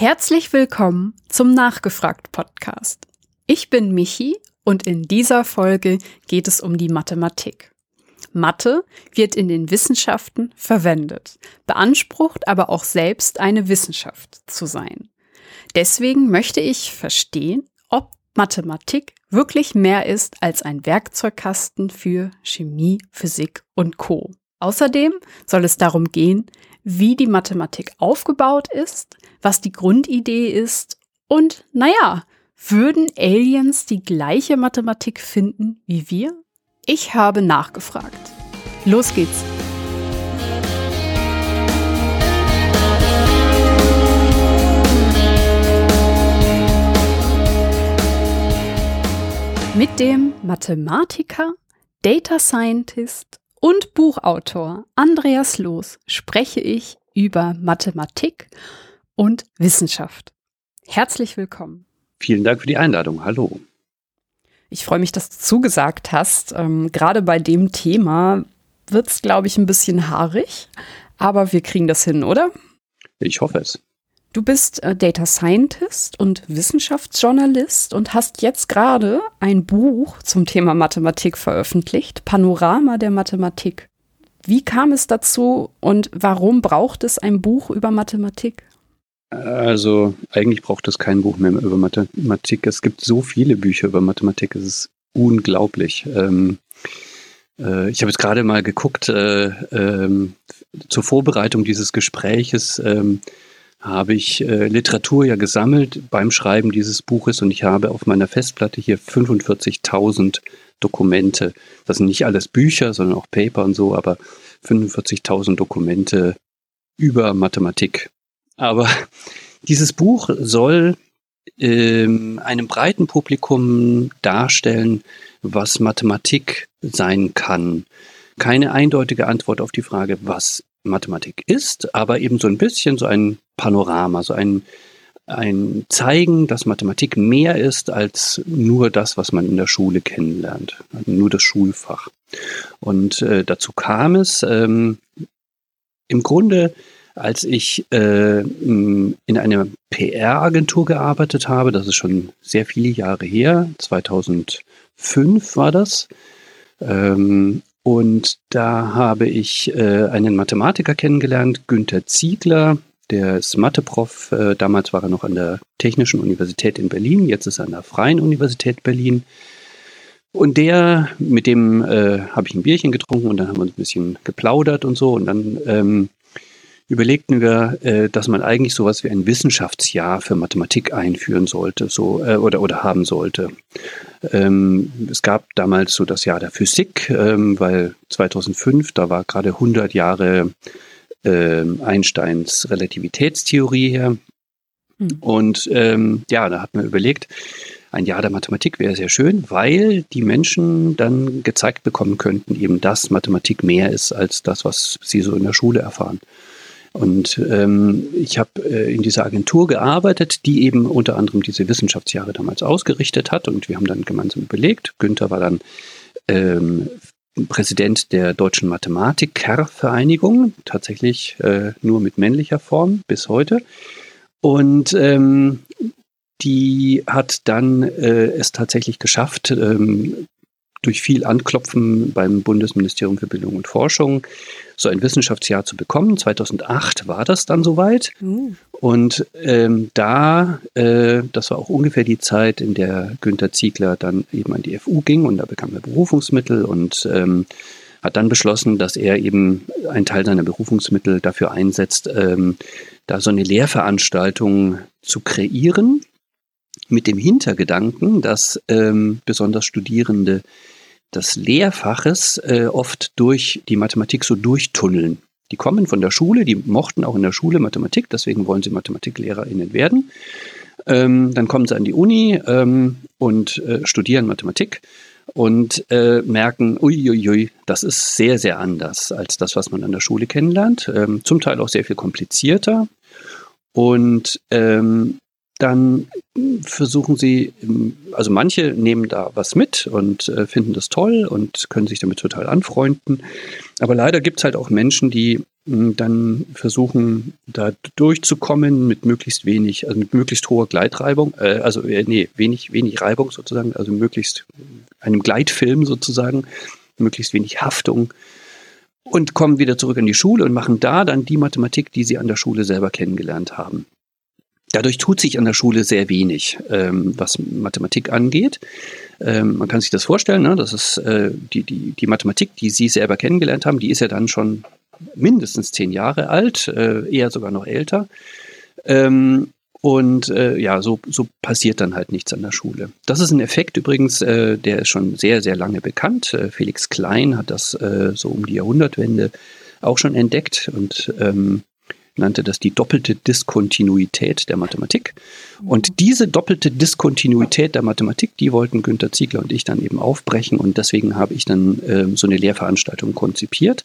Herzlich willkommen zum Nachgefragt Podcast. Ich bin Michi und in dieser Folge geht es um die Mathematik. Mathe wird in den Wissenschaften verwendet, beansprucht aber auch selbst eine Wissenschaft zu sein. Deswegen möchte ich verstehen, ob Mathematik wirklich mehr ist als ein Werkzeugkasten für Chemie, Physik und Co. Außerdem soll es darum gehen, wie die Mathematik aufgebaut ist, was die Grundidee ist und, naja, würden Aliens die gleiche Mathematik finden wie wir? Ich habe nachgefragt. Los geht's. Mit dem Mathematiker, Data Scientist und Buchautor Andreas Loos spreche ich über Mathematik und Wissenschaft. Herzlich willkommen. Vielen Dank für die Einladung. Hallo. Ich freue mich, dass du zugesagt hast. Ähm, gerade bei dem Thema wird es, glaube ich, ein bisschen haarig, aber wir kriegen das hin, oder? Ich hoffe es. Du bist äh, Data Scientist und Wissenschaftsjournalist und hast jetzt gerade ein Buch zum Thema Mathematik veröffentlicht, Panorama der Mathematik. Wie kam es dazu und warum braucht es ein Buch über Mathematik? Also eigentlich braucht es kein Buch mehr über Mathematik. Es gibt so viele Bücher über Mathematik, es ist unglaublich. Ähm, äh, ich habe jetzt gerade mal geguckt, äh, ähm, zur Vorbereitung dieses Gespräches ähm, habe ich äh, Literatur ja gesammelt beim Schreiben dieses Buches und ich habe auf meiner Festplatte hier 45.000 Dokumente. Das sind nicht alles Bücher, sondern auch Paper und so, aber 45.000 Dokumente über Mathematik. Aber dieses Buch soll ähm, einem breiten Publikum darstellen, was Mathematik sein kann. Keine eindeutige Antwort auf die Frage, was Mathematik ist, aber eben so ein bisschen so ein Panorama, so ein, ein Zeigen, dass Mathematik mehr ist als nur das, was man in der Schule kennenlernt, nur das Schulfach. Und äh, dazu kam es ähm, im Grunde als ich äh, in einer PR-Agentur gearbeitet habe, das ist schon sehr viele Jahre her, 2005 war das. Ähm, und da habe ich äh, einen Mathematiker kennengelernt, Günther Ziegler, der ist Matheprof. Äh, damals war er noch an der Technischen Universität in Berlin, jetzt ist er an der Freien Universität Berlin. Und der, mit dem äh, habe ich ein Bierchen getrunken und dann haben wir uns ein bisschen geplaudert und so. Und dann ähm, überlegten wir, äh, dass man eigentlich sowas wie ein Wissenschaftsjahr für Mathematik einführen sollte, so äh, oder oder haben sollte. Ähm, es gab damals so das Jahr der Physik, ähm, weil 2005 da war gerade 100 Jahre äh, Einsteins Relativitätstheorie her. Hm. Und ähm, ja, da hat man überlegt, ein Jahr der Mathematik wäre sehr schön, weil die Menschen dann gezeigt bekommen könnten, eben dass Mathematik mehr ist als das, was sie so in der Schule erfahren. Und ähm, ich habe äh, in dieser Agentur gearbeitet, die eben unter anderem diese Wissenschaftsjahre damals ausgerichtet hat. Und wir haben dann gemeinsam überlegt. Günther war dann ähm, Präsident der Deutschen Mathematikervereinigung, tatsächlich äh, nur mit männlicher Form bis heute. Und ähm, die hat dann äh, es tatsächlich geschafft, ähm, durch viel Anklopfen beim Bundesministerium für Bildung und Forschung so ein Wissenschaftsjahr zu bekommen. 2008 war das dann soweit. Mhm. Und ähm, da, äh, das war auch ungefähr die Zeit, in der Günter Ziegler dann eben an die FU ging und da bekam er Berufungsmittel und ähm, hat dann beschlossen, dass er eben einen Teil seiner Berufungsmittel dafür einsetzt, ähm, da so eine Lehrveranstaltung zu kreieren, mit dem Hintergedanken, dass ähm, besonders Studierende des Lehrfaches äh, oft durch die Mathematik so durchtunneln. Die kommen von der Schule, die mochten auch in der Schule Mathematik, deswegen wollen sie MathematiklehrerInnen werden. Ähm, dann kommen sie an die Uni ähm, und äh, studieren Mathematik und äh, merken, uiuiui, das ist sehr, sehr anders als das, was man an der Schule kennenlernt. Ähm, zum Teil auch sehr viel komplizierter. Und ähm, dann versuchen sie, also manche nehmen da was mit und äh, finden das toll und können sich damit total anfreunden. Aber leider gibt es halt auch Menschen, die dann versuchen, da durchzukommen mit möglichst wenig, also mit möglichst hoher Gleitreibung, äh, also äh, nee, wenig, wenig Reibung sozusagen, also möglichst einem Gleitfilm sozusagen, möglichst wenig Haftung und kommen wieder zurück in die Schule und machen da dann die Mathematik, die sie an der Schule selber kennengelernt haben. Dadurch tut sich an der Schule sehr wenig, ähm, was Mathematik angeht. Ähm, man kann sich das vorstellen, ne? das ist äh, die, die, die Mathematik, die Sie selber kennengelernt haben, die ist ja dann schon mindestens zehn Jahre alt, äh, eher sogar noch älter. Ähm, und äh, ja, so, so passiert dann halt nichts an der Schule. Das ist ein Effekt übrigens, äh, der ist schon sehr, sehr lange bekannt. Äh, Felix Klein hat das äh, so um die Jahrhundertwende auch schon entdeckt und ähm, nannte das die doppelte Diskontinuität der Mathematik. Und diese doppelte Diskontinuität der Mathematik, die wollten Günter Ziegler und ich dann eben aufbrechen. Und deswegen habe ich dann äh, so eine Lehrveranstaltung konzipiert.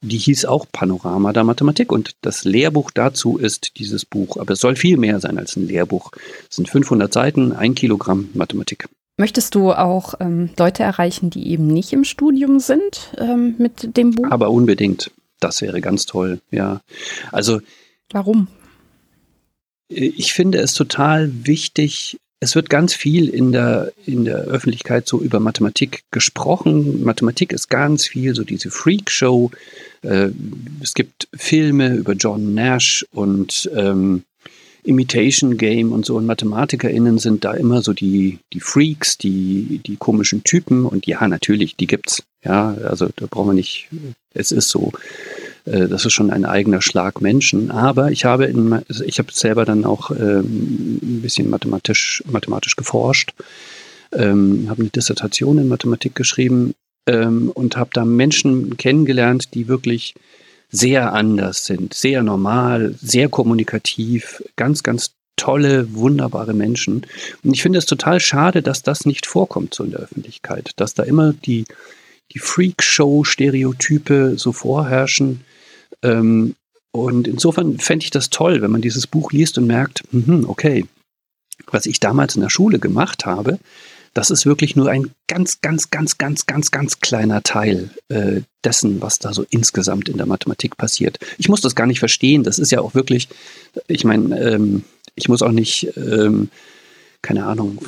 Die hieß auch Panorama der Mathematik und das Lehrbuch dazu ist dieses Buch. Aber es soll viel mehr sein als ein Lehrbuch. Es sind 500 Seiten, ein Kilogramm Mathematik. Möchtest du auch ähm, Leute erreichen, die eben nicht im Studium sind ähm, mit dem Buch? Aber unbedingt. Das wäre ganz toll, ja. Also. Warum? Ich finde es total wichtig. Es wird ganz viel in der, in der Öffentlichkeit so über Mathematik gesprochen. Mathematik ist ganz viel so diese Freakshow. Äh, es gibt Filme über John Nash und ähm, Imitation Game und so. Und MathematikerInnen sind da immer so die, die Freaks, die, die komischen Typen. Und ja, natürlich, die gibt's. Ja, also da brauchen wir nicht, es ist so. Äh, das ist schon ein eigener Schlag Menschen. Aber ich habe in, ich habe selber dann auch ähm, ein bisschen mathematisch, mathematisch geforscht, ähm, habe eine Dissertation in Mathematik geschrieben ähm, und habe da Menschen kennengelernt, die wirklich sehr anders sind, sehr normal, sehr kommunikativ, ganz, ganz tolle, wunderbare Menschen. Und ich finde es total schade, dass das nicht vorkommt so in der Öffentlichkeit, dass da immer die, die Freakshow-Stereotype so vorherrschen. Ähm, und insofern fände ich das toll, wenn man dieses Buch liest und merkt, mh, okay, was ich damals in der Schule gemacht habe, das ist wirklich nur ein ganz, ganz, ganz, ganz, ganz, ganz kleiner Teil äh, dessen, was da so insgesamt in der Mathematik passiert. Ich muss das gar nicht verstehen. Das ist ja auch wirklich, ich meine, ähm, ich muss auch nicht, ähm, keine Ahnung,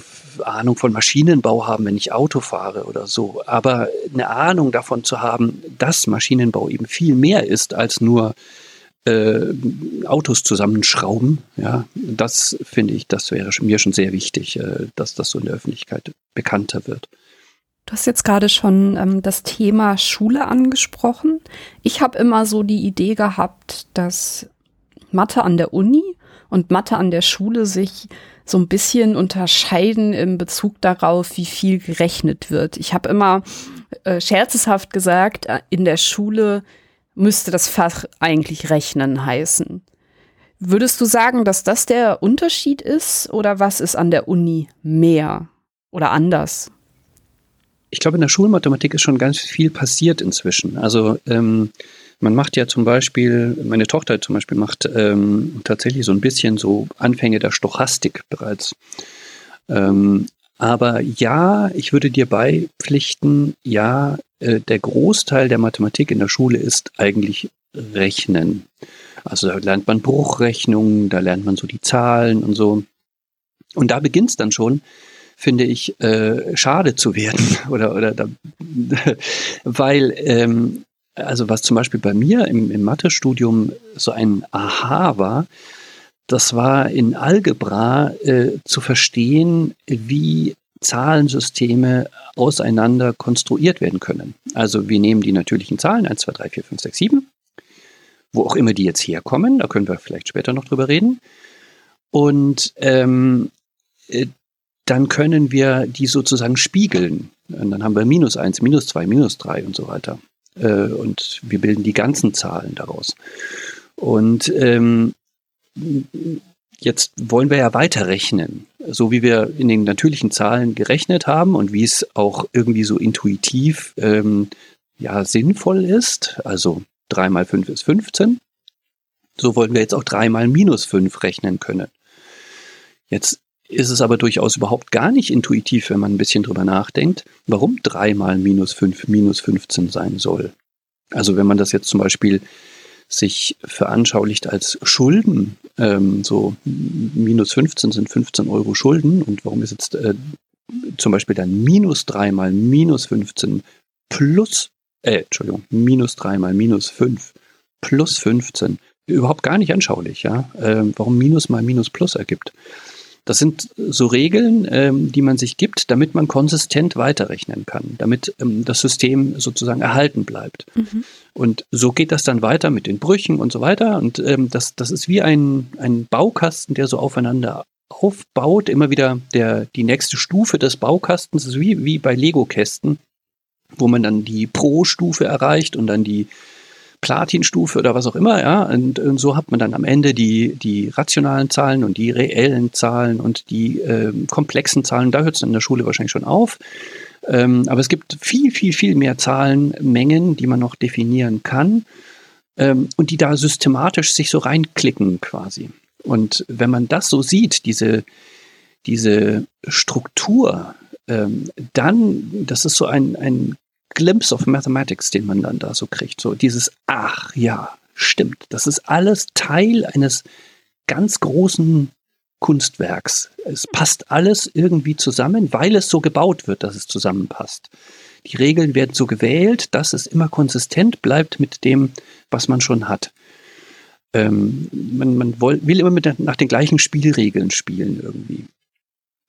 Ahnung von Maschinenbau haben, wenn ich Auto fahre oder so. Aber eine Ahnung davon zu haben, dass Maschinenbau eben viel mehr ist als nur äh, Autos zusammenschrauben. Ja, das finde ich, das wäre mir schon sehr wichtig, äh, dass das so in der Öffentlichkeit bekannter wird. Du hast jetzt gerade schon ähm, das Thema Schule angesprochen. Ich habe immer so die Idee gehabt, dass Mathe an der Uni und Mathe an der Schule sich so ein bisschen unterscheiden im Bezug darauf, wie viel gerechnet wird. Ich habe immer äh, scherzeshaft gesagt, äh, in der Schule müsste das Fach eigentlich Rechnen heißen. Würdest du sagen, dass das der Unterschied ist oder was ist an der Uni mehr oder anders? Ich glaube, in der Schulmathematik ist schon ganz viel passiert inzwischen. Also ähm, man macht ja zum Beispiel, meine Tochter zum Beispiel macht ähm, tatsächlich so ein bisschen so Anfänge der Stochastik bereits. Ähm, aber ja, ich würde dir beipflichten, ja, äh, der Großteil der Mathematik in der Schule ist eigentlich Rechnen. Also da lernt man Bruchrechnungen, da lernt man so die Zahlen und so. Und da beginnt es dann schon, finde ich, äh, schade zu werden. oder, oder da, weil, ähm, also was zum Beispiel bei mir im, im Mathestudium so ein Aha war, das war in Algebra äh, zu verstehen, wie Zahlensysteme auseinander konstruiert werden können. Also wir nehmen die natürlichen Zahlen 1, 2, 3, 4, 5, 6, 7, wo auch immer die jetzt herkommen, da können wir vielleicht später noch drüber reden. Und ähm, äh, dann können wir die sozusagen spiegeln. Und dann haben wir minus 1, minus 2, minus 3 und so weiter. Äh, und wir bilden die ganzen Zahlen daraus. Und ähm, jetzt wollen wir ja weiterrechnen, so wie wir in den natürlichen Zahlen gerechnet haben und wie es auch irgendwie so intuitiv ähm, ja sinnvoll ist. Also 3 mal 5 ist 15. So wollen wir jetzt auch 3 mal minus 5 rechnen können. Jetzt ist es aber durchaus überhaupt gar nicht intuitiv, wenn man ein bisschen drüber nachdenkt, warum 3 mal minus 5 minus 15 sein soll. Also wenn man das jetzt zum Beispiel sich veranschaulicht als Schulden, ähm, so minus 15 sind 15 Euro Schulden und warum ist jetzt äh, zum Beispiel dann minus 3 mal minus 15 plus, äh, Entschuldigung, minus 3 mal minus 5 plus 15 überhaupt gar nicht anschaulich, ja, äh, warum minus mal minus plus ergibt. Das sind so Regeln, ähm, die man sich gibt, damit man konsistent weiterrechnen kann, damit ähm, das System sozusagen erhalten bleibt. Mhm. Und so geht das dann weiter mit den Brüchen und so weiter. Und ähm, das, das ist wie ein, ein Baukasten, der so aufeinander aufbaut, immer wieder der, die nächste Stufe des Baukastens, ist wie, wie bei Lego-Kästen, wo man dann die Pro-Stufe erreicht und dann die Platinstufe oder was auch immer, ja. Und, und, so hat man dann am Ende die, die rationalen Zahlen und die reellen Zahlen und die äh, komplexen Zahlen. Da hört es in der Schule wahrscheinlich schon auf. Ähm, aber es gibt viel, viel, viel mehr Zahlenmengen, die man noch definieren kann ähm, und die da systematisch sich so reinklicken quasi. Und wenn man das so sieht, diese, diese Struktur, ähm, dann, das ist so ein, ein Glimpse of Mathematics, den man dann da so kriegt. So dieses, ach ja, stimmt. Das ist alles Teil eines ganz großen Kunstwerks. Es passt alles irgendwie zusammen, weil es so gebaut wird, dass es zusammenpasst. Die Regeln werden so gewählt, dass es immer konsistent bleibt mit dem, was man schon hat. Ähm, man, man will immer mit, nach den gleichen Spielregeln spielen irgendwie.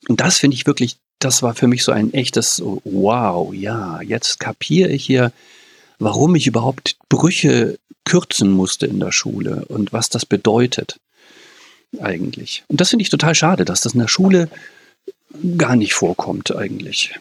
Und das finde ich wirklich das war für mich so ein echtes Wow, ja, jetzt kapiere ich hier, warum ich überhaupt Brüche kürzen musste in der Schule und was das bedeutet eigentlich. Und das finde ich total schade, dass das in der Schule gar nicht vorkommt eigentlich.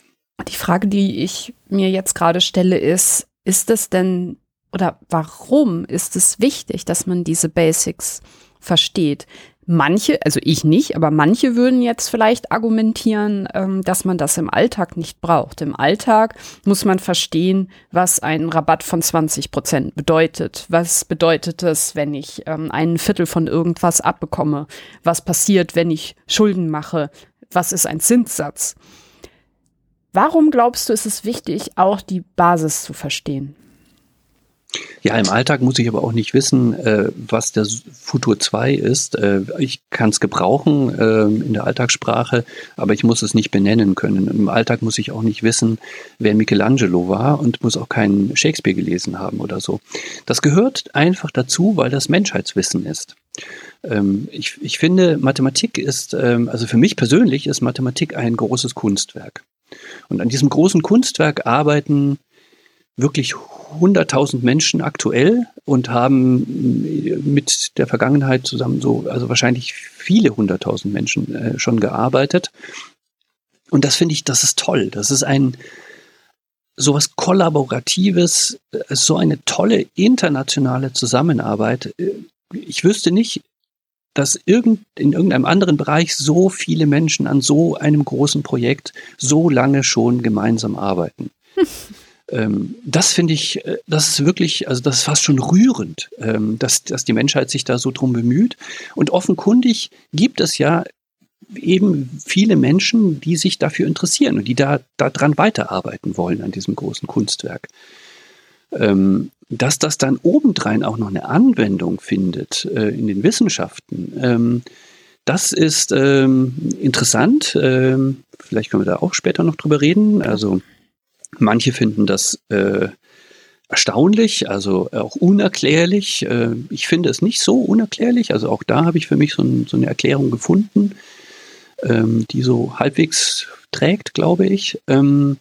Die Frage, die ich mir jetzt gerade stelle, ist, ist es denn oder warum ist es wichtig, dass man diese Basics versteht? Manche, also ich nicht, aber manche würden jetzt vielleicht argumentieren, ähm, dass man das im Alltag nicht braucht. Im Alltag muss man verstehen, was ein Rabatt von 20 Prozent bedeutet. Was bedeutet es, wenn ich ähm, ein Viertel von irgendwas abbekomme? Was passiert, wenn ich Schulden mache? Was ist ein Zinssatz? Warum glaubst du, ist es wichtig, auch die Basis zu verstehen? Ja, im Alltag muss ich aber auch nicht wissen, äh, was der Futur 2 ist. Äh, ich kann es gebrauchen äh, in der Alltagssprache, aber ich muss es nicht benennen können. Im Alltag muss ich auch nicht wissen, wer Michelangelo war und muss auch keinen Shakespeare gelesen haben oder so. Das gehört einfach dazu, weil das Menschheitswissen ist. Ähm, ich, ich finde, Mathematik ist, ähm, also für mich persönlich ist Mathematik ein großes Kunstwerk. Und an diesem großen Kunstwerk arbeiten wirklich 100.000 Menschen aktuell und haben mit der Vergangenheit zusammen so, also wahrscheinlich viele 100.000 Menschen äh, schon gearbeitet. Und das finde ich, das ist toll. Das ist ein sowas Kollaboratives, äh, so eine tolle internationale Zusammenarbeit. Äh, ich wüsste nicht, dass irgend, in irgendeinem anderen Bereich so viele Menschen an so einem großen Projekt so lange schon gemeinsam arbeiten. Ähm, das finde ich, äh, das ist wirklich, also das ist fast schon rührend, ähm, dass, dass die Menschheit sich da so drum bemüht. Und offenkundig gibt es ja eben viele Menschen, die sich dafür interessieren und die da daran weiterarbeiten wollen an diesem großen Kunstwerk. Ähm, dass das dann obendrein auch noch eine Anwendung findet äh, in den Wissenschaften, ähm, das ist ähm, interessant. Ähm, vielleicht können wir da auch später noch drüber reden. Also Manche finden das äh, erstaunlich, also auch unerklärlich. Äh, ich finde es nicht so unerklärlich. Also auch da habe ich für mich so, ein, so eine Erklärung gefunden, ähm, die so halbwegs trägt, glaube ich. Ähm,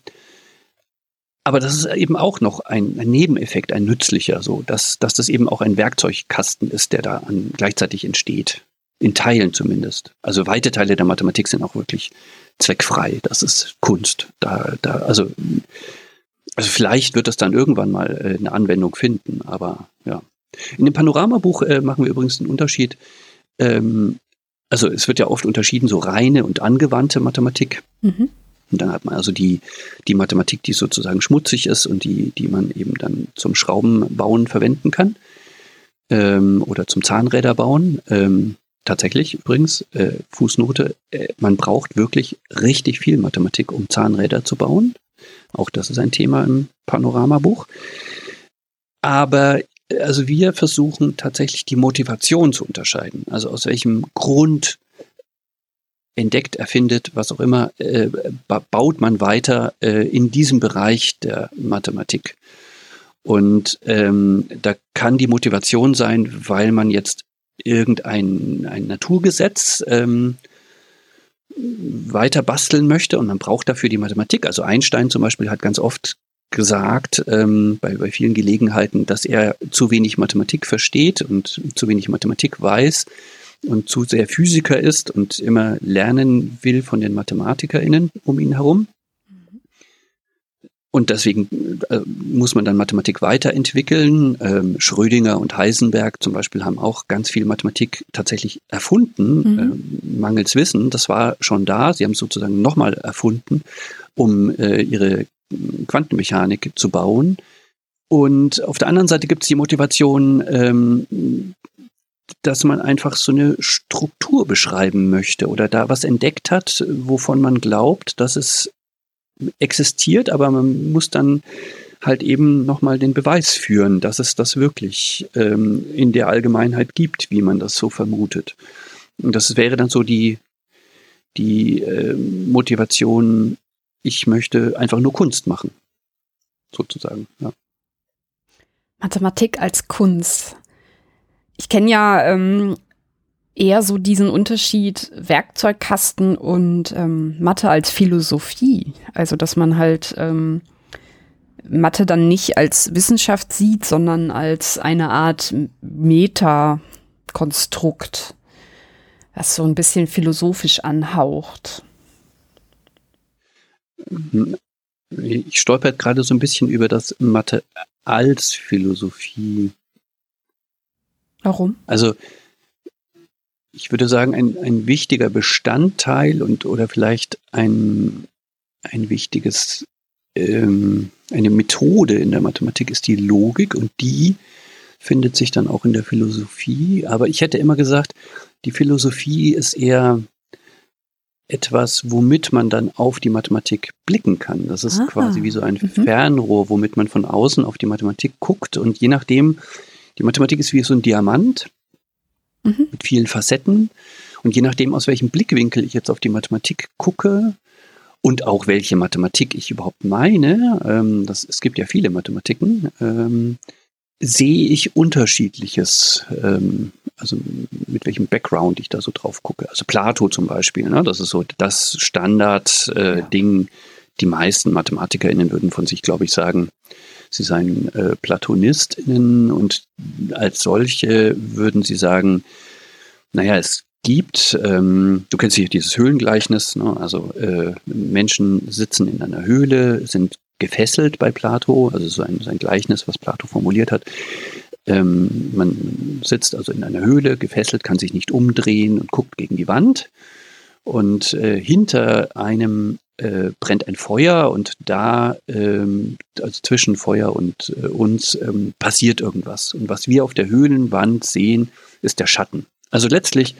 aber das ist eben auch noch ein, ein, Nebeneffekt, ein nützlicher, so dass, dass das eben auch ein Werkzeugkasten ist, der da an, gleichzeitig entsteht. In Teilen zumindest. Also weite Teile der Mathematik sind auch wirklich zweckfrei. Das ist Kunst. Da, da, also, also vielleicht wird das dann irgendwann mal äh, eine Anwendung finden, aber ja. In dem Panoramabuch äh, machen wir übrigens einen Unterschied. Ähm, also es wird ja oft unterschieden, so reine und angewandte Mathematik. Mhm. Und dann hat man also die, die Mathematik, die sozusagen schmutzig ist und die, die man eben dann zum Schraubenbauen verwenden kann ähm, oder zum Zahnräder bauen. Ähm, tatsächlich übrigens, äh, Fußnote, äh, man braucht wirklich richtig viel Mathematik, um Zahnräder zu bauen. Auch das ist ein Thema im Panoramabuch. Aber also wir versuchen tatsächlich die Motivation zu unterscheiden. Also aus welchem Grund entdeckt, erfindet, was auch immer, äh, baut man weiter äh, in diesem Bereich der Mathematik. Und ähm, da kann die Motivation sein, weil man jetzt irgendein ein Naturgesetz ähm, weiter basteln möchte und man braucht dafür die Mathematik. Also Einstein zum Beispiel hat ganz oft gesagt, ähm, bei, bei vielen Gelegenheiten, dass er zu wenig Mathematik versteht und zu wenig Mathematik weiß und zu sehr Physiker ist und immer lernen will von den MathematikerInnen um ihn herum. Und deswegen äh, muss man dann Mathematik weiterentwickeln. Ähm, Schrödinger und Heisenberg zum Beispiel haben auch ganz viel Mathematik tatsächlich erfunden, mhm. äh, mangels Wissen. Das war schon da. Sie haben es sozusagen nochmal erfunden, um äh, ihre Quantenmechanik zu bauen. Und auf der anderen Seite gibt es die Motivation, ähm, dass man einfach so eine Struktur beschreiben möchte oder da was entdeckt hat, wovon man glaubt, dass es existiert, aber man muss dann halt eben nochmal den Beweis führen, dass es das wirklich ähm, in der Allgemeinheit gibt, wie man das so vermutet. Und das wäre dann so die, die äh, Motivation, ich möchte einfach nur Kunst machen, sozusagen. Ja. Mathematik als Kunst. Ich kenne ja ähm, eher so diesen Unterschied Werkzeugkasten und ähm, Mathe als Philosophie. Also, dass man halt ähm, Mathe dann nicht als Wissenschaft sieht, sondern als eine Art Metakonstrukt, das so ein bisschen philosophisch anhaucht. Ich stolper gerade so ein bisschen über das Mathe als Philosophie. Warum? Also ich würde sagen, ein, ein wichtiger Bestandteil und oder vielleicht ein, ein wichtiges, ähm, eine Methode in der Mathematik ist die Logik und die findet sich dann auch in der Philosophie. Aber ich hätte immer gesagt, die Philosophie ist eher etwas, womit man dann auf die Mathematik blicken kann. Das ist Aha. quasi wie so ein mhm. Fernrohr, womit man von außen auf die Mathematik guckt. Und je nachdem, die Mathematik ist wie so ein Diamant mhm. mit vielen Facetten. Und je nachdem, aus welchem Blickwinkel ich jetzt auf die Mathematik gucke und auch welche Mathematik ich überhaupt meine, ähm, das, es gibt ja viele Mathematiken, ähm, sehe ich unterschiedliches, ähm, also mit welchem Background ich da so drauf gucke. Also Plato zum Beispiel, ne, das ist so das Standard-Ding. Äh, Die meisten MathematikerInnen würden von sich, glaube ich, sagen, sie seien äh, PlatonistInnen und als solche würden sie sagen, naja, es gibt, ähm, du kennst hier dieses Höhlengleichnis, ne? also äh, Menschen sitzen in einer Höhle, sind gefesselt bei Plato, also so ein, so Gleichnis, was Plato formuliert hat. Ähm, man sitzt also in einer Höhle, gefesselt, kann sich nicht umdrehen und guckt gegen die Wand. Und äh, hinter einem äh, brennt ein Feuer und da, ähm, also zwischen Feuer und äh, uns, ähm, passiert irgendwas. Und was wir auf der Höhlenwand sehen, ist der Schatten. Also letztlich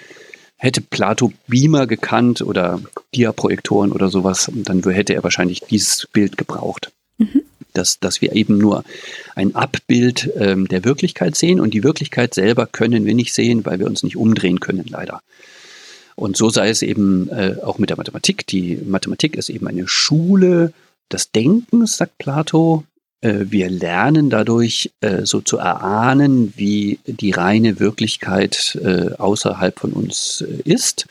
hätte Plato Beamer gekannt oder Diaprojektoren oder sowas, dann hätte er wahrscheinlich dieses Bild gebraucht. Mhm. Dass, dass wir eben nur ein Abbild ähm, der Wirklichkeit sehen und die Wirklichkeit selber können wir nicht sehen, weil wir uns nicht umdrehen können, leider. Und so sei es eben äh, auch mit der Mathematik. Die Mathematik ist eben eine Schule des Denkens, sagt Plato. Äh, wir lernen dadurch äh, so zu erahnen, wie die reine Wirklichkeit äh, außerhalb von uns äh, ist.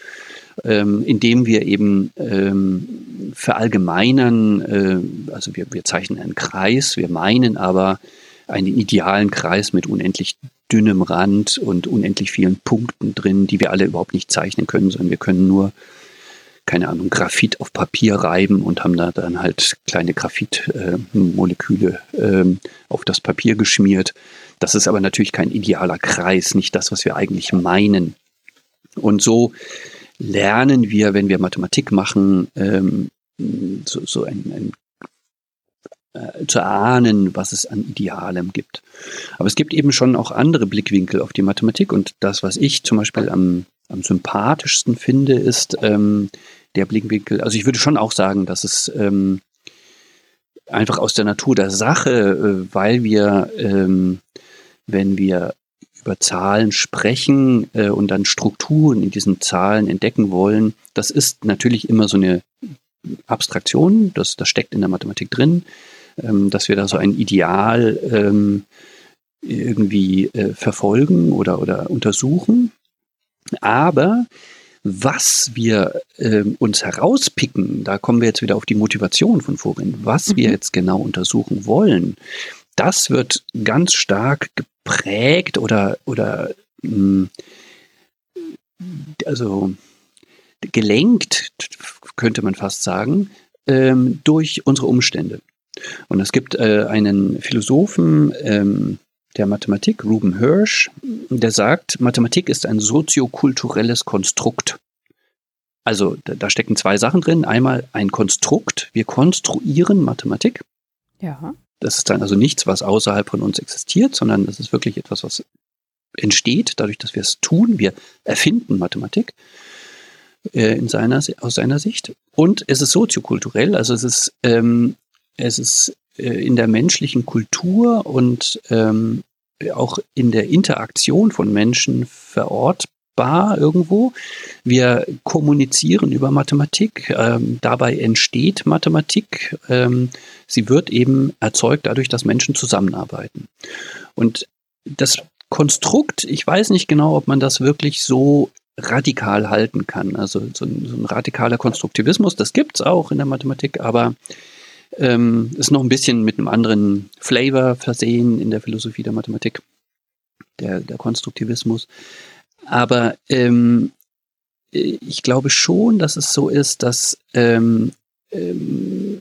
Ähm, indem wir eben ähm, verallgemeinern, äh, also wir, wir zeichnen einen Kreis, wir meinen aber einen idealen Kreis mit unendlich dünnem Rand und unendlich vielen Punkten drin, die wir alle überhaupt nicht zeichnen können, sondern wir können nur, keine Ahnung, Graphit auf Papier reiben und haben da dann halt kleine Graphitmoleküle äh, auf das Papier geschmiert. Das ist aber natürlich kein idealer Kreis, nicht das, was wir eigentlich meinen. Und so lernen wir, wenn wir Mathematik machen, ähm, so, so ein, ein äh, zu erahnen, was es an Idealem gibt. Aber es gibt eben schon auch andere Blickwinkel auf die Mathematik und das, was ich zum Beispiel am, am sympathischsten finde, ist ähm, der Blickwinkel, also ich würde schon auch sagen, dass es ähm, einfach aus der Natur der Sache, äh, weil wir ähm, wenn wir über Zahlen sprechen äh, und dann Strukturen in diesen Zahlen entdecken wollen, das ist natürlich immer so eine Abstraktion, das, das steckt in der Mathematik drin, ähm, dass wir da so ein Ideal ähm, irgendwie äh, verfolgen oder, oder untersuchen. Aber was wir äh, uns herauspicken, da kommen wir jetzt wieder auf die Motivation von vorhin, was mhm. wir jetzt genau untersuchen wollen, das wird ganz stark geprägt oder, oder mh, hm, also gelenkt, könnte man fast sagen, ähm, durch unsere Umstände. Und es gibt äh, einen Philosophen ähm, der Mathematik, Ruben Hirsch, der sagt, Mathematik ist ein soziokulturelles Konstrukt. Also da, da stecken zwei Sachen drin. Einmal ein Konstrukt. Wir konstruieren Mathematik. Ja. Das ist dann also nichts, was außerhalb von uns existiert, sondern das ist wirklich etwas, was entsteht, dadurch, dass wir es tun. Wir erfinden Mathematik äh, in seiner, aus seiner Sicht. Und es ist soziokulturell, also es ist, ähm, es ist äh, in der menschlichen Kultur und ähm, auch in der Interaktion von Menschen verortbar irgendwo. Wir kommunizieren über Mathematik, ähm, dabei entsteht Mathematik. Ähm, sie wird eben erzeugt dadurch, dass Menschen zusammenarbeiten. Und das Konstrukt, ich weiß nicht genau, ob man das wirklich so radikal halten kann. Also so ein, so ein radikaler Konstruktivismus, das gibt es auch in der Mathematik, aber ähm, ist noch ein bisschen mit einem anderen Flavor versehen in der Philosophie der Mathematik, der, der Konstruktivismus. Aber ähm, ich glaube schon, dass es so ist, dass ähm, ähm,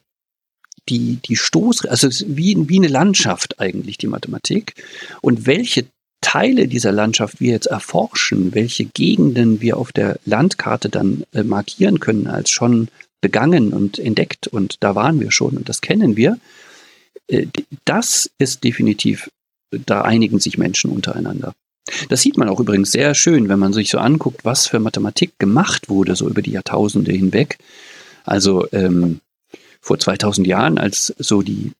die, die Stoß, also wie, wie eine Landschaft eigentlich, die Mathematik. Und welche Teile dieser Landschaft wir jetzt erforschen, welche Gegenden wir auf der Landkarte dann äh, markieren können als schon begangen und entdeckt und da waren wir schon und das kennen wir, äh, das ist definitiv, da einigen sich Menschen untereinander. Das sieht man auch übrigens sehr schön, wenn man sich so anguckt, was für Mathematik gemacht wurde, so über die Jahrtausende hinweg. Also ähm, vor 2000 Jahren, als so die,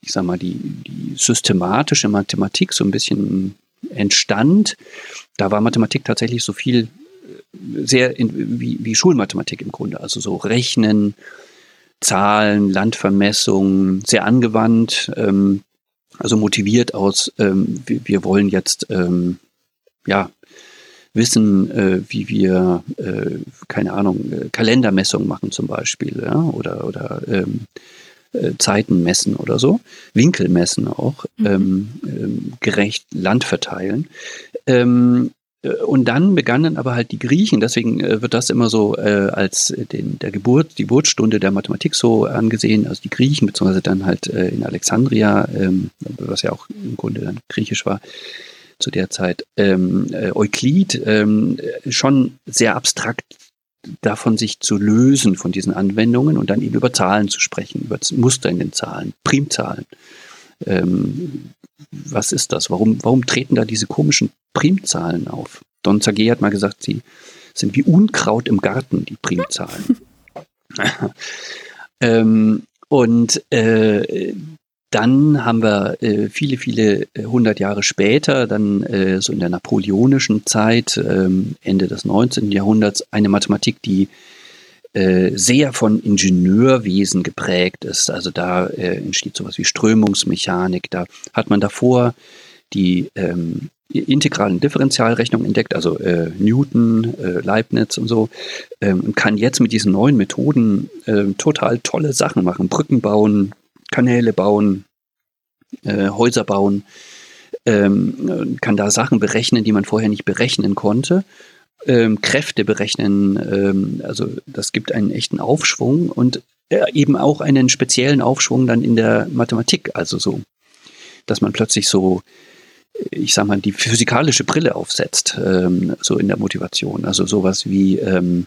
ich sag mal, die, die systematische Mathematik so ein bisschen entstand, da war Mathematik tatsächlich so viel sehr in, wie, wie Schulmathematik im Grunde, also so Rechnen, Zahlen, Landvermessung, sehr angewandt, ähm, also motiviert aus, ähm, wir, wir, wollen jetzt ähm, ja wissen, äh, wie wir, äh, keine Ahnung, äh, Kalendermessungen machen zum Beispiel, ja, oder, oder ähm, äh, Zeiten messen oder so, Winkel messen auch, mhm. ähm, ähm, gerecht Land verteilen. Ähm, äh, und dann begannen aber halt die Griechen, deswegen äh, wird das immer so äh, als den, der Geburt, die Geburtsstunde der Mathematik so angesehen, also die Griechen, beziehungsweise dann halt äh, in Alexandria, ähm, was ja auch im Grunde dann griechisch war zu der Zeit, ähm, äh, Euklid, ähm, schon sehr abstrakt davon sich zu lösen von diesen Anwendungen und dann eben über Zahlen zu sprechen, über Muster in den Zahlen, Primzahlen. Ähm, was ist das? Warum, warum treten da diese komischen Primzahlen auf? Don Zagé hat mal gesagt, sie sind wie Unkraut im Garten, die Primzahlen. ähm, und äh, dann haben wir äh, viele, viele äh, hundert Jahre später, dann äh, so in der napoleonischen Zeit, ähm, Ende des 19. Jahrhunderts, eine Mathematik, die äh, sehr von Ingenieurwesen geprägt ist. Also da äh, entsteht sowas wie Strömungsmechanik. Da hat man davor die ähm, integralen Differentialrechnungen entdeckt, also äh, Newton, äh, Leibniz und so, ähm, und kann jetzt mit diesen neuen Methoden äh, total tolle Sachen machen. Brücken bauen, Kanäle bauen, äh, Häuser bauen, ähm, kann da Sachen berechnen, die man vorher nicht berechnen konnte ähm, Kräfte berechnen. Ähm, also das gibt einen echten Aufschwung und äh, eben auch einen speziellen Aufschwung dann in der Mathematik. Also so, dass man plötzlich so, ich sag mal, die physikalische Brille aufsetzt, ähm, so in der Motivation. Also sowas wie ähm,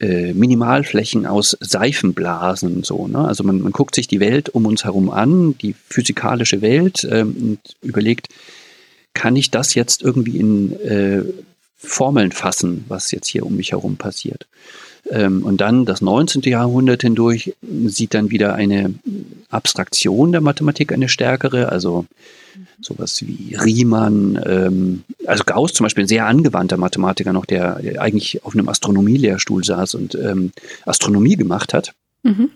äh, Minimalflächen aus Seifenblasen, so. Ne? Also man, man guckt sich die Welt um uns herum an, die physikalische Welt ähm, und überlegt, kann ich das jetzt irgendwie in äh, Formeln fassen, was jetzt hier um mich herum passiert. Ähm, und dann das 19. Jahrhundert hindurch sieht dann wieder eine Abstraktion der Mathematik eine stärkere, also sowas wie Riemann, ähm, also Gauss zum Beispiel, ein sehr angewandter Mathematiker noch, der, eigentlich auf einem Astronomielehrstuhl saß und ähm, Astronomie gemacht hat. Mhm.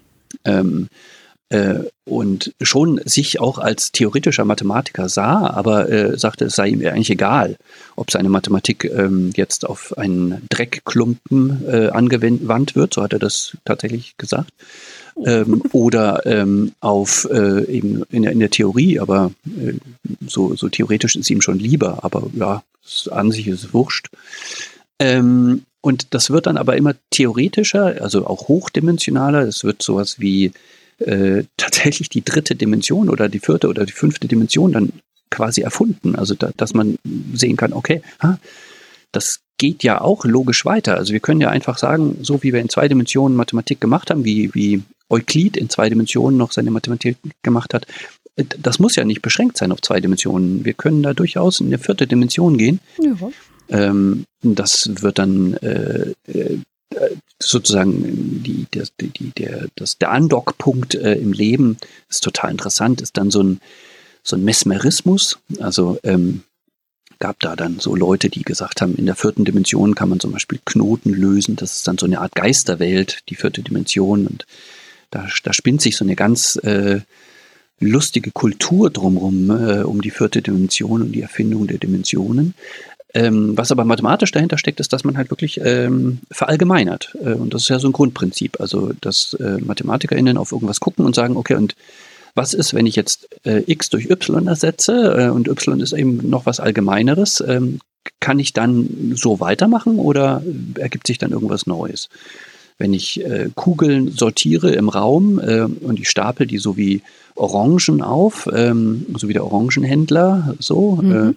Äh, und schon sich auch als theoretischer Mathematiker sah, aber äh, sagte, es sei ihm eigentlich egal, ob seine Mathematik ähm, jetzt auf einen Dreckklumpen äh, angewandt wird, so hat er das tatsächlich gesagt, ähm, oder ähm, auf äh, eben in der, in der Theorie, aber äh, so, so theoretisch ist ihm schon lieber, aber ja, an sich ist es wurscht. Ähm, und das wird dann aber immer theoretischer, also auch hochdimensionaler. Es wird sowas wie äh, tatsächlich die dritte Dimension oder die vierte oder die fünfte Dimension dann quasi erfunden. Also da, dass man sehen kann, okay, ha, das geht ja auch logisch weiter. Also wir können ja einfach sagen, so wie wir in zwei Dimensionen Mathematik gemacht haben, wie, wie Euklid in zwei Dimensionen noch seine Mathematik gemacht hat, das muss ja nicht beschränkt sein auf zwei Dimensionen. Wir können da durchaus in eine vierte Dimension gehen. Ja. Ähm, das wird dann äh, äh, sozusagen die, der, die, der, das, der Andockpunkt äh, im Leben ist total interessant, ist dann so ein, so ein Mesmerismus. Also ähm, gab da dann so Leute, die gesagt haben, in der vierten Dimension kann man zum Beispiel Knoten lösen. Das ist dann so eine Art Geisterwelt, die vierte Dimension. Und da, da spinnt sich so eine ganz äh, lustige Kultur drumherum, äh, um die vierte Dimension und die Erfindung der Dimensionen. Ähm, was aber mathematisch dahinter steckt, ist, dass man halt wirklich ähm, verallgemeinert. Äh, und das ist ja so ein Grundprinzip. Also, dass äh, MathematikerInnen auf irgendwas gucken und sagen, okay, und was ist, wenn ich jetzt äh, x durch y ersetze äh, und y ist eben noch was Allgemeineres, ähm, kann ich dann so weitermachen oder ergibt sich dann irgendwas Neues? Wenn ich äh, Kugeln sortiere im Raum äh, und ich stapel die so wie Orangen auf, ähm, so wie der Orangenhändler, so, mhm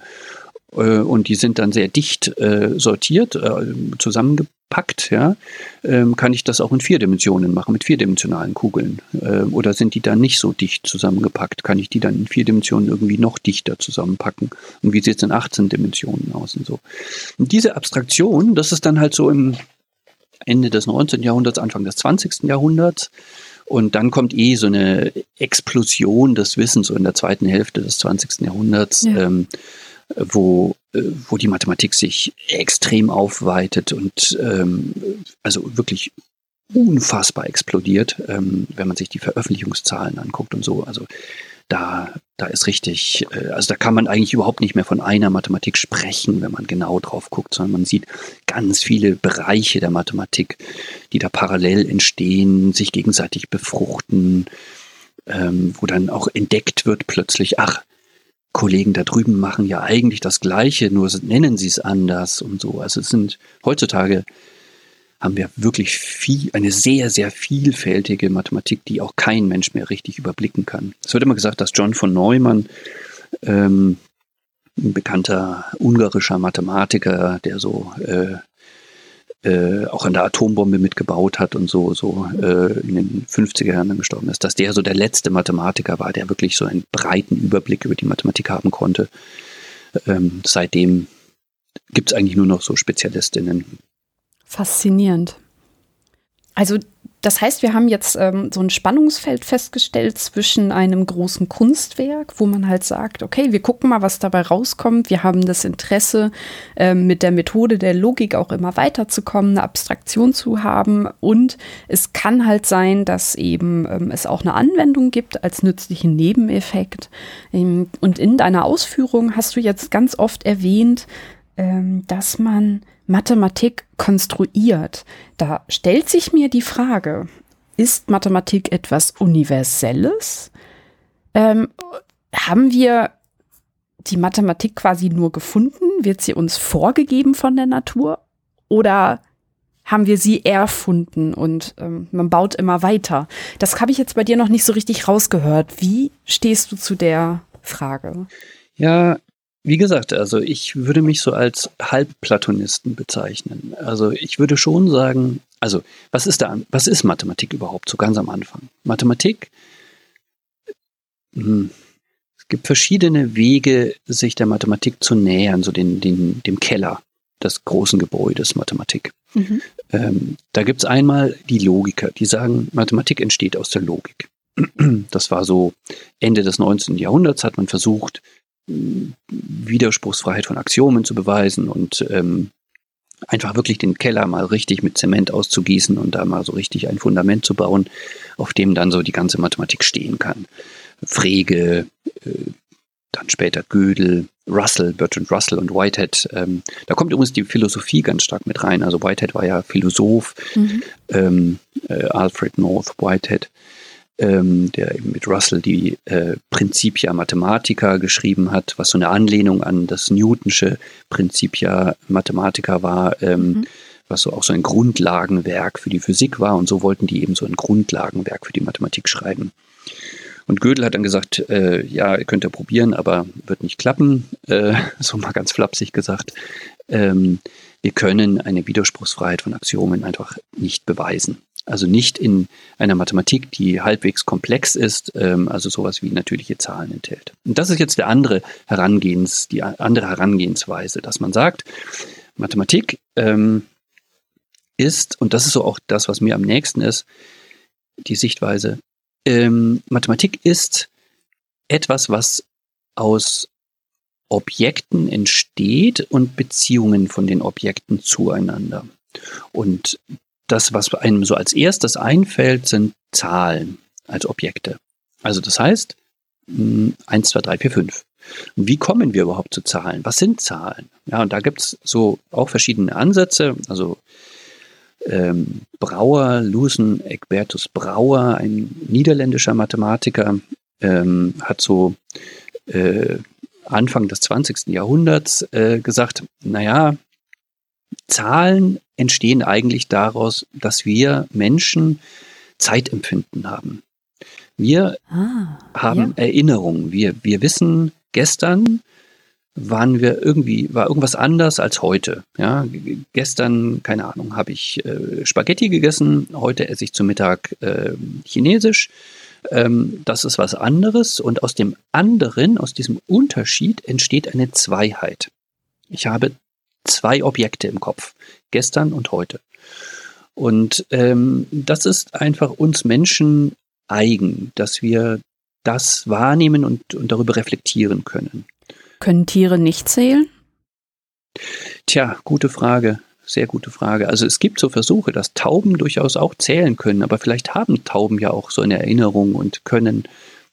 und die sind dann sehr dicht äh, sortiert, äh, zusammengepackt, ja, ähm, kann ich das auch in vier Dimensionen machen, mit vierdimensionalen Kugeln. Äh, oder sind die dann nicht so dicht zusammengepackt? Kann ich die dann in vier Dimensionen irgendwie noch dichter zusammenpacken? Und wie sieht es in 18 Dimensionen aus und so? Und diese Abstraktion, das ist dann halt so im Ende des 19. Jahrhunderts, Anfang des 20. Jahrhunderts. Und dann kommt eh so eine Explosion des Wissens so in der zweiten Hälfte des 20. Jahrhunderts. Ja. Ähm, wo, äh, wo die Mathematik sich extrem aufweitet und ähm, also wirklich unfassbar explodiert, ähm, wenn man sich die Veröffentlichungszahlen anguckt und so. Also da, da ist richtig, äh, also da kann man eigentlich überhaupt nicht mehr von einer Mathematik sprechen, wenn man genau drauf guckt, sondern man sieht ganz viele Bereiche der Mathematik, die da parallel entstehen, sich gegenseitig befruchten, ähm, wo dann auch entdeckt wird plötzlich, ach, Kollegen da drüben machen ja eigentlich das Gleiche, nur nennen sie es anders und so. Also es sind heutzutage haben wir wirklich viel, eine sehr, sehr vielfältige Mathematik, die auch kein Mensch mehr richtig überblicken kann. Es wird immer gesagt, dass John von Neumann, ähm, ein bekannter ungarischer Mathematiker, der so äh, äh, auch an der Atombombe mitgebaut hat und so, so äh, in den 50er Jahren gestorben ist, dass der so der letzte Mathematiker war, der wirklich so einen breiten Überblick über die Mathematik haben konnte. Ähm, seitdem gibt es eigentlich nur noch so Spezialistinnen. Faszinierend. Also das heißt, wir haben jetzt ähm, so ein Spannungsfeld festgestellt zwischen einem großen Kunstwerk, wo man halt sagt, okay, wir gucken mal, was dabei rauskommt. Wir haben das Interesse, ähm, mit der Methode der Logik auch immer weiterzukommen, eine Abstraktion zu haben. Und es kann halt sein, dass eben ähm, es auch eine Anwendung gibt als nützlichen Nebeneffekt. Ähm, und in deiner Ausführung hast du jetzt ganz oft erwähnt, ähm, dass man Mathematik konstruiert. Da stellt sich mir die Frage, ist Mathematik etwas Universelles? Ähm, haben wir die Mathematik quasi nur gefunden? Wird sie uns vorgegeben von der Natur? Oder haben wir sie erfunden und ähm, man baut immer weiter? Das habe ich jetzt bei dir noch nicht so richtig rausgehört. Wie stehst du zu der Frage? Ja, wie gesagt, also ich würde mich so als Halbplatonisten bezeichnen. Also ich würde schon sagen, also was ist da, was ist Mathematik überhaupt so ganz am Anfang? Mathematik, hm, es gibt verschiedene Wege, sich der Mathematik zu nähern, so den, den, dem Keller. des großen Gebäudes Mathematik. Mhm. Ähm, da gibt es einmal die Logiker, die sagen, Mathematik entsteht aus der Logik. Das war so Ende des 19. Jahrhunderts, hat man versucht, Widerspruchsfreiheit von Axiomen zu beweisen und ähm, einfach wirklich den Keller mal richtig mit Zement auszugießen und da mal so richtig ein Fundament zu bauen, auf dem dann so die ganze Mathematik stehen kann. Frege, äh, dann später Gödel, Russell, Bertrand Russell und Whitehead. Ähm, da kommt übrigens die Philosophie ganz stark mit rein. Also Whitehead war ja Philosoph, mhm. ähm, äh, Alfred North Whitehead, ähm, der eben mit Russell die äh, Principia Mathematica geschrieben hat, was so eine Anlehnung an das Newtonsche Principia Mathematica war. Ähm, mhm was so auch so ein Grundlagenwerk für die Physik war. Und so wollten die eben so ein Grundlagenwerk für die Mathematik schreiben. Und Gödel hat dann gesagt, äh, ja, ihr könnt ja probieren, aber wird nicht klappen, äh, so mal ganz flapsig gesagt. Ähm, wir können eine Widerspruchsfreiheit von Axiomen einfach nicht beweisen. Also nicht in einer Mathematik, die halbwegs komplex ist, ähm, also sowas wie natürliche Zahlen enthält. Und das ist jetzt der andere Herangehens, die andere Herangehensweise, dass man sagt, Mathematik ähm, ist, und das ist so auch das, was mir am nächsten ist, die Sichtweise, ähm, Mathematik ist etwas, was aus Objekten entsteht und Beziehungen von den Objekten zueinander. Und das, was einem so als erstes einfällt, sind Zahlen als Objekte. Also das heißt, 1, 2, 3, 4, 5. Und wie kommen wir überhaupt zu Zahlen? Was sind Zahlen? Ja, und da gibt es so auch verschiedene Ansätze. Also ähm, Brauer, Lusen Egbertus Brauer, ein niederländischer Mathematiker, ähm, hat so äh, Anfang des 20. Jahrhunderts äh, gesagt, naja, Zahlen entstehen eigentlich daraus, dass wir Menschen Zeitempfinden haben. Wir ah, haben ja. Erinnerungen. Wir, wir wissen, gestern waren wir irgendwie, war irgendwas anders als heute. Ja, gestern, keine Ahnung, habe ich äh, Spaghetti gegessen, heute esse ich zum Mittag äh, Chinesisch. Ähm, das ist was anderes und aus dem anderen, aus diesem Unterschied entsteht eine Zweiheit. Ich habe zwei Objekte im Kopf, gestern und heute. Und ähm, das ist einfach uns Menschen eigen, dass wir das wahrnehmen und, und darüber reflektieren können. Können Tiere nicht zählen? Tja, gute Frage. Sehr gute Frage. Also es gibt so Versuche, dass Tauben durchaus auch zählen können, aber vielleicht haben Tauben ja auch so eine Erinnerung und können,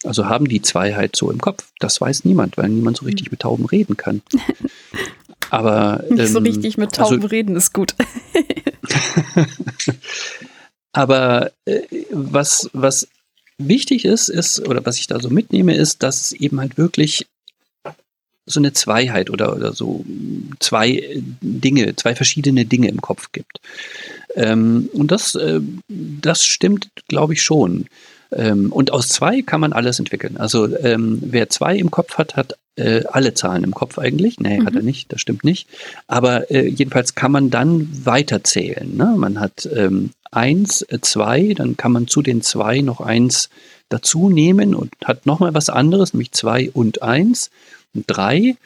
also haben die Zweiheit so im Kopf. Das weiß niemand, weil niemand so richtig hm. mit Tauben reden kann. Aber nicht ähm, so richtig mit Tauben also, reden ist gut. aber äh, was was wichtig ist, ist oder was ich da so mitnehme, ist, dass es eben halt wirklich so eine Zweiheit oder, oder so zwei Dinge, zwei verschiedene Dinge im Kopf gibt. Ähm, und das, äh, das stimmt, glaube ich, schon. Ähm, und aus zwei kann man alles entwickeln. Also ähm, wer zwei im Kopf hat, hat äh, alle Zahlen im Kopf eigentlich. Nee, mhm. hat er nicht, das stimmt nicht. Aber äh, jedenfalls kann man dann weiterzählen. Ne? Man hat ähm, eins, äh, zwei, dann kann man zu den zwei noch eins dazu nehmen und hat nochmal was anderes, nämlich zwei und eins. Und drei,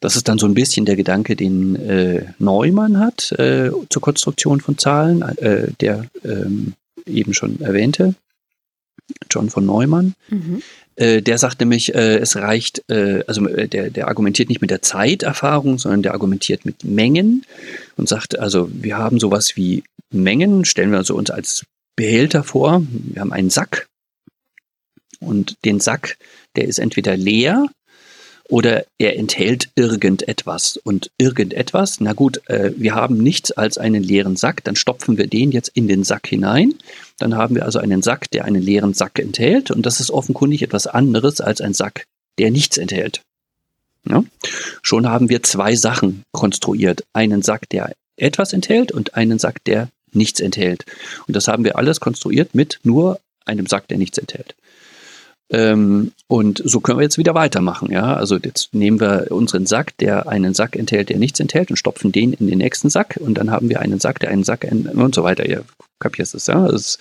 das ist dann so ein bisschen der Gedanke, den äh, Neumann hat äh, zur Konstruktion von Zahlen, äh, der ähm, eben schon erwähnte, John von Neumann. Mhm. Äh, der sagt nämlich, äh, es reicht, äh, also der, der argumentiert nicht mit der Zeiterfahrung, sondern der argumentiert mit Mengen und sagt, also wir haben sowas wie Mengen, stellen wir also uns als Behälter vor. Wir haben einen Sack und den Sack, der ist entweder leer oder er enthält irgendetwas. Und irgendetwas, na gut, äh, wir haben nichts als einen leeren Sack, dann stopfen wir den jetzt in den Sack hinein. Dann haben wir also einen Sack, der einen leeren Sack enthält. Und das ist offenkundig etwas anderes als ein Sack, der nichts enthält. Ja? Schon haben wir zwei Sachen konstruiert. Einen Sack, der etwas enthält und einen Sack, der nichts enthält. Und das haben wir alles konstruiert mit nur einem Sack, der nichts enthält. Ähm, und so können wir jetzt wieder weitermachen. Ja? Also jetzt nehmen wir unseren Sack, der einen Sack enthält, der nichts enthält, und stopfen den in den nächsten Sack. Und dann haben wir einen Sack, der einen Sack und so weiter. Ihr kapiert es, ja? Das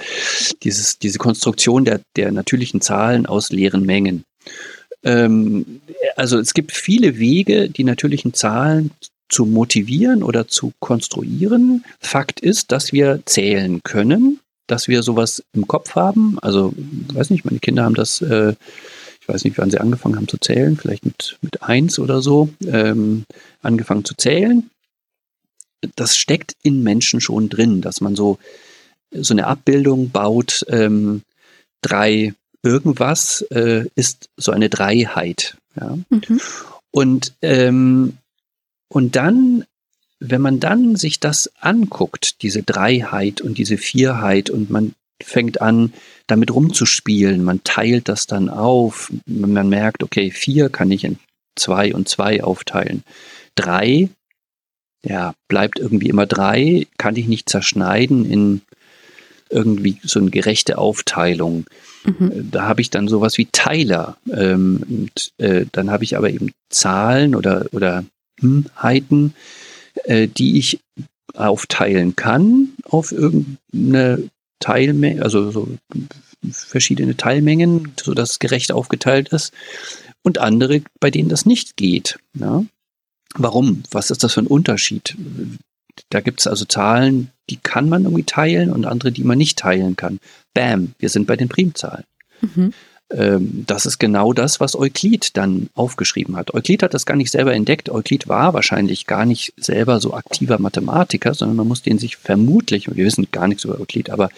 dieses, diese Konstruktion der, der natürlichen Zahlen aus leeren Mengen. Ähm, also es gibt viele Wege, die natürlichen Zahlen zu motivieren oder zu konstruieren. Fakt ist, dass wir zählen können, dass wir sowas im Kopf haben. Also, weiß nicht, meine Kinder haben das, äh, ich weiß nicht, wann sie angefangen haben zu zählen, vielleicht mit, mit eins oder so, ähm, angefangen zu zählen. Das steckt in Menschen schon drin, dass man so, so eine Abbildung baut, ähm, drei irgendwas äh, ist so eine Dreiheit. Ja? Mhm. Und, ähm, und dann, wenn man dann sich das anguckt, diese Dreiheit und diese Vierheit und man fängt an, damit rumzuspielen, man teilt das dann auf, man merkt, okay, vier kann ich in zwei und zwei aufteilen. Drei, ja, bleibt irgendwie immer drei, kann ich nicht zerschneiden in irgendwie so eine gerechte Aufteilung. Mhm. Äh, da habe ich dann sowas wie Teiler. Ähm, und, äh, dann habe ich aber eben Zahlen oder, oder Heiten, äh, die ich aufteilen kann auf irgendeine Teilmenge, also so verschiedene Teilmengen, sodass es gerecht aufgeteilt ist. Und andere, bei denen das nicht geht. Ja? Warum? Was ist das für ein Unterschied? Da gibt es also Zahlen, die kann man irgendwie teilen und andere, die man nicht teilen kann. Bam, wir sind bei den Primzahlen. Mhm. Ähm, das ist genau das, was Euklid dann aufgeschrieben hat. Euklid hat das gar nicht selber entdeckt. Euklid war wahrscheinlich gar nicht selber so aktiver Mathematiker, sondern man muss den sich vermutlich, wir wissen gar nichts über Euklid, aber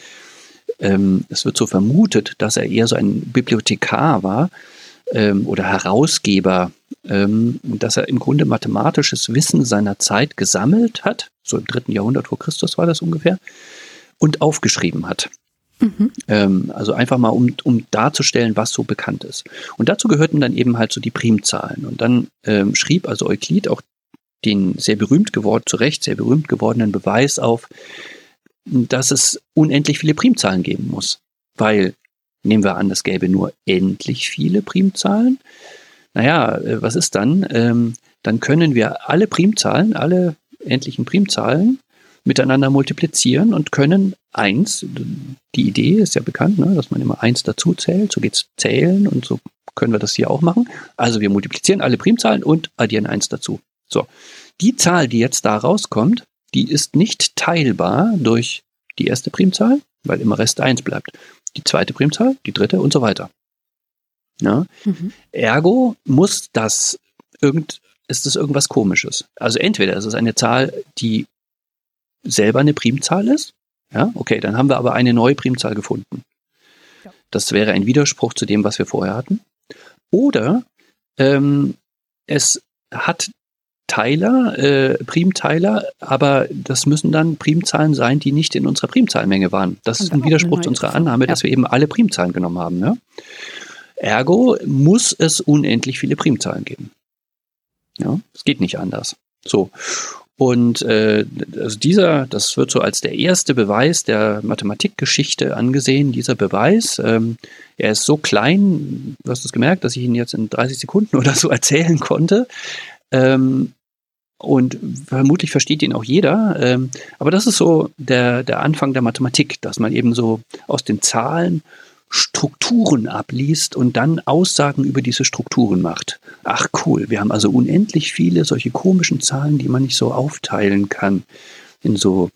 ähm, es wird so vermutet, dass er eher so ein Bibliothekar war ähm, oder Herausgeber, ähm, dass er im Grunde mathematisches Wissen seiner Zeit gesammelt hat, so im dritten Jahrhundert vor Christus war das ungefähr, und aufgeschrieben hat. Mhm. Ähm, also einfach mal, um, um darzustellen, was so bekannt ist. Und dazu gehörten dann eben halt so die Primzahlen. Und dann ähm, schrieb also Euklid auch den sehr berühmt geworden, zu Recht sehr berühmt gewordenen Beweis auf, dass es unendlich viele Primzahlen geben muss. Weil, nehmen wir an, es gäbe nur endlich viele Primzahlen. Naja, äh, was ist dann? Ähm, dann können wir alle Primzahlen, alle endlichen Primzahlen miteinander multiplizieren und können eins, die Idee ist ja bekannt, ne, dass man immer eins dazu zählt, so geht's zählen und so können wir das hier auch machen. Also wir multiplizieren alle Primzahlen und addieren eins dazu. So, die Zahl, die jetzt da rauskommt, die ist nicht teilbar durch die erste Primzahl, weil immer Rest eins bleibt. Die zweite Primzahl, die dritte und so weiter. Ja? Mhm. Ergo muss das irgend, ist es irgendwas komisches. Also entweder ist es eine Zahl, die selber eine Primzahl ist. Ja, okay, dann haben wir aber eine neue Primzahl gefunden. Ja. Das wäre ein Widerspruch zu dem, was wir vorher hatten. Oder ähm, es hat Teiler, äh, Primteiler, aber das müssen dann Primzahlen sein, die nicht in unserer Primzahlmenge waren. Das ist ein Widerspruch zu unserer Annahme, ja. dass wir eben alle Primzahlen genommen haben. Ne? Ergo muss es unendlich viele Primzahlen geben. Ja, es geht nicht anders. So. Und äh, also dieser, das wird so als der erste Beweis der Mathematikgeschichte angesehen, dieser Beweis. Ähm, er ist so klein, du hast es gemerkt, dass ich ihn jetzt in 30 Sekunden oder so erzählen konnte. Ähm, und vermutlich versteht ihn auch jeder. Ähm, aber das ist so der, der Anfang der Mathematik, dass man eben so aus den Zahlen Strukturen abliest und dann Aussagen über diese Strukturen macht. Ach cool, wir haben also unendlich viele solche komischen Zahlen, die man nicht so aufteilen kann in so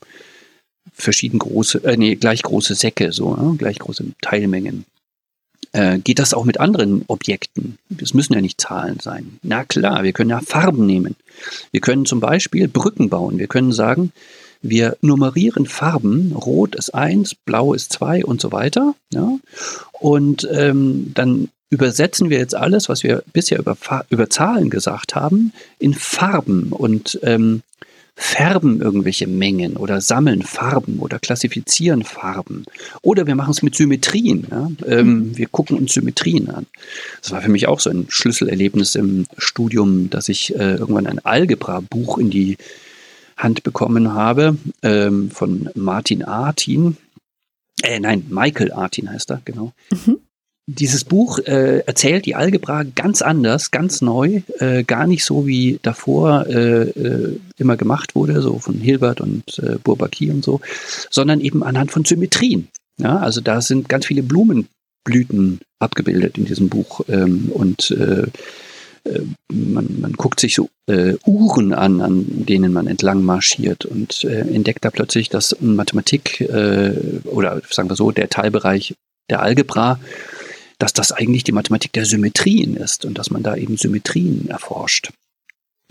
verschieden große, äh, nee, gleich große Säcke, so, äh, gleich große Teilmengen. Äh, geht das auch mit anderen Objekten? Es müssen ja nicht Zahlen sein. Na klar, wir können ja Farben nehmen. Wir können zum Beispiel Brücken bauen. Wir können sagen, wir nummerieren Farben. Rot ist eins, blau ist zwei und so weiter. Ja? Und ähm, dann übersetzen wir jetzt alles, was wir bisher über, über Zahlen gesagt haben, in Farben und ähm, färben irgendwelche Mengen oder sammeln Farben oder klassifizieren Farben. Oder wir machen es mit Symmetrien. Ja? Ähm, mhm. wir gucken uns Symmetrien an. Das war für mich auch so ein Schlüsselerlebnis im Studium, dass ich äh, irgendwann ein Algebra-Buch in die Hand bekommen habe ähm, von Martin Artin. Äh, nein, Michael Artin heißt er, genau. Mhm. Dieses Buch äh, erzählt die Algebra ganz anders, ganz neu, äh, gar nicht so wie davor äh, äh immer gemacht wurde, so von Hilbert und äh, Bourbaki und so, sondern eben anhand von Symmetrien. Ja, also da sind ganz viele Blumenblüten abgebildet in diesem Buch ähm, und äh, äh, man, man guckt sich so äh, Uhren an, an denen man entlang marschiert und äh, entdeckt da plötzlich, dass Mathematik äh, oder sagen wir so, der Teilbereich der Algebra, dass das eigentlich die Mathematik der Symmetrien ist und dass man da eben Symmetrien erforscht.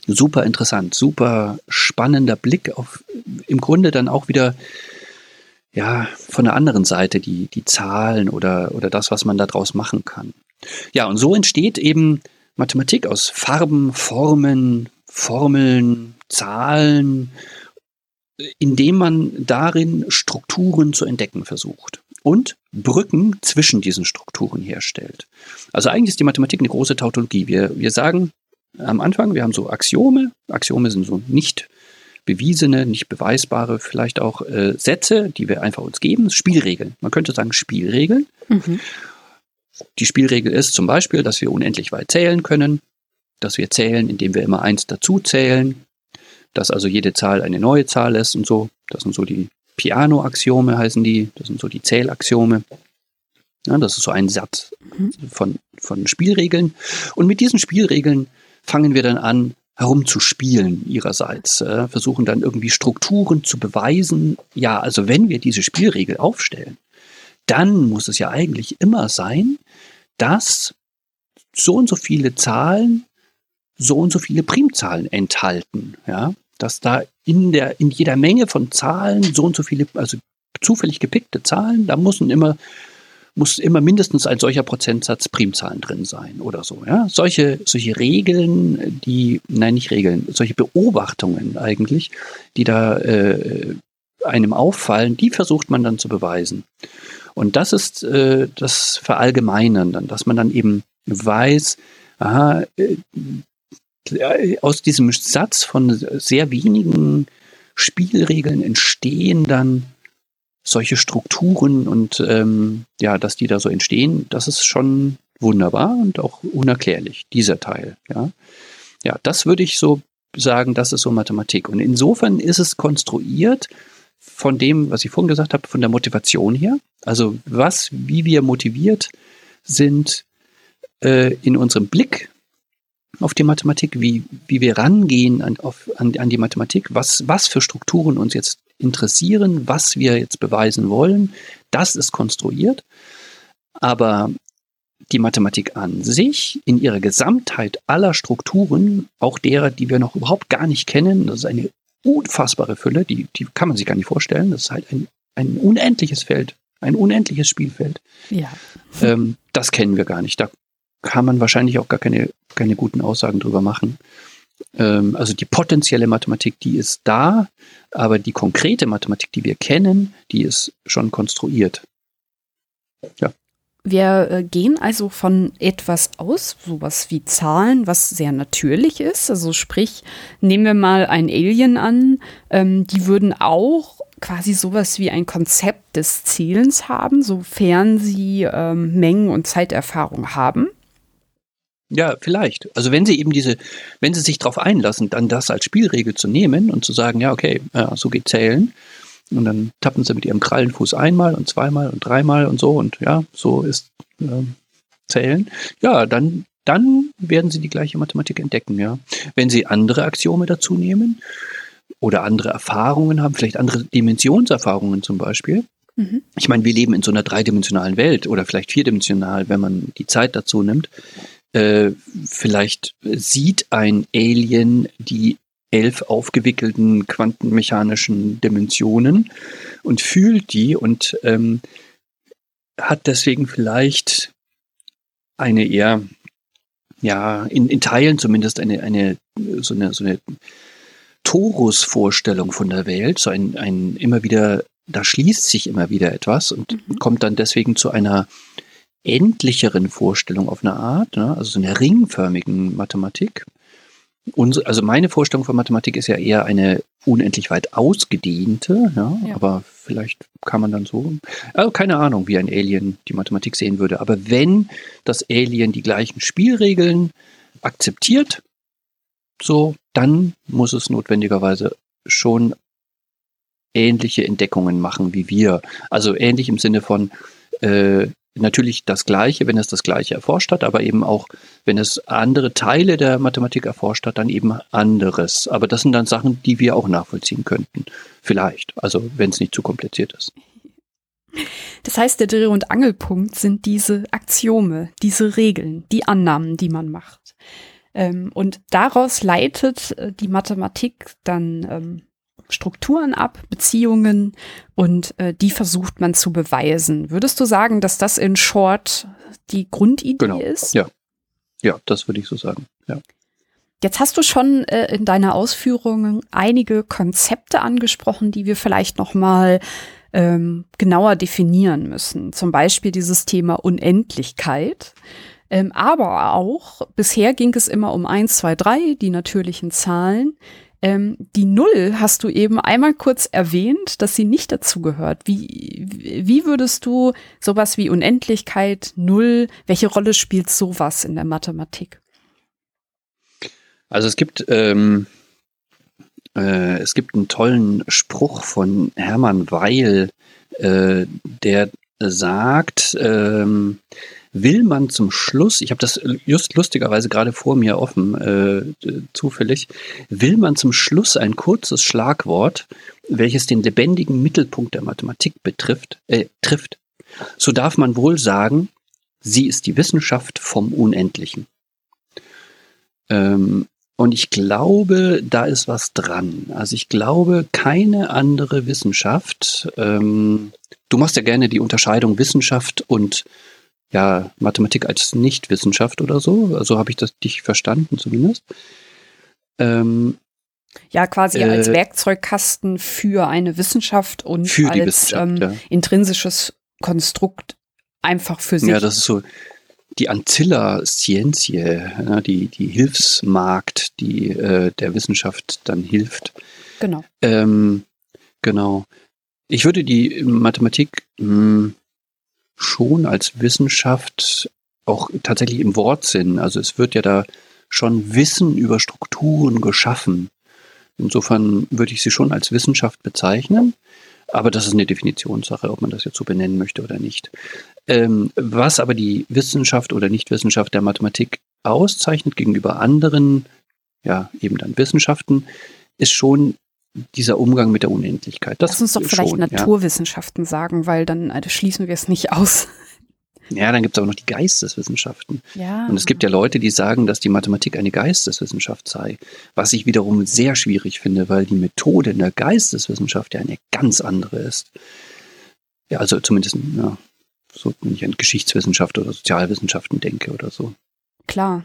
Super interessant, super spannender Blick auf im Grunde dann auch wieder ja, von der anderen Seite, die, die Zahlen oder, oder das, was man daraus machen kann. Ja, und so entsteht eben Mathematik aus Farben, Formen, Formeln, Zahlen, indem man darin Strukturen zu entdecken versucht und Brücken zwischen diesen Strukturen herstellt. Also eigentlich ist die Mathematik eine große Tautologie. Wir, wir sagen am Anfang, wir haben so Axiome. Axiome sind so nicht bewiesene, nicht beweisbare, vielleicht auch äh, Sätze, die wir einfach uns geben, Spielregeln. Man könnte sagen Spielregeln. Mhm. Die Spielregel ist zum Beispiel, dass wir unendlich weit zählen können, dass wir zählen, indem wir immer eins dazu zählen, dass also jede Zahl eine neue Zahl ist und so. Das sind so die Piano-Axiome heißen die, das sind so die Zählaxiome. Ja, das ist so ein Satz mhm. von, von Spielregeln. Und mit diesen Spielregeln fangen wir dann an, herumzuspielen ihrerseits, äh, versuchen dann irgendwie Strukturen zu beweisen. Ja, also wenn wir diese Spielregel aufstellen, dann muss es ja eigentlich immer sein, dass so und so viele Zahlen so und so viele Primzahlen enthalten, ja, dass da in der in jeder Menge von Zahlen so und so viele also zufällig gepickte Zahlen, da müssen immer muss immer mindestens ein solcher Prozentsatz Primzahlen drin sein oder so. Ja? Solche, solche Regeln, die, nein, nicht Regeln, solche Beobachtungen eigentlich, die da äh, einem auffallen, die versucht man dann zu beweisen. Und das ist äh, das Verallgemeinern dann, dass man dann eben weiß, aha, äh, aus diesem Satz von sehr wenigen Spielregeln entstehen dann solche Strukturen und ähm, ja, dass die da so entstehen, das ist schon wunderbar und auch unerklärlich, dieser Teil. Ja, ja das würde ich so sagen, das ist so Mathematik. Und insofern ist es konstruiert von dem, was ich vorhin gesagt habe, von der Motivation her. Also was, wie wir motiviert sind äh, in unserem Blick auf die Mathematik, wie, wie wir rangehen an, auf, an, an die Mathematik, was, was für Strukturen uns jetzt interessieren, was wir jetzt beweisen wollen. Das ist konstruiert. Aber die Mathematik an sich, in ihrer Gesamtheit aller Strukturen, auch derer, die wir noch überhaupt gar nicht kennen, das ist eine unfassbare Fülle, die, die kann man sich gar nicht vorstellen. Das ist halt ein, ein unendliches Feld, ein unendliches Spielfeld. Ja. Ähm, das kennen wir gar nicht. Da kann man wahrscheinlich auch gar keine, keine guten Aussagen drüber machen. Ähm, also die potenzielle Mathematik, die ist da, aber die konkrete Mathematik, die wir kennen, die ist schon konstruiert. Ja. Wir äh, gehen also von etwas aus, sowas wie Zahlen, was sehr natürlich ist. Also sprich, nehmen wir mal ein Alien an, ähm, die würden auch quasi sowas wie ein Konzept des Zielens haben, sofern sie ähm, Mengen- und Zeiterfahrung haben. Ja, vielleicht. Also wenn Sie eben diese, wenn Sie sich darauf einlassen, dann das als Spielregel zu nehmen und zu sagen, ja, okay, ja, so geht Zählen. Und dann tappen Sie mit Ihrem Krallenfuß einmal und zweimal und dreimal und so und ja, so ist äh, Zählen. Ja, dann, dann werden Sie die gleiche Mathematik entdecken, ja. Wenn Sie andere Axiome dazu nehmen oder andere Erfahrungen haben, vielleicht andere Dimensionserfahrungen zum Beispiel, mhm. ich meine, wir leben in so einer dreidimensionalen Welt oder vielleicht vierdimensional, wenn man die Zeit dazu nimmt. Äh, vielleicht sieht ein Alien die elf aufgewickelten quantenmechanischen Dimensionen und fühlt die und ähm, hat deswegen vielleicht eine eher, ja, in, in Teilen zumindest eine, eine, so eine, so eine Torus-Vorstellung von der Welt, so ein, ein immer wieder, da schließt sich immer wieder etwas und mhm. kommt dann deswegen zu einer endlicheren Vorstellung auf eine Art, ne? also so einer ringförmigen Mathematik. Unsere, also meine Vorstellung von Mathematik ist ja eher eine unendlich weit ausgedehnte, ja, ja. aber vielleicht kann man dann so, also keine Ahnung, wie ein Alien die Mathematik sehen würde. Aber wenn das Alien die gleichen Spielregeln akzeptiert, so, dann muss es notwendigerweise schon ähnliche Entdeckungen machen wie wir. Also ähnlich im Sinne von, äh, natürlich das Gleiche, wenn es das Gleiche erforscht hat, aber eben auch, wenn es andere Teile der Mathematik erforscht hat, dann eben anderes. Aber das sind dann Sachen, die wir auch nachvollziehen könnten. Vielleicht. Also, wenn es nicht zu kompliziert ist. Das heißt, der Dreh- und Angelpunkt sind diese Axiome, diese Regeln, die Annahmen, die man macht. Ähm, und daraus leitet äh, die Mathematik dann ähm, Strukturen ab, Beziehungen und äh, die versucht man zu beweisen. Würdest du sagen, dass das in Short die Grundidee genau. ist? Ja. Ja, das würde ich so sagen. Ja. Jetzt hast du schon äh, in deiner Ausführungen einige Konzepte angesprochen, die wir vielleicht noch mal ähm, genauer definieren müssen. Zum Beispiel dieses Thema Unendlichkeit. Ähm, aber auch, bisher ging es immer um eins, zwei, drei, die natürlichen Zahlen. Ähm, die Null hast du eben einmal kurz erwähnt, dass sie nicht dazugehört. Wie, wie würdest du sowas wie Unendlichkeit, Null, welche Rolle spielt sowas in der Mathematik? Also es gibt, ähm, äh, es gibt einen tollen Spruch von Hermann Weil, äh, der sagt, ähm, will man zum Schluss, ich habe das just lustigerweise gerade vor mir offen, äh, zufällig, will man zum Schluss ein kurzes Schlagwort, welches den lebendigen Mittelpunkt der Mathematik betrifft, äh, trifft, so darf man wohl sagen, sie ist die Wissenschaft vom Unendlichen. Ähm, und ich glaube, da ist was dran. Also ich glaube, keine andere Wissenschaft, ähm, du machst ja gerne die Unterscheidung Wissenschaft und ja, Mathematik als Nichtwissenschaft oder so. Also habe ich das dich verstanden zumindest. Ähm, ja, quasi äh, als Werkzeugkasten für eine Wissenschaft und für als Wissenschaft, ähm, ja. intrinsisches Konstrukt einfach für sich. Ja, das ist so die Ancilla Scientiae, die, die Hilfsmarkt, die äh, der Wissenschaft dann hilft. Genau. Ähm, genau. Ich würde die Mathematik mh, hm, schon als Wissenschaft auch tatsächlich im Wortsinn. Also es wird ja da schon Wissen über Strukturen geschaffen. Insofern würde ich sie schon als Wissenschaft bezeichnen. Aber das ist eine Definitionssache, ob man das jetzt so benennen möchte oder nicht. Ähm, was aber die Wissenschaft oder Nichtwissenschaft der Mathematik auszeichnet gegenüber anderen, ja, eben dann Wissenschaften, ist schon dieser Umgang mit der Unendlichkeit. Das Lass uns doch vielleicht schon, Naturwissenschaften ja. sagen, weil dann also schließen wir es nicht aus. Ja, dann gibt es auch noch die Geisteswissenschaften. Ja. Und es gibt ja Leute, die sagen, dass die Mathematik eine Geisteswissenschaft sei, was ich wiederum sehr schwierig finde, weil die Methode in der Geisteswissenschaft ja eine ganz andere ist. Ja, also zumindest, ja, so wenn ich an Geschichtswissenschaft oder Sozialwissenschaften denke oder so. Klar,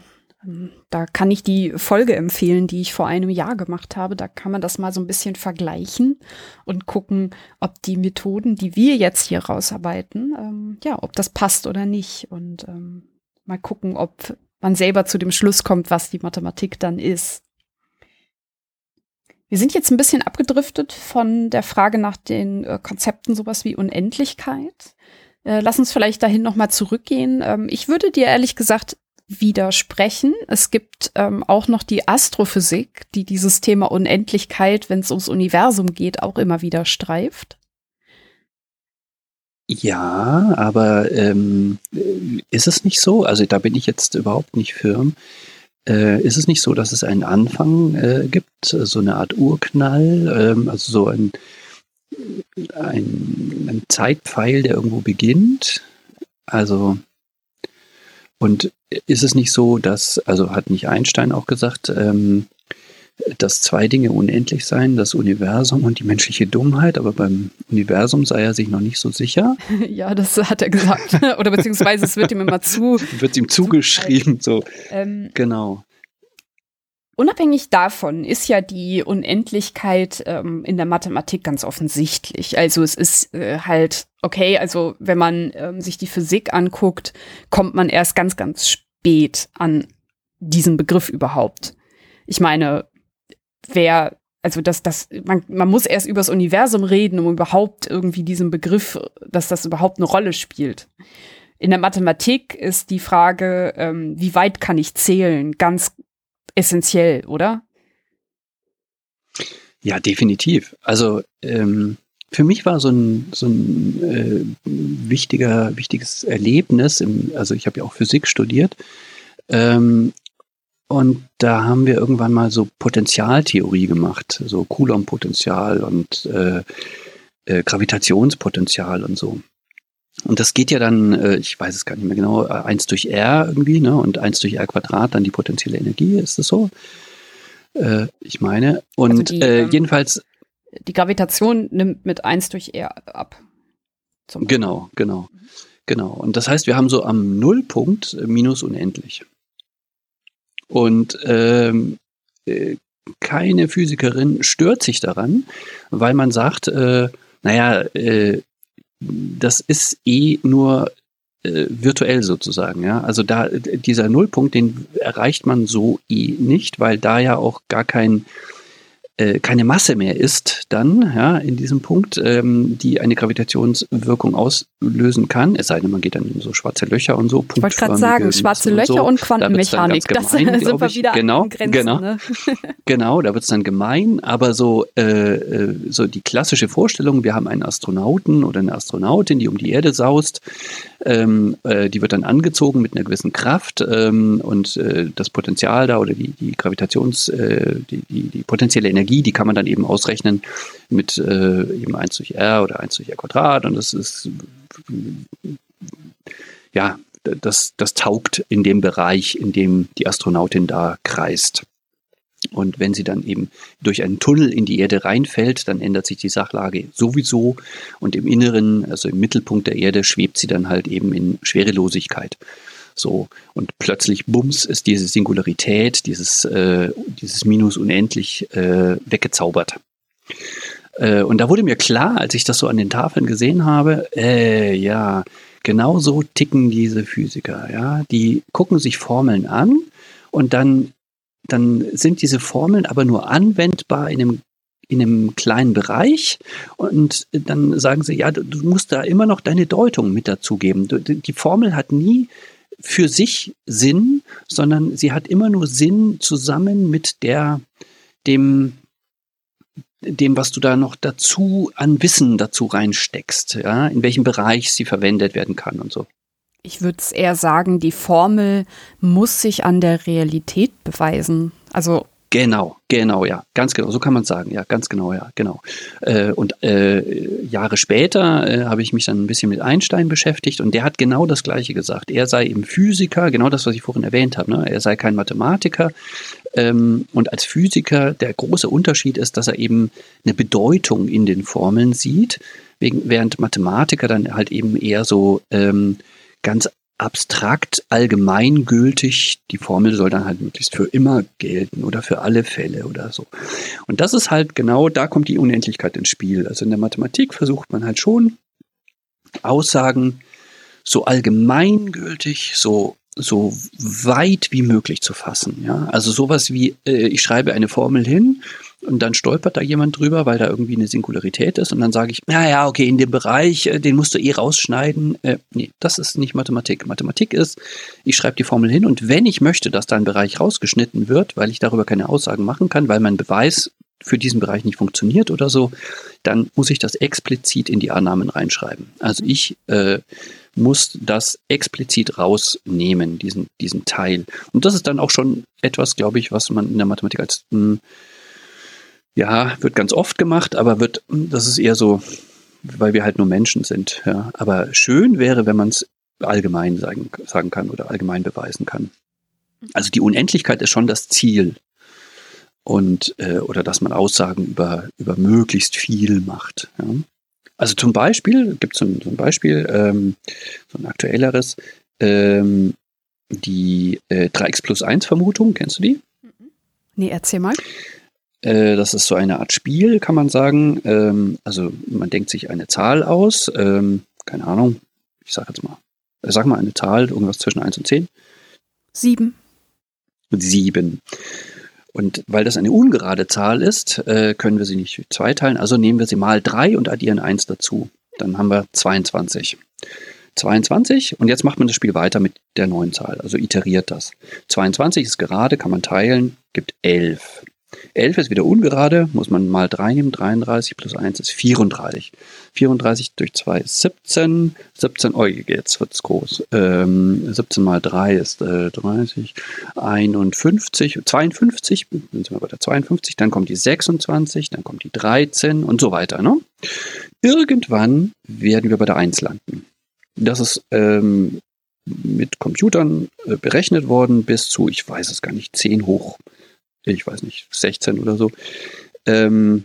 da kann ich die Folge empfehlen, die ich vor einem Jahr gemacht habe. Da kann man das mal so ein bisschen vergleichen und gucken, ob die Methoden, die wir jetzt hier rausarbeiten, ähm, ja, ob das passt oder nicht. Und ähm, mal gucken, ob man selber zu dem Schluss kommt, was die Mathematik dann ist. Wir sind jetzt ein bisschen abgedriftet von der Frage nach den äh, Konzepten sowas wie Unendlichkeit. Äh, lass uns vielleicht dahin nochmal zurückgehen. Ähm, ich würde dir ehrlich gesagt widersprechen. Es gibt ähm, auch noch die Astrophysik, die dieses Thema Unendlichkeit, wenn es ums Universum geht, auch immer wieder streift. Ja, aber ähm, ist es nicht so? Also da bin ich jetzt überhaupt nicht firm. Äh, ist es nicht so, dass es einen Anfang äh, gibt, so eine Art Urknall, ähm, also so ein, ein, ein Zeitpfeil, der irgendwo beginnt? Also und ist es nicht so, dass, also hat nicht Einstein auch gesagt, ähm, dass zwei Dinge unendlich seien, das Universum und die menschliche Dummheit, aber beim Universum sei er sich noch nicht so sicher. Ja, das hat er gesagt. Oder beziehungsweise es wird ihm immer zu. Wird ihm zugeschrieben, so. Ähm, genau. Unabhängig davon ist ja die Unendlichkeit ähm, in der Mathematik ganz offensichtlich. Also es ist äh, halt, okay, also wenn man ähm, sich die Physik anguckt, kommt man erst ganz, ganz spät an diesen Begriff überhaupt. Ich meine, wer, also das, das, man, man muss erst übers Universum reden, um überhaupt irgendwie diesen Begriff, dass das überhaupt eine Rolle spielt. In der Mathematik ist die Frage, ähm, wie weit kann ich zählen, ganz essentiell, oder? Ja, definitiv. Also ähm, für mich war so ein, so ein äh, wichtiger, wichtiges Erlebnis, im, also ich habe ja auch Physik studiert, ähm, und da haben wir irgendwann mal so Potentialtheorie gemacht, so Coulomb-Potenzial und äh, äh, Gravitationspotenzial und so. Und das geht ja dann, äh, ich weiß es gar nicht mehr genau, 1 durch R irgendwie, ne? Und 1 durch R Quadrat, dann die potenzielle Energie, ist das so? Äh, ich meine. Und also die, äh, ähm, jedenfalls. Die Gravitation nimmt mit 1 durch R ab. genau, genau. Genau. Und das heißt, wir haben so am Nullpunkt minus unendlich. Und ähm, äh, keine Physikerin stört sich daran, weil man sagt, äh, naja, äh, das ist eh nur äh, virtuell sozusagen, ja. Also da dieser Nullpunkt, den erreicht man so eh nicht, weil da ja auch gar kein äh, keine Masse mehr ist, dann ja, in diesem Punkt, ähm, die eine Gravitationswirkung auslösen kann. Es sei denn, man geht dann in so schwarze Löcher und so. Ich wollte gerade sagen, schwarze Löcher und, so. und Quantenmechanik. Da gemein, das sind wir wieder genau, an Grenzen. Genau, ne? genau da wird es dann gemein. Aber so, äh, äh, so die klassische Vorstellung, wir haben einen Astronauten oder eine Astronautin, die um die Erde saust, ähm, äh, die wird dann angezogen mit einer gewissen Kraft ähm, und äh, das Potenzial da oder die, die Gravitations, die, die, die potenzielle Energie, die kann man dann eben ausrechnen mit äh, eben 1 durch R oder 1 durch R Quadrat und das ist ja, das, das taugt in dem Bereich, in dem die Astronautin da kreist. Und wenn sie dann eben durch einen Tunnel in die Erde reinfällt, dann ändert sich die Sachlage sowieso. Und im Inneren, also im Mittelpunkt der Erde, schwebt sie dann halt eben in Schwerelosigkeit. So, und plötzlich, bums, ist diese Singularität, dieses, äh, dieses Minus unendlich äh, weggezaubert. Äh, und da wurde mir klar, als ich das so an den Tafeln gesehen habe, äh, ja, genau so ticken diese Physiker, ja. Die gucken sich Formeln an und dann dann sind diese Formeln aber nur anwendbar in einem in einem kleinen Bereich und dann sagen sie, ja, du, musst da immer noch deine Deutung mit dazugeben. Die Formel hat nie für sich Sinn, sondern sie hat immer nur Sinn zusammen mit der, dem, dem, was du da noch dazu an Wissen dazu reinsteckst, ja, in welchem Bereich sie verwendet werden kann und so. Ich würde es eher sagen, die Formel muss sich an der Realität beweisen. Also Genau, genau, ja, ganz genau, so kann man sagen, ja, ganz genau, ja, genau. Äh, und äh, Jahre später äh, habe ich mich dann ein bisschen mit Einstein beschäftigt und der hat genau das Gleiche gesagt. Er sei eben Physiker, genau das, was ich vorhin erwähnt habe. Ne? Er sei kein Mathematiker ähm, und als Physiker der große Unterschied ist, dass er eben eine Bedeutung in den Formeln sieht, während Mathematiker dann halt eben eher so ähm, ganz abstrakt, allgemeingültig. Die Formel soll dann halt möglichst für immer gelten oder für alle Fälle oder so. Und das ist halt genau, da kommt die Unendlichkeit ins Spiel. Also in der Mathematik versucht man halt schon Aussagen so allgemeingültig, so so weit wie möglich zu fassen. Ja? Also sowas wie, äh, ich schreibe eine Formel hin und dann stolpert da jemand drüber, weil da irgendwie eine Singularität ist und dann sage ich, naja, okay, in dem Bereich, äh, den musst du eh rausschneiden. Äh, nee, das ist nicht Mathematik. Mathematik ist, ich schreibe die Formel hin und wenn ich möchte, dass da ein Bereich rausgeschnitten wird, weil ich darüber keine Aussagen machen kann, weil mein Beweis für diesen Bereich nicht funktioniert oder so, dann muss ich das explizit in die Annahmen reinschreiben. Also ich äh, muss das explizit rausnehmen, diesen, diesen Teil. Und das ist dann auch schon etwas, glaube ich, was man in der Mathematik als mh, hm, ja, wird ganz oft gemacht, aber wird, das ist eher so, weil wir halt nur Menschen sind. Ja. Aber schön wäre, wenn man es allgemein sagen, sagen kann oder allgemein beweisen kann. Also die Unendlichkeit ist schon das Ziel. Und, äh, oder dass man Aussagen über, über möglichst viel macht. Ja. Also zum Beispiel, gibt es so, so, ein Beispiel, ähm, so ein aktuelleres, ähm, die äh, 3x plus 1 Vermutung, kennst du die? Nee, erzähl mal. Äh, das ist so eine Art Spiel, kann man sagen. Ähm, also man denkt sich eine Zahl aus, ähm, keine Ahnung, ich sag jetzt mal, äh, sag mal eine Zahl, irgendwas zwischen 1 und 10. Sieben. Sieben. Und weil das eine ungerade Zahl ist, äh, können wir sie nicht zweiteilen. Also nehmen wir sie mal 3 und addieren 1 dazu. Dann haben wir 22. 22 und jetzt macht man das Spiel weiter mit der neuen Zahl, also iteriert das. 22 ist gerade, kann man teilen, gibt 11. 11 ist wieder ungerade, muss man mal 3 nehmen. 33 plus 1 ist 34. 34 durch 2 ist 17. 17, oh, jetzt wird es groß. Ähm, 17 mal 3 ist äh, 30. 51, 52, dann sind wir bei der 52, dann kommt die 26, dann kommt die 13 und so weiter. Ne? Irgendwann werden wir bei der 1 landen. Das ist ähm, mit Computern äh, berechnet worden bis zu, ich weiß es gar nicht, 10 hoch ich weiß nicht, 16 oder so. Ähm,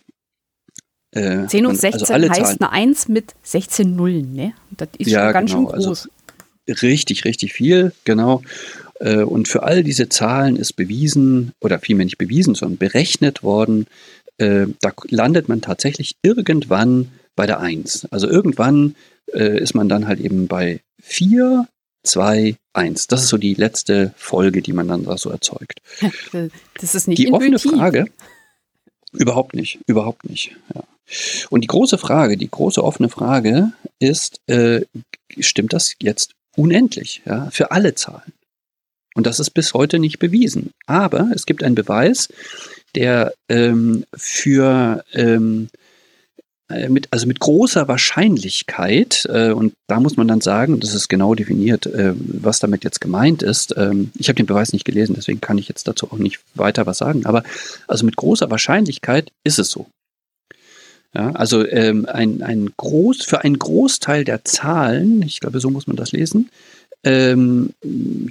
äh, 10 hoch 16 also heißt Zahlen. eine 1 mit 16 Nullen, ne? Das ist ja, schon ganz genau, schön groß. Also richtig, richtig viel, genau. Äh, und für all diese Zahlen ist bewiesen, oder vielmehr nicht bewiesen, sondern berechnet worden, äh, da landet man tatsächlich irgendwann bei der 1. Also irgendwann äh, ist man dann halt eben bei 4, 2, 1. Das ist so die letzte Folge, die man dann da so erzeugt. Das ist nicht Die offene Frage, überhaupt nicht, überhaupt nicht. Ja. Und die große Frage, die große offene Frage ist, äh, stimmt das jetzt unendlich, ja, für alle Zahlen? Und das ist bis heute nicht bewiesen. Aber es gibt einen Beweis, der ähm, für ähm, äh, mit, also mit großer Wahrscheinlichkeit, äh, und da muss man dann sagen, das ist genau definiert, äh, was damit jetzt gemeint ist. Ähm, ich habe den Beweis nicht gelesen, deswegen kann ich jetzt dazu auch nicht weiter was sagen, aber also mit großer Wahrscheinlichkeit ist es so. Ja, also ähm, ein, ein Groß, für einen Großteil der Zahlen, ich glaube, so muss man das lesen, ähm,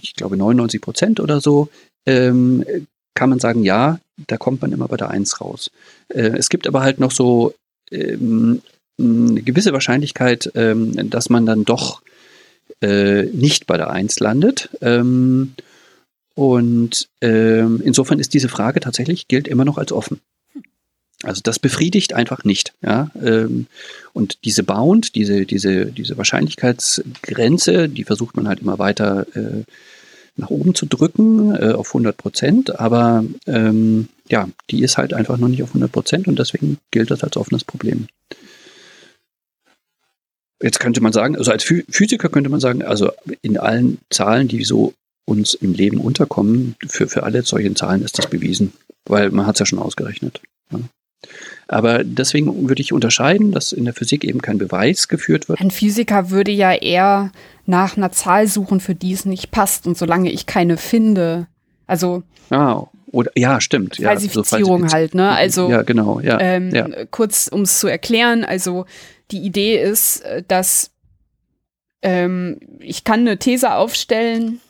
ich glaube 99 Prozent oder so, ähm, kann man sagen, ja, da kommt man immer bei der Eins raus. Äh, es gibt aber halt noch so ähm, eine gewisse Wahrscheinlichkeit, ähm, dass man dann doch äh, nicht bei der Eins landet. Ähm, und ähm, insofern ist diese Frage tatsächlich, gilt immer noch als offen. Also das befriedigt einfach nicht. Ja? Ähm, und diese Bound, diese, diese, diese Wahrscheinlichkeitsgrenze, die versucht man halt immer weiter äh, nach oben zu drücken äh, auf 100 Prozent. Aber ähm, ja, die ist halt einfach noch nicht auf 100 Prozent und deswegen gilt das als offenes Problem. Jetzt könnte man sagen, also als Physiker könnte man sagen, also in allen Zahlen, die so uns im Leben unterkommen, für, für alle solchen Zahlen ist das bewiesen, weil man hat es ja schon ausgerechnet. Ja. Aber deswegen würde ich unterscheiden, dass in der Physik eben kein Beweis geführt wird. Ein Physiker würde ja eher nach einer Zahl suchen, für die es nicht passt. Und solange ich keine finde, also. Ah, oder, ja, stimmt. Falsifizierung ja, halt, ne? Also, ja, genau, ja. Ähm, ja. Kurz, um es zu erklären, also die Idee ist, äh, dass ähm, ich kann eine These aufstellen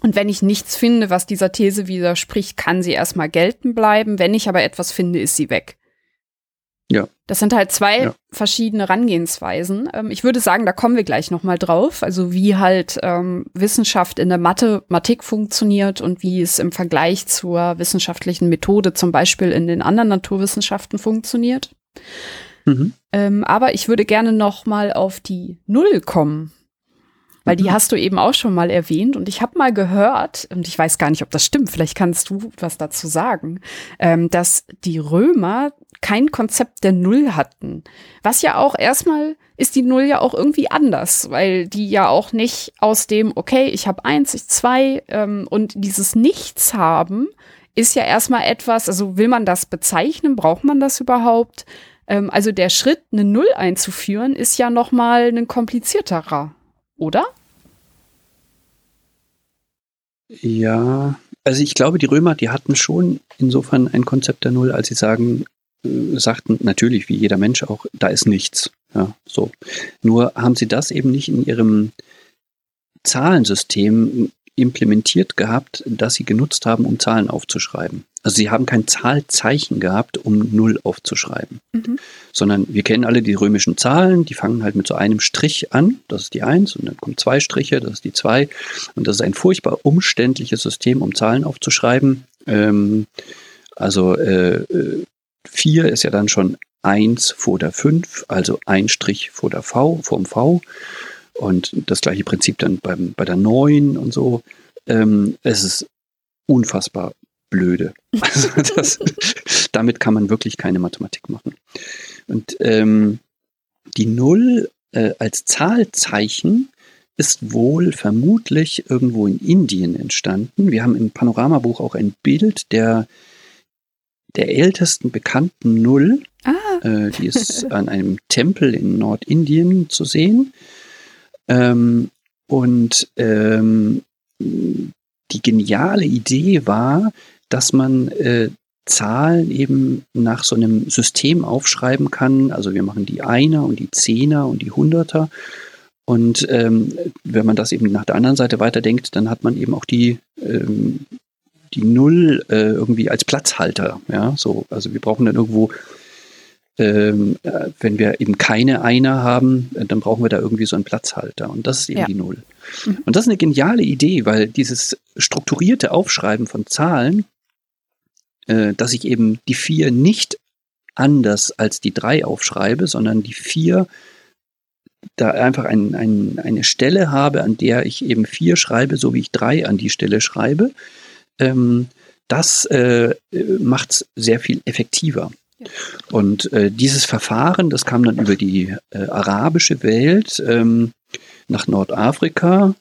und wenn ich nichts finde, was dieser These widerspricht, kann sie erstmal gelten bleiben. Wenn ich aber etwas finde, ist sie weg. Das sind halt zwei ja. verschiedene Herangehensweisen. Ähm, ich würde sagen, da kommen wir gleich noch mal drauf. Also wie halt ähm, Wissenschaft in der Mathematik funktioniert und wie es im Vergleich zur wissenschaftlichen Methode zum Beispiel in den anderen Naturwissenschaften funktioniert. Mhm. Ähm, aber ich würde gerne noch mal auf die Null kommen. Weil die mhm. hast du eben auch schon mal erwähnt und ich habe mal gehört, und ich weiß gar nicht, ob das stimmt, vielleicht kannst du was dazu sagen, ähm, dass die Römer kein Konzept der Null hatten. Was ja auch erstmal ist die Null ja auch irgendwie anders, weil die ja auch nicht aus dem, okay, ich habe eins, ich zwei ähm, und dieses Nichts haben ist ja erstmal etwas, also will man das bezeichnen, braucht man das überhaupt? Ähm, also der Schritt, eine Null einzuführen, ist ja nochmal ein komplizierterer, oder? Ja, also ich glaube, die Römer, die hatten schon insofern ein Konzept der Null, als sie sagen, äh, sagten natürlich, wie jeder Mensch auch, da ist nichts. Ja, so. Nur haben sie das eben nicht in ihrem Zahlensystem implementiert gehabt, das sie genutzt haben, um Zahlen aufzuschreiben. Also sie haben kein Zahlzeichen gehabt, um Null aufzuschreiben, mhm. sondern wir kennen alle die römischen Zahlen, die fangen halt mit so einem Strich an, das ist die Eins, und dann kommen zwei Striche, das ist die Zwei, und das ist ein furchtbar umständliches System, um Zahlen aufzuschreiben. Ähm, also äh, äh 4 ist ja dann schon 1 vor der 5, also ein Strich vor der V, vorm V. Und das gleiche Prinzip dann beim, bei der 9 und so. Ähm, es ist unfassbar blöde. Also das, damit kann man wirklich keine Mathematik machen. Und ähm, die 0 äh, als Zahlzeichen ist wohl vermutlich irgendwo in Indien entstanden. Wir haben im Panoramabuch auch ein Bild der der ältesten bekannten Null. Ah. Äh, die ist an einem Tempel in Nordindien zu sehen. Ähm, und ähm, die geniale Idee war, dass man äh, Zahlen eben nach so einem System aufschreiben kann. Also wir machen die Einer und die Zehner und die Hunderter. Und ähm, wenn man das eben nach der anderen Seite weiterdenkt, dann hat man eben auch die, ähm, die Null äh, irgendwie als Platzhalter. Ja, so, also wir brauchen dann irgendwo, ähm, äh, wenn wir eben keine Einer haben, äh, dann brauchen wir da irgendwie so einen Platzhalter. Und das ist eben Ja. die Null. Mhm. Und das ist eine geniale Idee, weil dieses strukturierte Aufschreiben von Zahlen, äh, dass ich eben die vier nicht anders als die drei aufschreibe, sondern die vier da einfach ein, ein, eine Stelle habe, an der ich eben vier schreibe, so wie ich drei an die Stelle schreibe, ähm, das äh, macht es sehr viel effektiver. Und äh, dieses Verfahren, das kam dann über die äh, arabische Welt ähm, nach Nordafrika.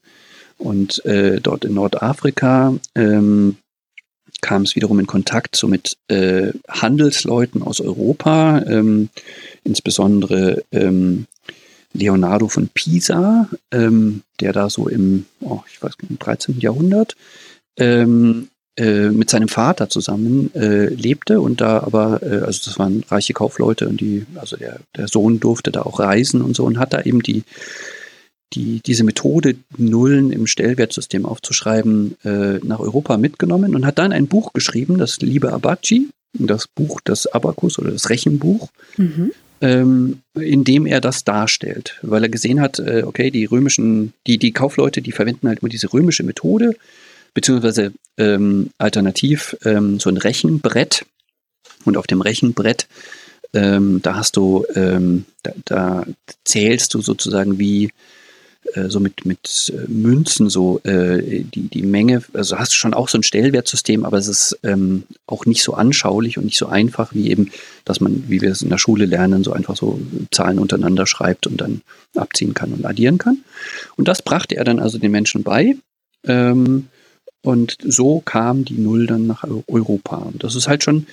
Und äh, dort in Nordafrika ähm, kam es wiederum in Kontakt so mit äh, Handelsleuten aus Europa, ähm, insbesondere ähm, Leonardo von Pisa, ähm, der da so im, oh, ich weiß im 13. Jahrhundert ähm, äh, mit seinem Vater zusammen äh, lebte und da aber, äh, also das waren reiche Kaufleute und die, also der, der Sohn durfte da auch reisen und so und hat da eben die, die, diese Methode, Nullen im Stellwertsystem aufzuschreiben, äh, nach Europa mitgenommen und hat dann ein Buch geschrieben, das Liebe Abaci, das Buch, das Abakus oder das Rechenbuch, Mhm. ähm, in dem er das darstellt, weil er gesehen hat, äh, okay, die römischen, die, die Kaufleute, die verwenden halt immer diese römische Methode, beziehungsweise ähm, alternativ ähm, so ein Rechenbrett. Und auf dem Rechenbrett, ähm, da hast du, ähm, da, da zählst du sozusagen wie äh, so mit, mit äh, Münzen so äh, die, die Menge, also hast du schon auch so ein Stellwertsystem, aber es ist ähm, auch nicht so anschaulich und nicht so einfach wie eben, dass man, wie wir es in der Schule lernen, so einfach so Zahlen untereinander schreibt und dann abziehen kann und addieren kann. Und das brachte er dann also den Menschen bei. Ähm, und so kam die Null dann nach Eu- Europa. Und das ist halt schon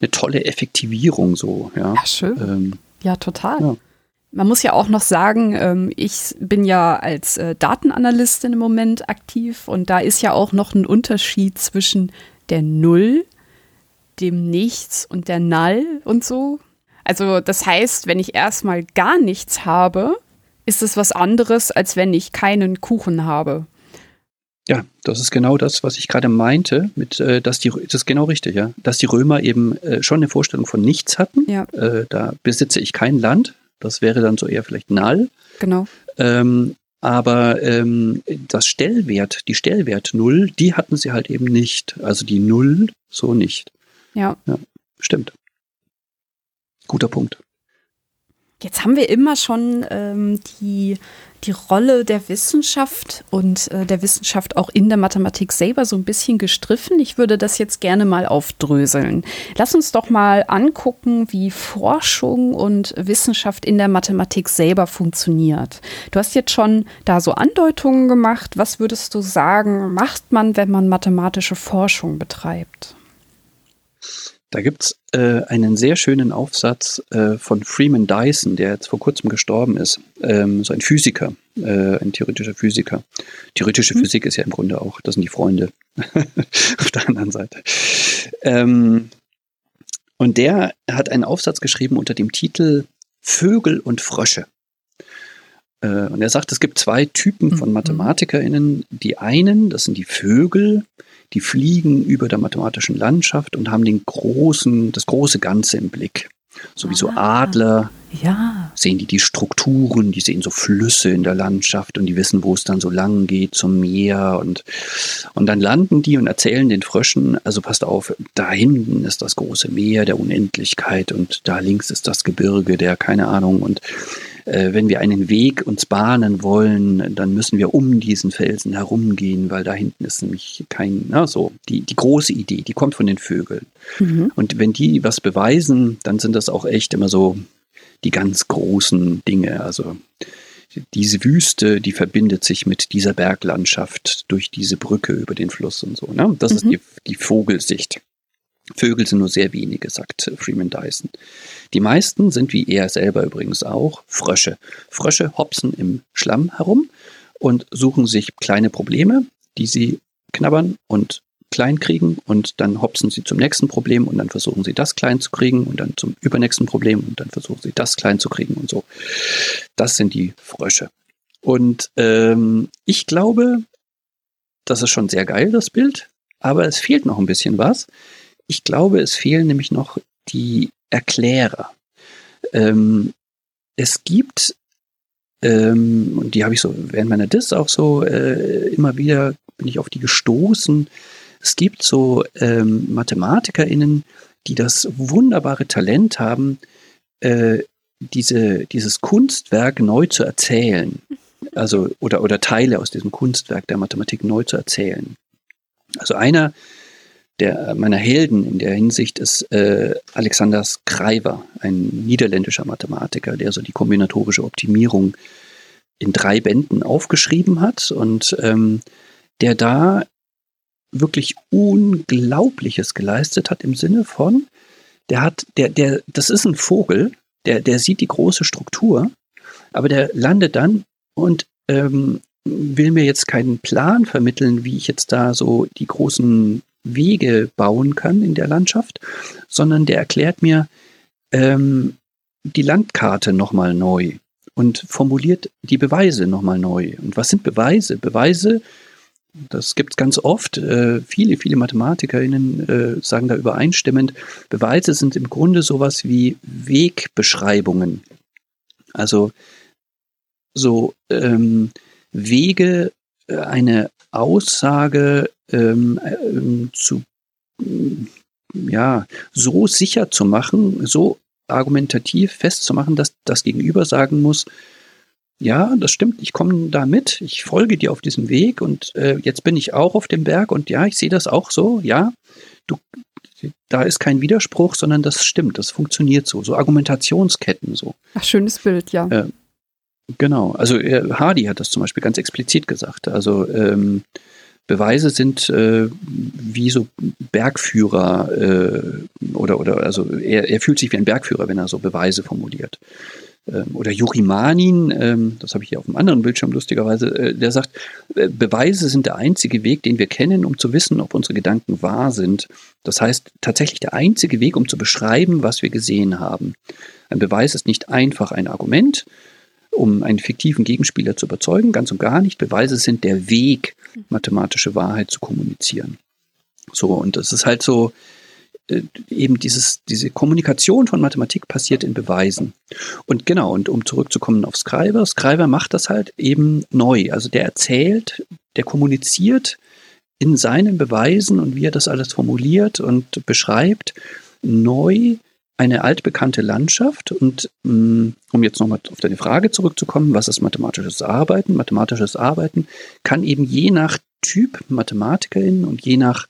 eine tolle Effektivierung so, ja. Ja, schön. Ähm, Ja, total. Ja. Man muss ja auch noch sagen, ähm, ich bin ja als äh, Datenanalystin im Moment aktiv und da ist ja auch noch ein Unterschied zwischen der Null, dem Nichts und der Null und so. Also das heißt, wenn ich erstmal gar nichts habe, ist es was anderes, als wenn ich keinen Kuchen habe. Ja, das ist genau das, was ich gerade meinte, mit, äh, dass die, das ist genau richtig, ja, dass die Römer eben äh, schon eine Vorstellung von nichts hatten. Ja. Äh, da besitze ich kein Land. Das wäre dann so eher vielleicht Null. Genau. Ähm, aber ähm, das Stellwert, die Stellwert Null, die hatten sie halt eben nicht. Also die Null so nicht. Ja. Stimmt. Guter Punkt. Jetzt haben wir immer schon ähm, die, die Rolle der Wissenschaft und äh, der Wissenschaft auch in der Mathematik selber so ein bisschen gestriffen. Ich würde das jetzt gerne mal aufdröseln. Lass uns doch mal angucken, wie Forschung und Wissenschaft in der Mathematik selber funktioniert. Du hast jetzt schon da so Andeutungen gemacht. Was würdest du sagen, macht man, wenn man mathematische Forschung betreibt? Da gibt's äh, einen sehr schönen Aufsatz äh, von Freeman Dyson, der jetzt vor kurzem gestorben ist. Ähm, so ein Physiker, äh, ein theoretischer Physiker. Theoretische Physik ist ja im Grunde auch, das sind die Freunde auf der anderen Seite. Ähm, und der hat einen Aufsatz geschrieben unter dem Titel Vögel und Frösche. Äh, und er sagt, es gibt zwei Typen von Mhm. MathematikerInnen. Die einen, das sind die Vögel, die fliegen über der mathematischen Landschaft und haben den großen, das große Ganze im Blick. So wie so Ah. Adler Ja. sehen die die Strukturen, die sehen so Flüsse in der Landschaft und die wissen, wo es dann so lang geht zum Meer und, und dann landen die und erzählen den Fröschen, also passt auf, da hinten ist das große Meer der Unendlichkeit und da links ist das Gebirge der, keine Ahnung, und wenn wir einen Weg uns bahnen wollen, dann müssen wir um diesen Felsen herumgehen, weil da hinten ist nämlich kein, na so, die, die große Idee, die kommt von den Vögeln. Mhm. Und wenn die was beweisen, dann sind das auch echt immer so die ganz großen Dinge. Also diese Wüste, die verbindet sich mit dieser Berglandschaft durch diese Brücke über den Fluss und so. Ne? Das ist Mhm. die, die Vogelsicht. Vögel sind nur sehr wenige, sagt Freeman Dyson. Die meisten sind, wie er selber übrigens auch, Frösche. Frösche hopsen im Schlamm herum und suchen sich kleine Probleme, die sie knabbern und klein kriegen und dann hopsen sie zum nächsten Problem und dann versuchen sie das klein zu kriegen und dann zum übernächsten Problem und dann versuchen sie das klein zu kriegen und so. Das sind die Frösche. Und ähm, ich glaube, das ist schon sehr geil, das Bild, aber es fehlt noch ein bisschen was. Ich glaube, es fehlen nämlich noch die Erklärer. Ähm, es gibt, ähm, und die habe ich so während meiner Diss auch so äh, immer wieder, bin ich auf die gestoßen. Es gibt so ähm, MathematikerInnen, die das wunderbare Talent haben, äh, diese, dieses Kunstwerk neu zu erzählen. Also, oder, oder Teile aus diesem Kunstwerk der Mathematik neu zu erzählen. Also einer der meiner Helden in der Hinsicht ist äh, Alexander Skreiber, ein niederländischer Mathematiker, der so die kombinatorische Optimierung in drei Bänden aufgeschrieben hat und ähm, der da wirklich Unglaubliches geleistet hat im Sinne von, der hat, der, der, das ist ein Vogel, der, der sieht die große Struktur, aber der landet dann und ähm, will mir jetzt keinen Plan vermitteln, wie ich jetzt da so die großen Wege bauen kann in der Landschaft, sondern der erklärt mir ähm, die Landkarte nochmal neu und formuliert die Beweise nochmal neu. Und was sind Beweise? Beweise, das gibt es ganz oft, äh, viele, viele MathematikerInnen äh, sagen da übereinstimmend, Beweise sind im Grunde sowas wie Wegbeschreibungen. Also so ähm, Wege, äh, eine Aussage ähm, ähm, zu, ja, so sicher zu machen, so argumentativ festzumachen, dass das Gegenüber sagen muss, ja, das stimmt, ich komme da mit, ich folge dir auf diesem Weg und äh, jetzt bin ich auch auf dem Berg und ja, ich sehe das auch so, ja, du, da ist kein Widerspruch, sondern das stimmt, das funktioniert so, so Argumentationsketten so. Ach, schönes Bild, ja. Äh, genau, also äh, Hardy hat das zum Beispiel ganz explizit gesagt, also ähm, Beweise sind äh, wie so Bergführer äh, oder, oder also er, er fühlt sich wie ein Bergführer, wenn er so Beweise formuliert. Ähm, oder Juri Manin, ähm, das habe ich hier auf einem anderen Bildschirm lustigerweise, äh, der sagt, äh, Beweise sind der einzige Weg, den wir kennen, um zu wissen, ob unsere Gedanken wahr sind. Das heißt, tatsächlich der einzige Weg, um zu beschreiben, was wir gesehen haben. Ein Beweis ist nicht einfach ein Argument, um einen fiktiven Gegenspieler zu überzeugen, ganz und gar nicht. Beweise sind der Weg, mathematische Wahrheit zu kommunizieren. So, und das ist halt so, äh, eben dieses, diese Kommunikation von Mathematik passiert in Beweisen. Und genau, und um zurückzukommen auf Scriber, Scriber macht das halt eben neu. Also der erzählt, der kommuniziert in seinen Beweisen und wie er das alles formuliert und beschreibt, neu eine altbekannte Landschaft und mm, um jetzt nochmal auf deine Frage zurückzukommen, was ist mathematisches Arbeiten? Mathematisches Arbeiten kann eben je nach Typ Mathematikerin und je nach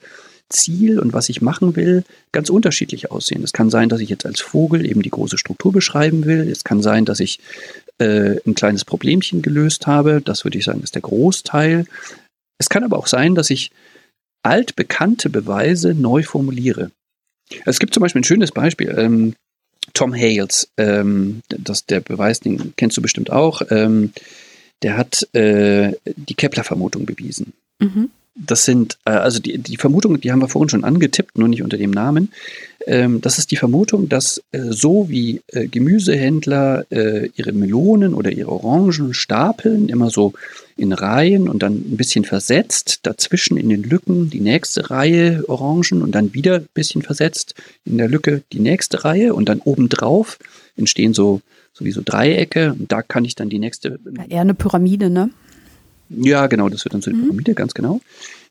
Ziel und was ich machen will, ganz unterschiedlich aussehen. Es kann sein, dass ich jetzt als Vogel eben die große Struktur beschreiben will. Es kann sein, dass ich äh, ein kleines Problemchen gelöst habe. Das würde ich sagen, ist der Großteil. Es kann aber auch sein, dass ich altbekannte Beweise neu formuliere. Es gibt zum Beispiel ein schönes Beispiel. Ähm, Tom Hales, ähm, das, der Beweis, den kennst du bestimmt auch, ähm, der hat äh, die Kepler-Vermutung bewiesen. Mhm. Das sind, äh, also die, die Vermutung, die haben wir vorhin schon angetippt, nur nicht unter dem Namen. Ähm, das ist die Vermutung, dass äh, so wie äh, Gemüsehändler äh, ihre Melonen oder ihre Orangen stapeln, immer so in Reihen und dann ein bisschen versetzt, dazwischen in den Lücken die nächste Reihe Orangen und dann wieder ein bisschen versetzt in der Lücke die nächste Reihe und dann obendrauf entstehen so sowieso Dreiecke und da kann ich dann die nächste. Ja, eher eine Pyramide, ne? Ja, genau, das wird dann so die mhm. Pyramide, ganz genau.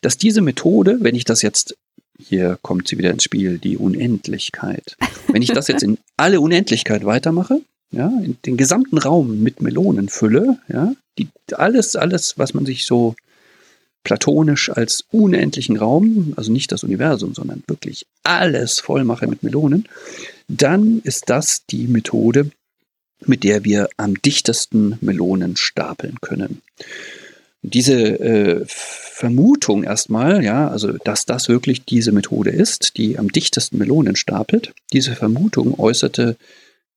Dass diese Methode, wenn ich das jetzt, hier kommt sie wieder ins Spiel, die Unendlichkeit. Wenn ich das jetzt in alle Unendlichkeit weitermache, ja, in den gesamten Raum mit Melonen fülle, ja, die, alles, alles, was man sich so platonisch als unendlichen Raum, also nicht das Universum, sondern wirklich alles voll mache mit Melonen, dann ist das die Methode, mit der wir am dichtesten Melonen stapeln können. Diese äh, Vermutung erstmal, ja, also dass das wirklich diese Methode ist, die am dichtesten Melonen stapelt, diese Vermutung äußerte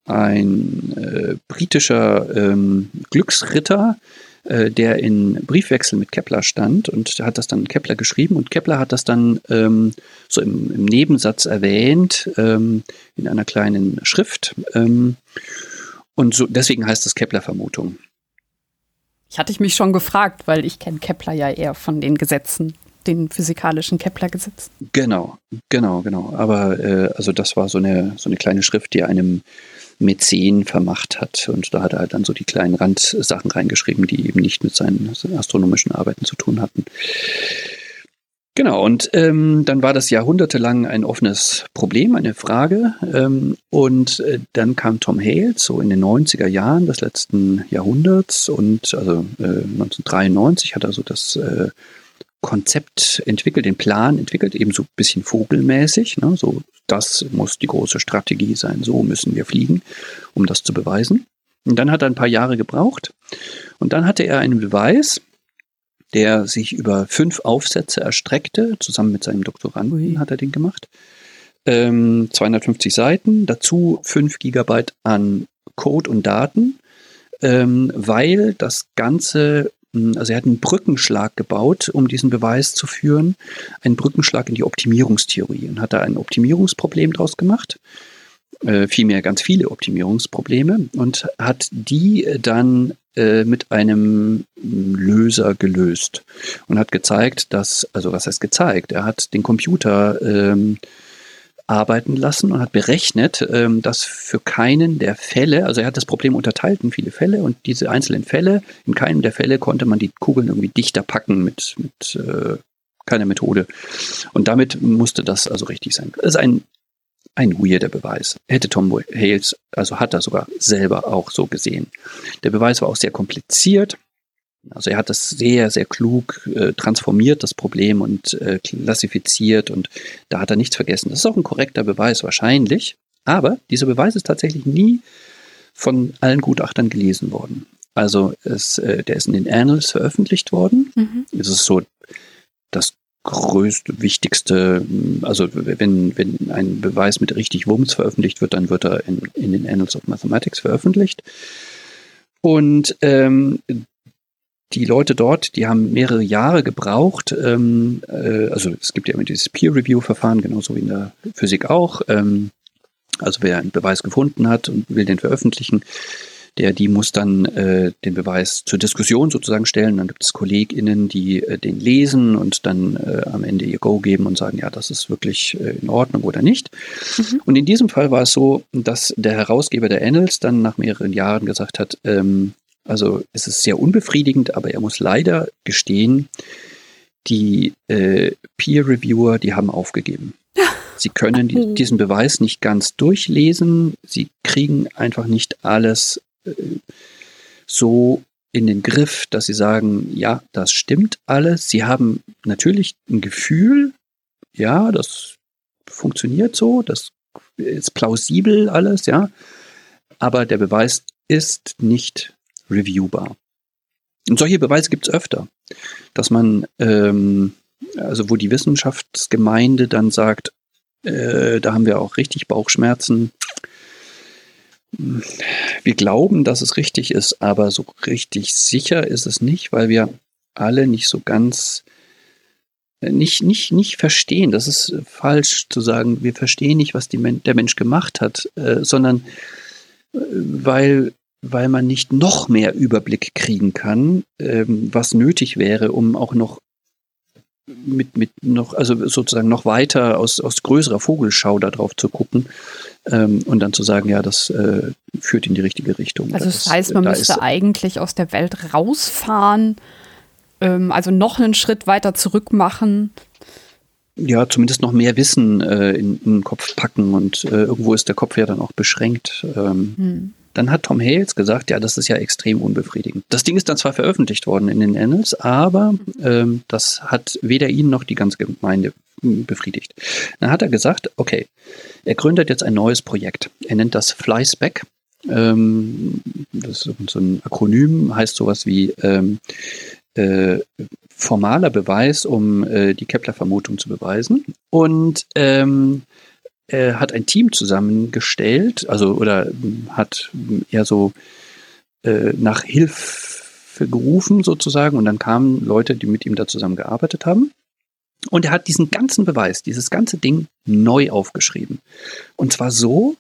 ein äh, britischer ähm, Glücksritter, äh, der in Briefwechsel mit Kepler stand und hat das dann Kepler geschrieben und Kepler hat das dann ähm, so im, im, Nebensatz erwähnt ähm, in einer kleinen Schrift ähm, und so deswegen heißt es Kepler-Vermutung. Ich hatte mich schon gefragt, weil ich kenne Kepler ja eher von den Gesetzen, den physikalischen Kepler-Gesetzen. Genau, genau, genau. Aber äh, also das war so eine so eine kleine Schrift, die einem Mäzen vermacht hat. Und da hat er halt dann so die kleinen Randsachen reingeschrieben, die eben nicht mit seinen astronomischen Arbeiten zu tun hatten. Genau, und ähm, dann war das jahrhundertelang ein offenes Problem, eine Frage. Ähm, und äh, dann kam Tom Hales so in den 90er Jahren des letzten Jahrhunderts und also äh, 1993 hat er so das äh, Konzept entwickelt, den Plan entwickelt, eben so ein bisschen vogelmäßig. Ne? So, das muss die große Strategie sein, so müssen wir fliegen, um das zu beweisen. Und dann hat er ein paar Jahre gebraucht. Und dann hatte er einen Beweis, der sich über fünf Aufsätze erstreckte. Zusammen mit seinem Doktoranden Ui. hat er den gemacht. Ähm, 250 Seiten, dazu 5 Gigabyte an Code und Daten, ähm, weil das Ganze, hm, also er hat einen Brückenschlag gebaut, um diesen Beweis zu führen, einen Brückenschlag in die Optimierungstheorie und hat da ein Optimierungsproblem draus gemacht äh, vielmehr ganz viele Optimierungsprobleme und hat die dann äh, mit einem Löser gelöst und hat gezeigt, dass, also was heißt gezeigt, er hat den Computer ähm, arbeiten lassen und hat berechnet, ähm, dass für keinen der Fälle, also er hat das Problem unterteilt in viele Fälle und diese einzelnen Fälle, in keinem der Fälle konnte man die Kugeln irgendwie dichter packen mit, mit äh, keiner Methode. Und damit musste das also richtig sein. Das ist ein ein weirder Beweis. Hätte Tom Hales, also hat er sogar selber auch so gesehen. Der Beweis war auch sehr kompliziert. Also er hat das sehr, sehr klug äh, transformiert, das Problem, und äh, klassifiziert und da hat er nichts vergessen. Das ist auch ein korrekter Beweis wahrscheinlich, aber dieser Beweis ist tatsächlich nie von allen Gutachtern gelesen worden. Also es, äh, der ist in den Annals veröffentlicht worden. Mhm. Es ist so das größte, wichtigste, also wenn, wenn ein Beweis mit richtig Wumms veröffentlicht wird, dann wird er in, in den Annals of Mathematics veröffentlicht. Und ähm, die Leute dort, die haben mehrere Jahre gebraucht. Ähm, äh, also es gibt ja immer dieses Peer-Review-Verfahren, genauso wie in der Physik auch. Ähm, also wer einen Beweis gefunden hat und will den veröffentlichen, der, die muss dann äh, den Beweis zur Diskussion sozusagen stellen. Dann gibt es KollegInnen, die äh, den lesen und dann äh, am Ende ihr Go geben und sagen, ja, das ist wirklich äh, in Ordnung oder nicht. Mhm. Und in diesem Fall war es so, dass der Herausgeber der Annals dann nach mehreren Jahren gesagt hat, ähm, also es ist sehr unbefriedigend, aber er muss leider gestehen, die äh, Peer-Reviewer, die haben aufgegeben. Sie können die, diesen Beweis nicht ganz durchlesen. Sie kriegen einfach nicht alles so in den Griff, dass sie sagen, ja, das stimmt alles. Sie haben natürlich ein Gefühl, ja, das funktioniert so, das ist plausibel alles, ja, aber der Beweis ist nicht reviewbar. Und solche Beweise gibt es öfter, dass man, ähm, also wo die Wissenschaftsgemeinde dann sagt, äh, da haben wir auch richtig Bauchschmerzen, wir glauben, dass es richtig ist, aber so richtig sicher ist es nicht, weil wir alle nicht so ganz äh, nicht, nicht, nicht verstehen. Das ist falsch zu sagen, wir verstehen nicht, was die, der Mensch gemacht hat, äh, sondern äh, weil, weil man nicht noch mehr Überblick kriegen kann, ähm, was nötig wäre, um auch noch mit, mit noch, also sozusagen noch weiter aus, aus größerer Vogelschau darauf zu gucken ähm, und dann zu sagen, ja, das äh, führt in die richtige Richtung. Also das, das heißt, man da müsste ist, eigentlich aus der Welt rausfahren, ähm, also noch einen Schritt weiter zurück machen. Ja, zumindest noch mehr Wissen äh, in, in, den Kopf packen und äh, irgendwo ist der Kopf ja dann auch beschränkt. Ähm, hm. Dann hat Tom Hales gesagt, ja, das ist ja extrem unbefriedigend. Das Ding ist dann zwar veröffentlicht worden in den Annals, aber ähm, das hat weder ihn noch die ganze Gemeinde befriedigt. Dann hat er gesagt, okay, er gründet jetzt ein neues Projekt. Er nennt das FlySpec. Ähm, das ist so ein Akronym, heißt sowas wie ähm, äh, formaler Beweis, um äh, die Kepler-Vermutung zu beweisen. Und ähm, er hat ein Team zusammengestellt, also oder hat eher so äh, nach Hilfe gerufen sozusagen und dann kamen Leute, die mit ihm da zusammengearbeitet haben. Und er hat diesen ganzen Beweis, dieses ganze Ding neu aufgeschrieben. Und zwar so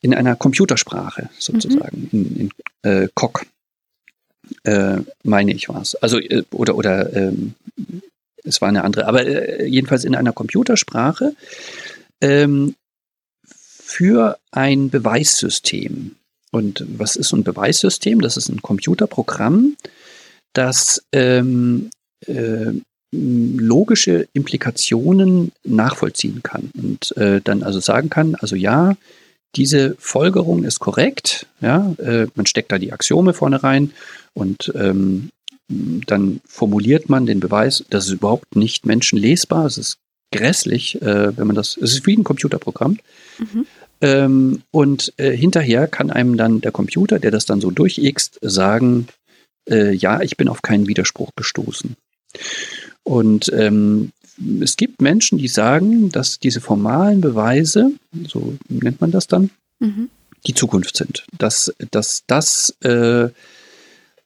in einer Computersprache sozusagen, mhm. in, in äh, COC, äh, meine ich war es. Also, äh, oder, oder ähm, es war eine andere, aber äh, jedenfalls in einer Computersprache ähm, für ein Beweissystem. Und was ist so ein Beweissystem? Das ist ein Computerprogramm, das ähm, äh, logische Implikationen nachvollziehen kann und äh, dann also sagen kann, also ja, diese Folgerung ist korrekt, ja, äh, man steckt da die Axiome vorne rein und ähm, dann formuliert man den Beweis, das ist überhaupt nicht menschenlesbar, es ist grässlich, äh, wenn man das, es ist wie ein Computerprogramm. Mhm. Ähm, und äh, hinterher kann einem dann der Computer, der das dann so durchixt, sagen, äh, ja, ich bin auf keinen Widerspruch gestoßen. Und ähm, es gibt Menschen, die sagen, dass diese formalen Beweise, so nennt man das dann, mhm. die Zukunft sind. Dass, dass das äh,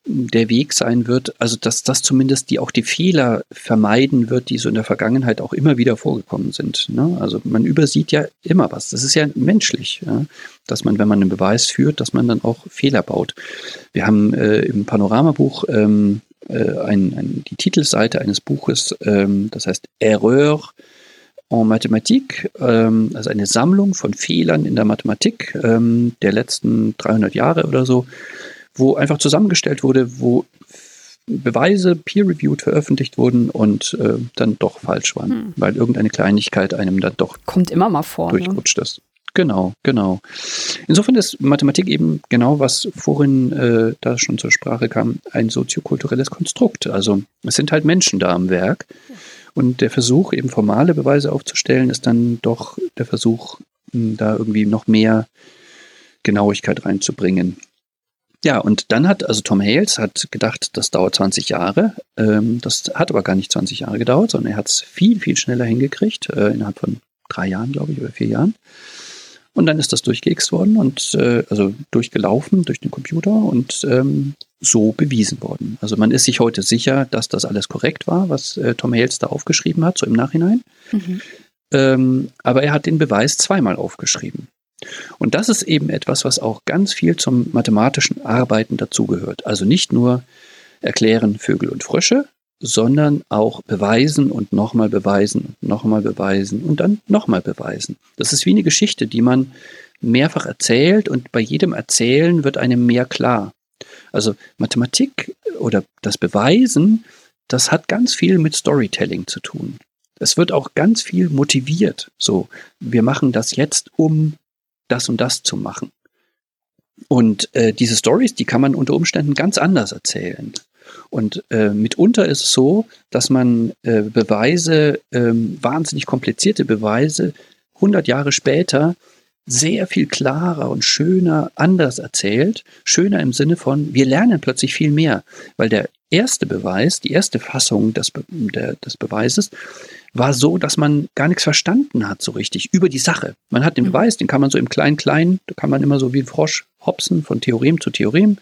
der Weg sein wird, also dass das zumindest die auch die Fehler vermeiden wird, die so in der Vergangenheit auch immer wieder vorgekommen sind. Ne? Also man übersieht ja immer was. Das ist ja menschlich, ja? dass man, wenn man einen Beweis führt, dass man dann auch Fehler baut. Wir haben äh, im Panoramabuch ähm, äh, ein, ein, die Titelseite eines Buches, ähm, das heißt Erreur en Mathematique, ähm, also eine Sammlung von Fehlern in der Mathematik ähm, der letzten 300 Jahre oder so wo einfach zusammengestellt wurde, wo Beweise peer-reviewed veröffentlicht wurden und äh, dann doch falsch waren, hm. weil irgendeine Kleinigkeit einem dann doch kommt immer mal vor ne? durchrutscht ne? ist. Genau, genau. Insofern ist Mathematik eben genau, was vorhin äh, da schon zur Sprache kam, ein soziokulturelles Konstrukt. Also es sind halt Menschen da am Werk. Und der Versuch, eben formale Beweise aufzustellen, ist dann doch der Versuch, da irgendwie noch mehr Genauigkeit reinzubringen. Ja, und dann hat, also Tom Hales hat gedacht, das dauert 20 Jahre. Ähm, das hat aber gar nicht 20 Jahre gedauert, sondern er hat es viel, viel schneller hingekriegt, äh, innerhalb von drei Jahren, glaube ich, oder vier Jahren. Und dann ist das durchgeixt worden und äh, also durchgelaufen durch den Computer und ähm, so bewiesen worden. Also man ist sich heute sicher, dass das alles korrekt war, was äh, Tom Hales da aufgeschrieben hat, so im Nachhinein. Mhm. Ähm, aber er hat den Beweis zweimal aufgeschrieben. Und das ist eben etwas, was auch ganz viel zum mathematischen Arbeiten dazugehört. Also nicht nur erklären Vögel und Frösche, sondern auch beweisen und nochmal beweisen und nochmal beweisen und dann nochmal beweisen. Das ist wie eine Geschichte, die man mehrfach erzählt und bei jedem Erzählen wird einem mehr klar. Also Mathematik oder das Beweisen, das hat ganz viel mit Storytelling zu tun. Es wird auch ganz viel motiviert. So, wir machen das jetzt, um das und das zu machen. Und äh, diese Stories, die kann man unter Umständen ganz anders erzählen. Und äh, mitunter ist es so, dass man äh, Beweise, äh, wahnsinnig komplizierte Beweise, 100 Jahre später sehr viel klarer und schöner anders erzählt. Schöner im Sinne von, wir lernen plötzlich viel mehr, weil der erste Beweis, die erste Fassung des, Be der, des Beweises war so, dass man gar nichts verstanden hat so richtig über die Sache. Man hat den mhm. Beweis, den kann man so im Klein-Klein, da kann man immer so wie ein Frosch hopsen von Theorem zu Theorem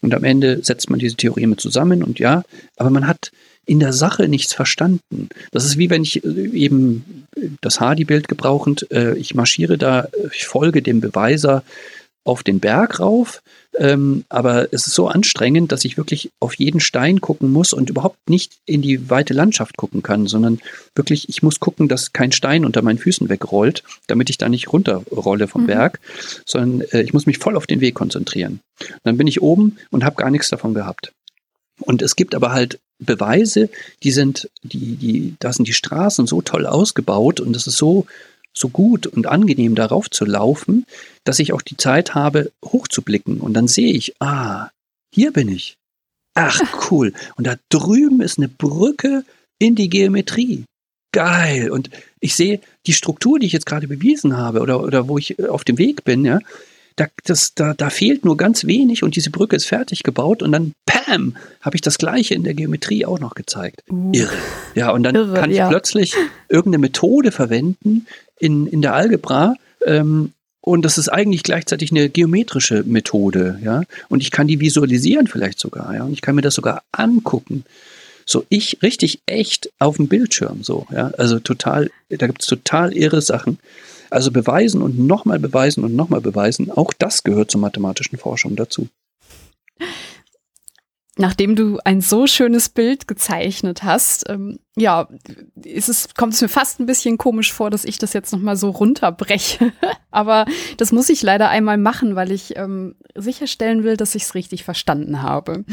und am Ende setzt man diese Theoreme zusammen und ja, aber man hat in der Sache nichts verstanden. Das ist wie wenn ich äh, eben das Hardy-Bild gebrauchend, äh, ich marschiere da, ich folge dem Beweiser auf den Berg rauf, ähm, aber es ist so anstrengend, dass ich wirklich auf jeden Stein gucken muss und überhaupt nicht in die weite Landschaft gucken kann, sondern wirklich, ich muss gucken, dass kein Stein unter meinen Füßen wegrollt, damit ich da nicht runterrolle vom mhm. Berg, sondern äh, ich muss mich voll auf den Weg konzentrieren. Und dann bin ich oben und habe gar nichts davon gehabt. Und es gibt aber halt Beweise, die sind, die, die, da sind die Straßen so toll ausgebaut und es ist so so gut und angenehm darauf zu laufen, dass ich auch die Zeit habe, hochzublicken. Und dann sehe ich, ah, hier bin ich. Ach, cool. Und da drüben ist eine Brücke in die Geometrie. Geil. Und ich sehe die Struktur, die ich jetzt gerade bewiesen habe oder, oder wo ich auf dem Weg bin, ja, da, das, da, da fehlt nur ganz wenig und diese Brücke ist fertig gebaut und dann, pam, habe ich das Gleiche in der Geometrie auch noch gezeigt. Uh. Irre. Ja, und dann Irre, kann ich ja. plötzlich irgendeine Methode verwenden in, in der Algebra, ähm, und das ist eigentlich gleichzeitig eine geometrische Methode, ja. Und ich kann die visualisieren vielleicht sogar, ja. Und ich kann mir das sogar angucken. So ich richtig echt auf dem Bildschirm, so, ja. Also total, da gibt es total irre Sachen. Also beweisen und nochmal beweisen und nochmal beweisen, auch das gehört zur mathematischen Forschung dazu. Nachdem du ein so schönes Bild gezeichnet hast, ähm, ja, ist es, kommt es mir fast ein bisschen komisch vor, dass ich das jetzt nochmal so runterbreche. Aber das muss ich leider einmal machen, weil ich ähm, sicherstellen will, dass ich es richtig verstanden habe.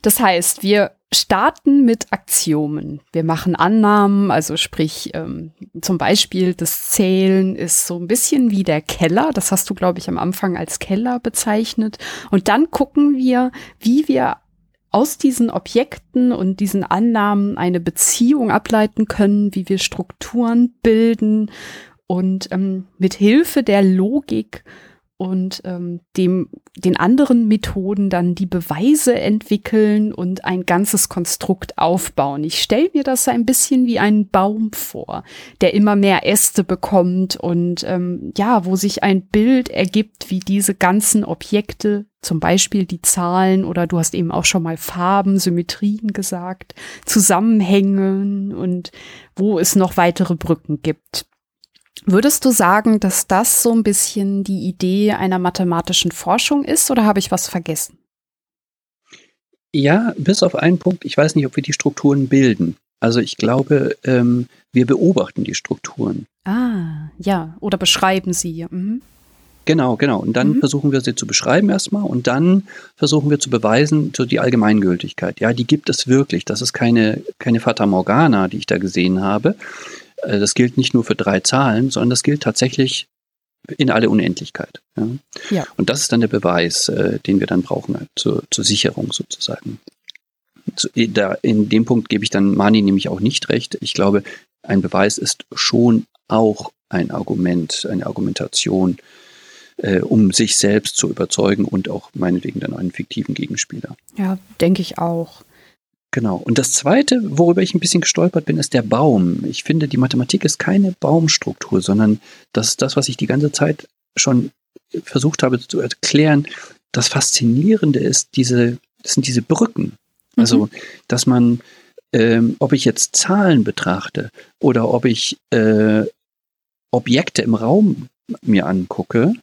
Das heißt, wir starten mit Axiomen. Wir machen Annahmen, also sprich ähm, zum Beispiel das Zählen ist so ein bisschen wie der Keller. Das hast du, glaube ich, am Anfang als Keller bezeichnet. Und dann gucken wir, wie wir aus diesen Objekten und diesen Annahmen eine Beziehung ableiten können, wie wir Strukturen bilden und ähm, mit Hilfe der Logik und ähm, dem, den anderen Methoden dann die Beweise entwickeln und ein ganzes Konstrukt aufbauen. Ich stelle mir das ein bisschen wie einen Baum vor, der immer mehr Äste bekommt und ähm, ja, wo sich ein Bild ergibt, wie diese ganzen Objekte, zum Beispiel die Zahlen oder du hast eben auch schon mal Farben, Symmetrien gesagt, zusammenhängen und wo es noch weitere Brücken gibt. Würdest du sagen, dass das so ein bisschen die Idee einer mathematischen Forschung ist oder habe ich was vergessen? Ja, bis auf einen Punkt. Ich weiß nicht, ob wir die Strukturen bilden. Also ich glaube, ähm, wir beobachten die Strukturen. Ah, ja, oder beschreiben sie. Mhm. Genau, genau. Und dann mhm. versuchen wir sie zu beschreiben erstmal und dann versuchen wir zu beweisen, so die Allgemeingültigkeit. Ja, die gibt es wirklich. Das ist keine, keine Fata Morgana, die ich da gesehen habe, äh, das gilt nicht nur für drei Zahlen, sondern das gilt tatsächlich in alle Unendlichkeit. Ja. ja. Und das ist dann der Beweis, äh, den wir dann brauchen äh, zur, zur Sicherung sozusagen. Zu, da, in dem Punkt gebe ich dann Mani nämlich auch nicht recht. Ich glaube, ein Beweis ist schon auch ein Argument, eine Argumentation, äh, um sich selbst zu überzeugen und auch meinetwegen dann einen fiktiven Gegenspieler. Ja, denke ich auch. Genau. Und das Zweite, worüber ich ein bisschen gestolpert bin, ist der Baum. Ich finde, die Mathematik ist keine Baumstruktur, sondern das ist das, was ich die ganze Zeit schon versucht habe zu erklären. Das Faszinierende ist diese, das sind diese Brücken. Also, mhm. dass man, ähm, ob ich jetzt Zahlen betrachte oder ob ich äh, Objekte im Raum mir angucke,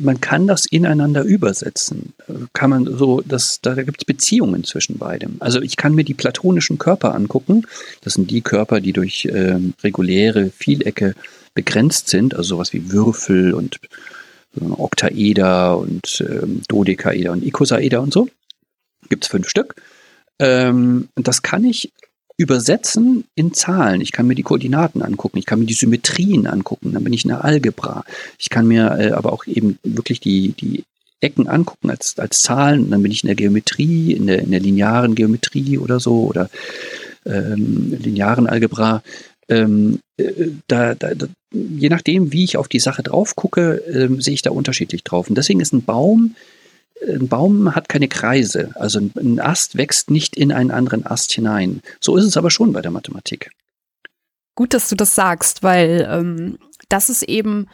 man kann das ineinander übersetzen. Kann man so, das, da gibt es Beziehungen zwischen beidem. Also ich kann mir die platonischen Körper angucken. Das sind die Körper, die durch ähm, reguläre Vielecke begrenzt sind, also sowas wie Würfel und äh, Oktaeder und ähm, Dodekaeder und Ikosaeder und so. Gibt es fünf Stück. Ähm, das kann ich übersetzen in Zahlen. Ich kann mir die Koordinaten angucken, ich kann mir die Symmetrien angucken, dann bin ich in der Algebra. Ich kann mir äh, aber auch eben wirklich die, die Ecken angucken als, als Zahlen, dann bin ich in der Geometrie, in der, in der linearen Geometrie oder so oder ähm, linearen Algebra. Ähm, äh, da, da, da, je nachdem, wie ich auf die Sache drauf gucke, ähm, sehe ich da unterschiedlich drauf. Und deswegen ist ein Baum ein Baum hat keine Kreise, also ein Ast wächst nicht in einen anderen Ast hinein. So ist es aber schon bei der Mathematik. Gut, dass du das sagst, weil ähm, das ist eben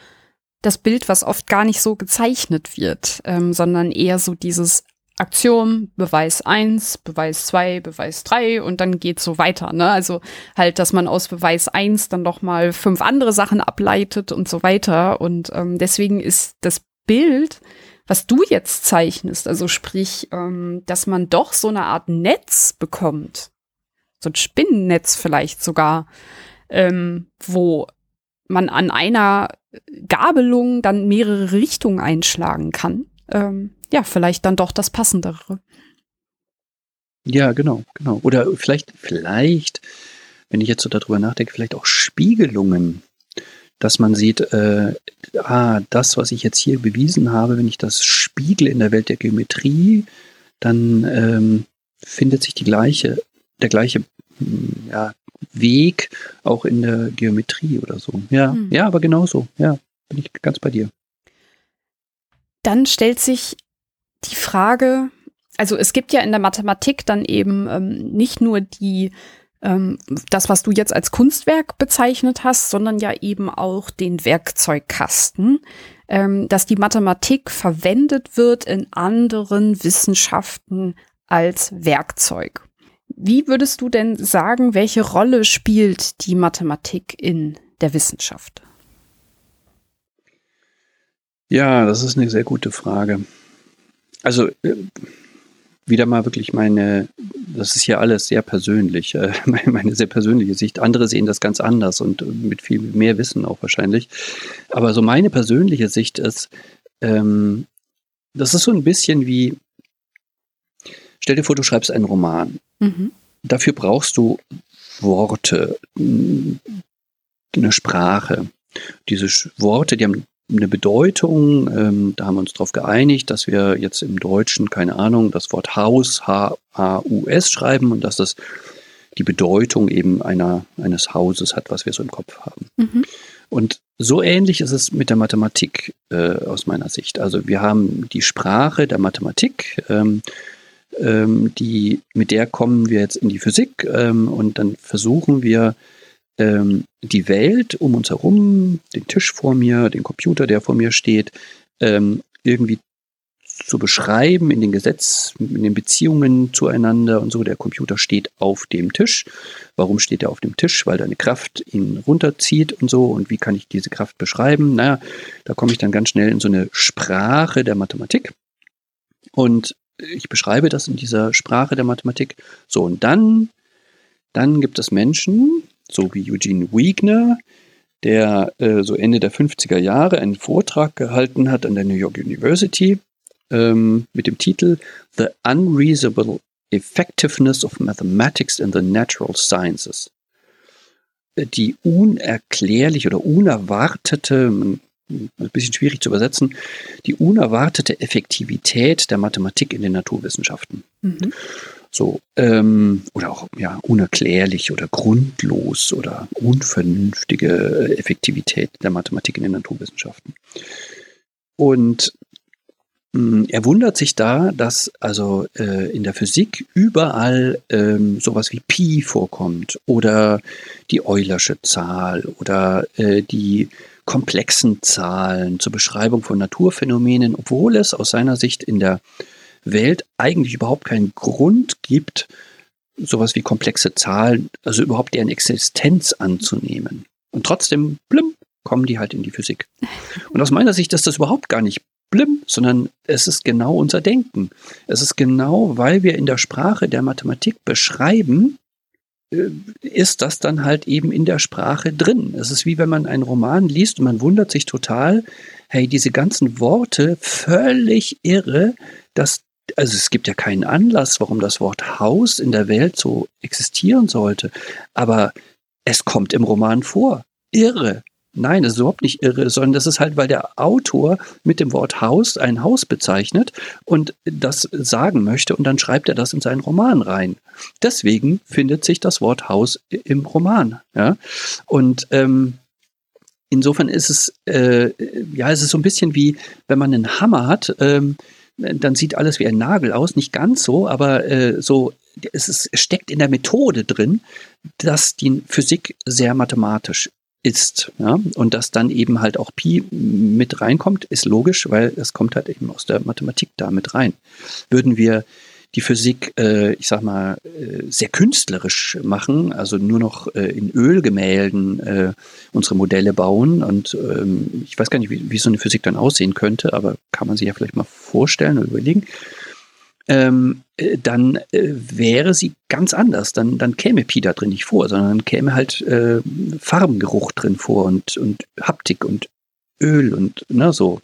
das Bild, was oft gar nicht so gezeichnet wird, ähm, sondern eher so dieses Aktion, Beweis 1, Beweis 2, Beweis 3 und dann geht so weiter. Ne? Also halt, dass man aus Beweis 1 dann noch mal fünf andere Sachen ableitet und so weiter. Und ähm, deswegen ist das Bild was du jetzt zeichnest, also sprich, ähm, dass man doch so eine Art Netz bekommt, so ein Spinnennetz vielleicht sogar, ähm, wo man an einer Gabelung dann mehrere Richtungen einschlagen kann. Ähm, ja, vielleicht dann doch das Passendere. Ja, genau, genau. Oder vielleicht, vielleicht, wenn ich jetzt so darüber nachdenke, vielleicht auch Spiegelungen dass man sieht, äh, ah, das, was ich jetzt hier bewiesen habe, wenn ich das spiegel in der Welt der Geometrie, dann ähm, findet sich die gleiche, der gleiche hm, ja, Weg auch in der Geometrie oder so. Ja, hm. ja, aber genauso. Ja, bin ich ganz bei dir. dann stellt sich die Frage, also es gibt ja in der Mathematik dann eben ähm, nicht nur die ähm, das, was du jetzt als Kunstwerk bezeichnet hast, sondern ja eben auch den Werkzeugkasten, ähm, dass die Mathematik verwendet wird in anderen Wissenschaften als Werkzeug. Wie würdest du denn sagen, welche Rolle spielt die Mathematik in der Wissenschaft? Ja, das ist eine sehr gute Frage. Also äh, wieder mal wirklich meine, das ist hier alles sehr persönlich, äh, meine sehr persönliche Sicht. Andere sehen das ganz anders und mit viel mehr Wissen auch wahrscheinlich. Aber so meine persönliche Sicht ist, ähm, das ist so ein bisschen wie, stell dir vor, du schreibst einen Roman. Mhm. Dafür brauchst du Worte, eine Sprache. Diese Worte, die haben eine Bedeutung. Ähm, da haben wir uns darauf geeinigt, dass wir jetzt im Deutschen, keine Ahnung, das Wort Haus, H-A-U-S schreiben und dass das die Bedeutung eben einer, eines Hauses hat, was wir so im Kopf haben. Mhm. Und so ähnlich ist es mit der Mathematik äh, aus meiner Sicht. Also wir haben die Sprache der Mathematik, ähm, ähm, die, mit der kommen wir jetzt in die Physik ähm, und dann versuchen wir ähm, die Welt um uns herum, den Tisch vor mir, den Computer, der vor mir steht, ähm, irgendwie zu beschreiben in den Gesetz, in den Beziehungen zueinander und so. Der Computer steht auf dem Tisch. Warum steht er auf dem Tisch? Weil da eine Kraft ihn runterzieht und so. Und wie kann ich diese Kraft beschreiben? Naja, da komme ich dann ganz schnell in so eine Sprache der Mathematik. Und ich beschreibe das in dieser Sprache der Mathematik. So, und dann, dann gibt es Menschen, so wie Eugene Wiegner, der äh, so Ende der 50er Jahre einen Vortrag gehalten hat an der New York University ähm, mit dem Titel The Unreasonable Effectiveness of Mathematics in the Natural Sciences. Die unerklärliche oder unerwartete, ein bisschen schwierig zu übersetzen, die unerwartete Effektivität der Mathematik in den Naturwissenschaften. Mhm. So, ähm, oder auch ja, unerklärlich oder grundlos oder unvernünftige Effektivität der Mathematik in den Naturwissenschaften. Und mh, hm, er wundert sich da, dass also äh, in der Physik überall ähm, sowas wie Pi vorkommt oder die Eulersche Zahl oder äh, die komplexen Zahlen zur Beschreibung von Naturphänomenen, obwohl es aus seiner Sicht in der Welt eigentlich überhaupt keinen Grund gibt, sowas wie komplexe Zahlen, also überhaupt deren Existenz anzunehmen. Und trotzdem, blim, kommen die halt in die Physik. Und aus meiner Sicht ist das überhaupt gar nicht blim, sondern es ist genau unser Denken. Es ist genau, weil wir in der Sprache der Mathematik beschreiben, äh, ist das dann halt eben in der Sprache drin. Es ist wie wenn man einen Roman liest und man wundert sich total, hey, diese ganzen Worte, völlig irre, dass also es gibt ja keinen Anlass, warum das Wort Haus in der Welt so existieren sollte. Aber es kommt im Roman vor. Irre. Nein, das ist überhaupt nicht irre, sondern das ist halt, weil der Autor mit dem Wort Haus ein Haus bezeichnet und das sagen möchte und dann schreibt er das in seinen Roman rein. Deswegen findet sich das Wort Haus im Roman. Ja? Und ähm, insofern ist es, äh, ja, es ist so ein bisschen wie, wenn man einen Hammer hat, ähm, dann sieht alles wie ein Nagel aus. Nicht ganz so, aber äh, so, es, ist, steckt in der Methode drin, dass die Physik sehr mathematisch ist. Ja? Und dass dann eben halt auch Pi mit reinkommt, ist logisch, weil es kommt halt eben aus der Mathematik da mit rein. Würden wir die Physik, äh, ich sag mal, äh, sehr künstlerisch machen, also nur noch äh, in Ölgemälden äh, unsere Modelle bauen. Und ähm, ich weiß gar nicht, wie, wie so eine Physik dann aussehen könnte, aber kann man sich ja vielleicht mal vorstellen und überlegen. Ähm, äh, dann äh, wäre sie ganz anders. Dann, dann käme Pi da drin nicht vor, sondern käme halt Farbengeruch drin vor und, und Haptik und Öl und na, so.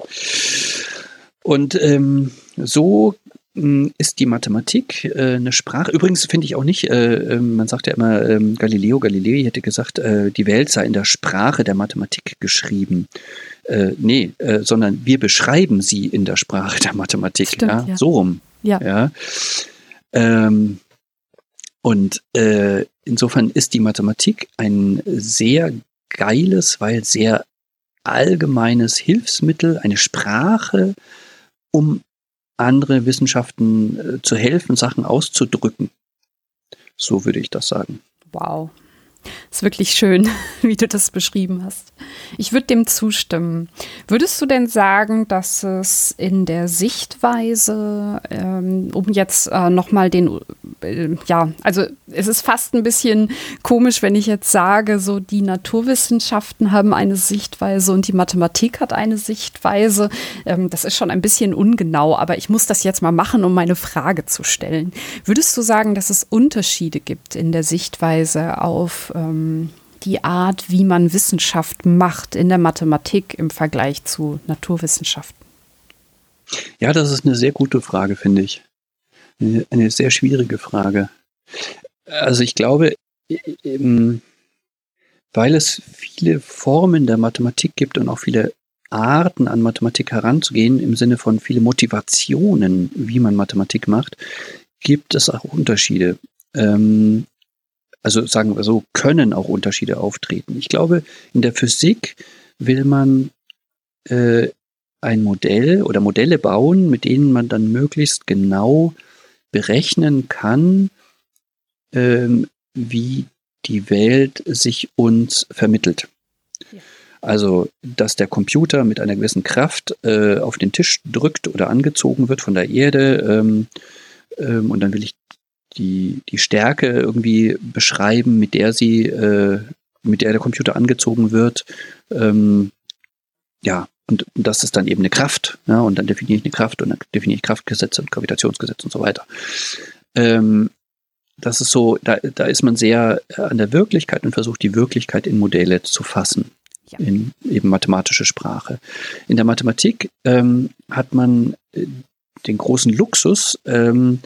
Und ähm, so ist die Mathematik äh, eine Sprache. Übrigens finde ich auch nicht, äh, ähm, man sagt ja immer, äh, Galileo Galilei hätte gesagt, äh, die Welt sei in der Sprache der Mathematik geschrieben. Äh, nee, äh, sondern wir beschreiben sie in der Sprache der Mathematik. Stimmt, ja? ja? So rum. Ja. ja? Ähm, und insofern ist die Mathematik ein sehr geiles, weil sehr allgemeines Hilfsmittel, eine Sprache, um andere Wissenschaften äh, zu helfen, Sachen auszudrücken. So würde ich das sagen. Wow. Ist wirklich schön, wie du das beschrieben hast. Ich würde dem zustimmen. Würdest du denn sagen, dass es in der Sichtweise, ähm, um jetzt äh, nochmal den, äh, ja, also es ist fast ein bisschen komisch, wenn ich jetzt sage, so die Naturwissenschaften haben eine Sichtweise und die Mathematik hat eine Sichtweise. Ähm, das ist schon ein bisschen ungenau, aber ich muss das jetzt mal machen, um meine Frage zu stellen. Würdest du sagen, dass es Unterschiede gibt in der Sichtweise auf ähm, die Art, wie man Wissenschaft macht in der Mathematik im Vergleich zu Naturwissenschaften? Ja, das ist eine sehr gute Frage, finde ich. Eine, eine sehr schwierige Frage. Also ich glaube, weil es viele Formen der Mathematik gibt und auch viele Arten an Mathematik heranzugehen, im Sinne von viele Motivationen, wie man Mathematik macht, gibt es auch Unterschiede. Ähm, also sagen wir so, können auch Unterschiede auftreten. Ich glaube, in der Physik will man äh, ein Modell oder Modelle bauen, mit denen man dann möglichst genau berechnen kann, ähm, wie die Welt sich uns vermittelt. Also, dass der Computer mit einer gewissen Kraft äh, auf den Tisch drückt oder angezogen wird von der Erde. Ähm, ähm, und dann will ich die, die Stärke irgendwie beschreiben, mit der sie, äh, mit der der Computer angezogen wird. Ähm, ja, und das ist dann eben eine Kraft, ja, und dann definiere ich eine Kraft und dann definiere ich Kraftgesetze und Gravitationsgesetze und so weiter. Ähm, das ist so, da, da ist man sehr an der Wirklichkeit und versucht die Wirklichkeit in Modelle zu fassen. Ja. In eben mathematische Sprache. In der Mathematik ähm, hat man äh, den großen Luxus, ähm,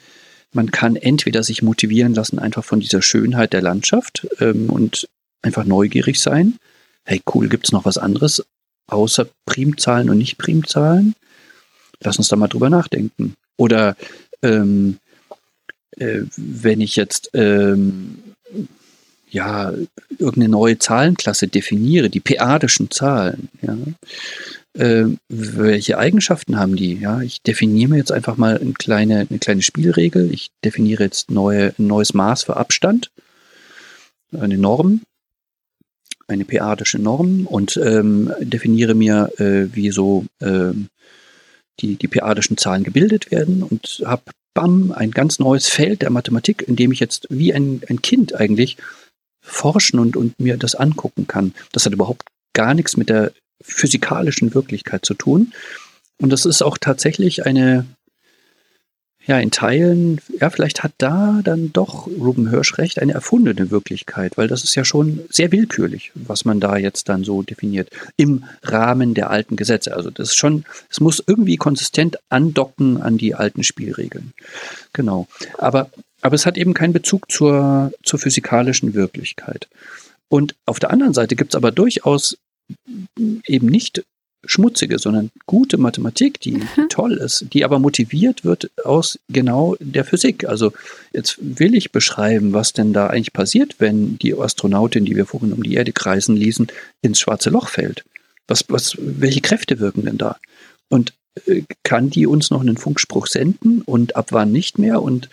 man kann entweder sich motivieren lassen, einfach von dieser Schönheit der Landschaft ähm, und einfach neugierig sein. Hey, cool, gibt es noch was anderes außer Primzahlen und Nicht-Primzahlen? Lass uns da mal drüber nachdenken. Oder ähm, äh, wenn ich jetzt ähm, ja irgendeine neue Zahlenklasse definiere, die p-adischen Zahlen, ja, äh, welche Eigenschaften haben die? Ja, ich definiere mir jetzt einfach mal eine kleine, eine kleine Spielregel. Ich definiere jetzt neue, ein neues Maß für Abstand, eine Norm, eine p-adische Norm und ähm, definiere mir, äh, wie so ähm, die, die p-adischen Zahlen gebildet werden und habe bam, ein ganz neues Feld der Mathematik, in dem ich jetzt wie ein, ein Kind eigentlich forschen und, und mir das angucken kann. Das hat überhaupt gar nichts mit der physikalischen Wirklichkeit zu tun. Und das ist auch tatsächlich eine, ja, in Teilen, ja, vielleicht hat da dann doch Ruben Hirsch recht, eine erfundene Wirklichkeit, weil das ist ja schon sehr willkürlich, was man da jetzt dann so definiert, im Rahmen der alten Gesetze. Also das ist schon, es muss irgendwie konsistent andocken an die alten Spielregeln. Genau. Aber, aber es hat eben keinen Bezug zur, zur physikalischen Wirklichkeit. Und auf der anderen Seite gibt es aber durchaus eben nicht schmutzige, sondern gute Mathematik, die mhm. toll ist, die aber motiviert wird aus genau der Physik. Also jetzt will ich beschreiben, was denn da eigentlich passiert, wenn die Astronautin, die wir vorhin um die Erde kreisen ließen, ins schwarze Loch fällt. Was, was, welche Kräfte wirken denn da? Und äh, kann die uns noch einen Funkspruch senden und ab wann nicht mehr? Und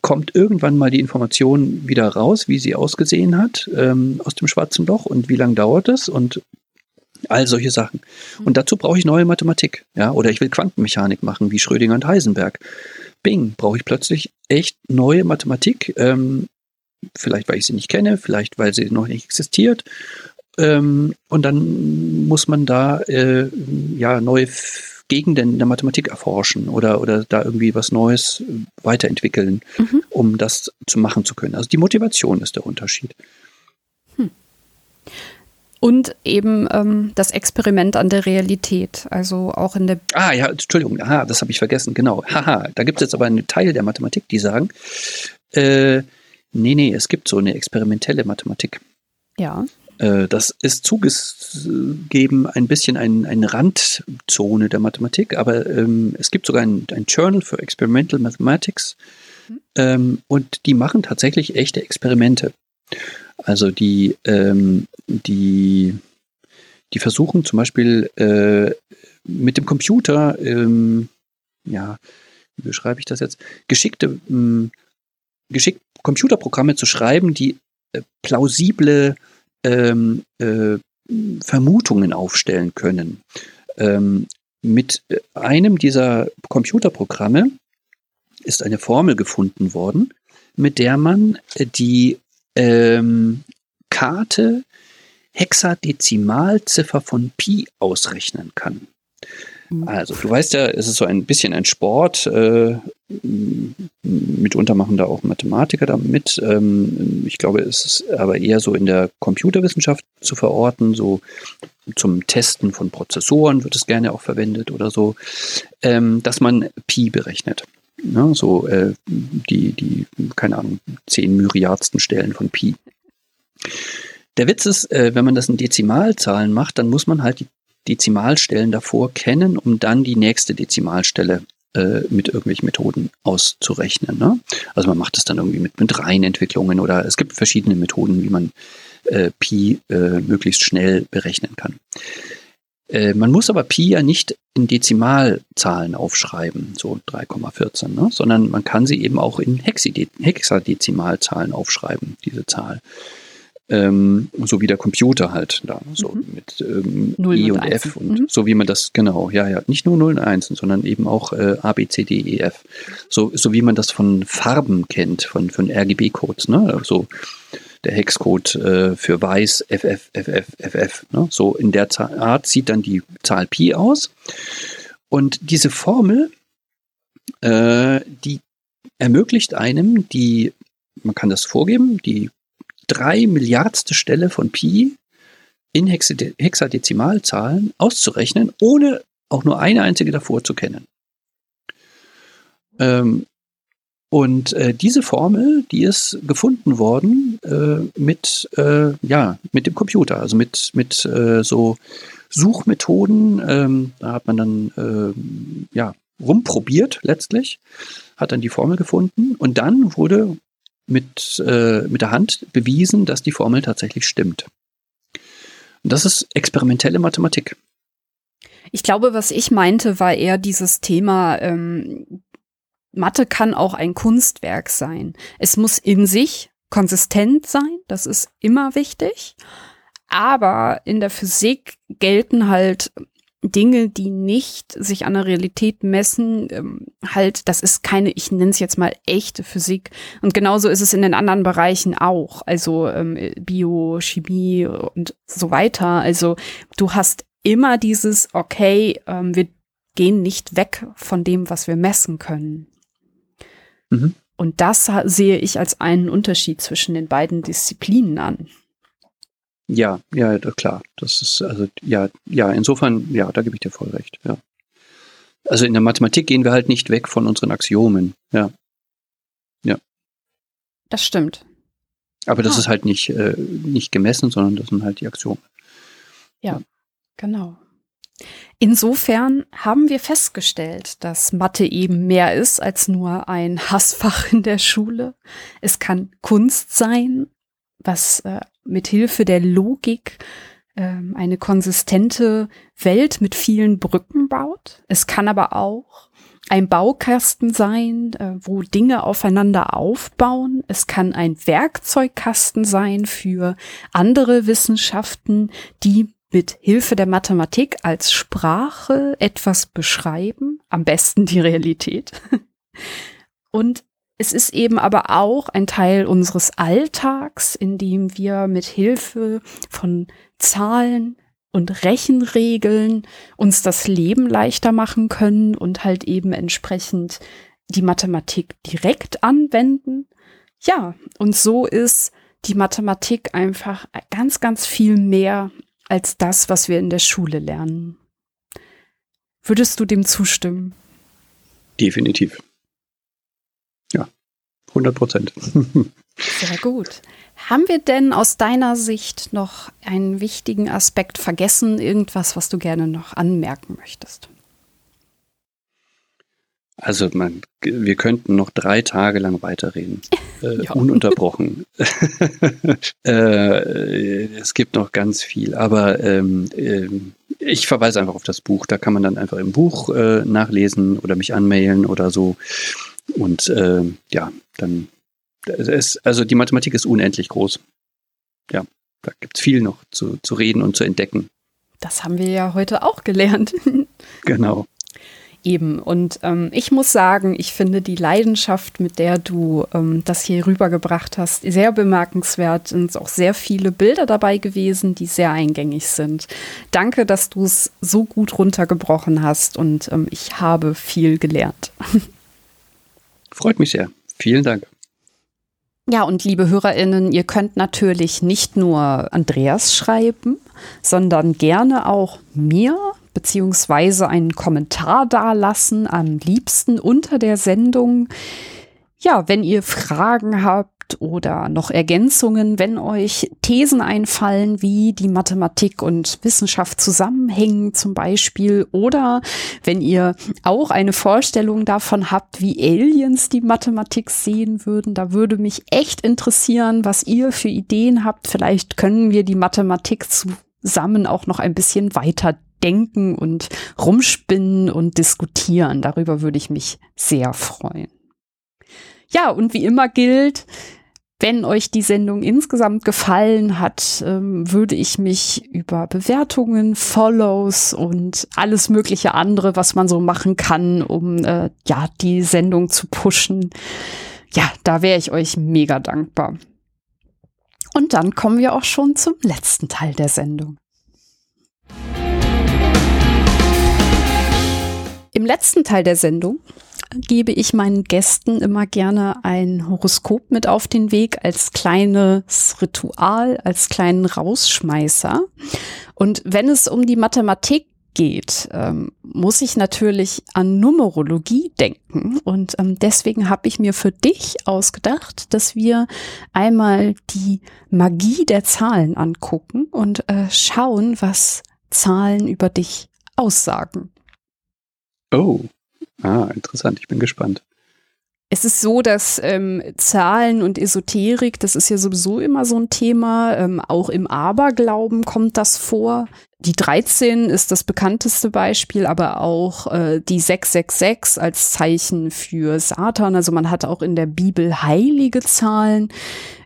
kommt irgendwann mal die Information wieder raus, wie sie ausgesehen hat ähm, aus dem schwarzen Loch und wie lange dauert es und all solche Sachen. Und dazu brauche ich neue Mathematik, ja, oder ich will Quantenmechanik machen, wie Schrödinger und Heisenberg. Bing, brauche ich plötzlich echt neue Mathematik, ähm, vielleicht weil ich sie nicht kenne, vielleicht weil sie noch nicht existiert. Ähm, und dann muss man da äh, ja neue Gegenden der Mathematik erforschen oder, oder da irgendwie was Neues weiterentwickeln, mhm. um das zu machen zu können. Also die Motivation ist der Unterschied. Hm. Und eben ähm, das Experiment an der Realität, also auch in der. Ah, ja, Entschuldigung, aha, das habe ich vergessen, genau. Haha, da gibt es jetzt aber einen Teil der Mathematik, die sagen, äh, nee, nee, es gibt so eine experimentelle Mathematik. Ja. Äh, das ist zugegeben ein bisschen ein, eine Randzone der Mathematik, aber ähm, es gibt sogar ein, ein Journal für Experimental Mathematics mhm. ähm, und die machen tatsächlich echte Experimente. Also die, ähm, die, die versuchen zum Beispiel äh, mit dem Computer ähm, ja, wie beschreibe ich das jetzt? Geschickte, hm, geschickt Computerprogramme zu schreiben, die äh, plausible ähm, äh, Vermutungen aufstellen können. Ähm, mit einem dieser Computerprogramme ist eine Formel gefunden worden, mit der man die ähm, Karte Hexadezimalziffer von Pi ausrechnen kann. Mhm. Also, du weißt ja, es ist so ein bisschen ein Sport. Äh, mitunter machen da auch Mathematiker damit. Ähm, ich glaube, es ist aber eher so in der Computerwissenschaft zu verorten. So zum Testen von Prozessoren wird es gerne auch verwendet oder so, ähm, dass man Pi berechnet. Ja, ne, so äh, die, die, keine Ahnung, zehn Myriardsten Stellen von Pi. Der Witz ist, äh, wenn man das in Dezimalzahlen macht, dann muss man halt die Dezimalstellen davor kennen, um dann die nächste Dezimalstelle äh, mit irgendwelchen Methoden auszurechnen. Ne? Also man macht es dann irgendwie mit, mit Reihenentwicklungen oder es gibt verschiedene Methoden, wie man äh, Pi äh, möglichst schnell berechnen kann. Äh, man muss aber Pi ja nicht in Dezimalzahlen aufschreiben, so 3,14, ne? sondern man kann sie eben auch in Hexadezimalzahlen aufschreiben, diese Zahl. Ähm, so wie der Computer halt da, so mhm. mit ähm, E und, und F und mhm. so wie man das, genau, ja, ja, nicht nur 0 und 1, sondern eben auch äh, A, B, C, D, E, F. So, so wie man das von Farben kennt, von, von RGB-Codes, ne? So der Hexcode äh, für weiß FF, FF, FF. Ne? So in der Art sieht dann die Zahl Pi aus. Und diese Formel, äh, die ermöglicht einem die, man kann das vorgeben, die drei Milliardste Stelle von Pi in Hexadezimalzahlen auszurechnen, ohne auch nur eine einzige davor zu kennen. Ähm, und äh, diese Formel, die ist gefunden worden äh, mit, äh, ja, mit dem Computer, also mit, mit äh, so Suchmethoden. Ähm, da hat man dann äh, ja, rumprobiert letztlich, hat dann die Formel gefunden und dann wurde mit, äh, mit der Hand bewiesen, dass die Formel tatsächlich stimmt. Und das ist experimentelle Mathematik. Ich glaube, was ich meinte, war eher dieses Thema, ähm, Mathe kann auch ein Kunstwerk sein. Es muss in sich konsistent sein, das ist immer wichtig. Aber in der Physik gelten halt Dinge, die nicht sich an der Realität messen, ähm, halt, das ist keine, ich nenne es jetzt mal echte Physik. Und genauso ist es in den anderen Bereichen auch, also ähm, Bio, Chemie und so weiter. Also du hast immer dieses, okay, ähm, wir gehen nicht weg von dem, was wir messen können. Mhm. Und das sehe ich als einen Unterschied zwischen den beiden Disziplinen an. Ja, ja, klar. Das ist, also, ja, ja, insofern, ja, da gebe ich dir voll recht, ja. Also in der Mathematik gehen wir halt nicht weg von unseren Axiomen, ja. Ja. Das stimmt. Aber das ah. ist halt nicht, äh, nicht gemessen, sondern das sind halt die Axiome. Ja, ja. genau. Insofern haben wir festgestellt, dass Mathe eben mehr ist als nur ein Hassfach in der Schule. Es kann Kunst sein, was äh, mit Hilfe der Logik äh, eine konsistente Welt mit vielen Brücken baut. Es kann aber auch ein Baukasten sein, äh, wo Dinge aufeinander aufbauen. Es kann ein Werkzeugkasten sein für andere Wissenschaften, die mit Hilfe der Mathematik als Sprache etwas beschreiben, am besten die Realität. Und es ist eben aber auch ein Teil unseres Alltags, in dem wir mit Hilfe von Zahlen und Rechenregeln uns das Leben leichter machen können und halt eben entsprechend die Mathematik direkt anwenden. Ja, und so ist die Mathematik einfach ganz, ganz viel mehr als das, was wir in der Schule lernen. Würdest du dem zustimmen? Definitiv. Ja, 100 Prozent. Sehr gut. Haben wir denn aus deiner Sicht noch einen wichtigen Aspekt vergessen? Irgendwas, was du gerne noch anmerken möchtest? Also man, wir könnten noch drei Tage lang weiterreden, äh, ununterbrochen. äh, es gibt noch ganz viel, aber ähm, äh, ich verweise einfach auf das Buch. Da kann man dann einfach im Buch äh, nachlesen oder mich anmailen oder so. Und äh, ja, dann ist, also die Mathematik ist unendlich groß. Ja, da gibt es viel noch zu, zu reden und zu entdecken. Das haben wir ja heute auch gelernt. genau. Eben. Und ähm, ich muss sagen, ich finde die Leidenschaft, mit der du ähm, das hier rübergebracht hast, sehr bemerkenswert. Es sind auch sehr viele Bilder dabei gewesen, die sehr eingängig sind. Danke, dass du es so gut runtergebrochen hast und ähm, ich habe viel gelernt. Freut mich sehr. Vielen Dank. Ja, und liebe Hörerinnen, ihr könnt natürlich nicht nur Andreas schreiben, sondern gerne auch mir beziehungsweise einen Kommentar dalassen, am liebsten unter der Sendung. Ja, wenn ihr Fragen habt oder noch Ergänzungen, wenn euch Thesen einfallen, wie die Mathematik und Wissenschaft zusammenhängen zum Beispiel, oder wenn ihr auch eine Vorstellung davon habt, wie Aliens die Mathematik sehen würden, da würde mich echt interessieren, was ihr für Ideen habt. Vielleicht können wir die Mathematik zusammen auch noch ein bisschen weiter denken und rumspinnen und diskutieren. Darüber würde ich mich sehr freuen. Ja, und wie immer gilt, wenn euch die Sendung insgesamt gefallen hat, ähm, würde ich mich über Bewertungen, Follows und alles mögliche andere, was man so machen kann, um äh, ja die Sendung zu pushen. Ja, da wäre ich euch mega dankbar. Und dann kommen wir auch schon zum letzten Teil der Sendung. Im letzten Teil der Sendung gebe ich meinen Gästen immer gerne ein Horoskop mit auf den Weg als kleines Ritual, als kleinen Rausschmeißer. Und wenn es um die Mathematik geht, ähm, muss ich natürlich an Numerologie denken. Und ähm, deswegen habe ich mir für dich ausgedacht, dass wir einmal die Magie der Zahlen angucken und äh, schauen, was Zahlen über dich aussagen. Oh, ah, interessant. Ich bin gespannt. Es ist so, dass ähm, Zahlen und Esoterik, das ist ja sowieso immer so ein Thema. Ähm, auch im Aberglauben kommt das vor. Die 13 ist das bekannteste Beispiel, aber auch äh, die 666 als Zeichen für Satan. Also man hat auch in der Bibel heilige Zahlen.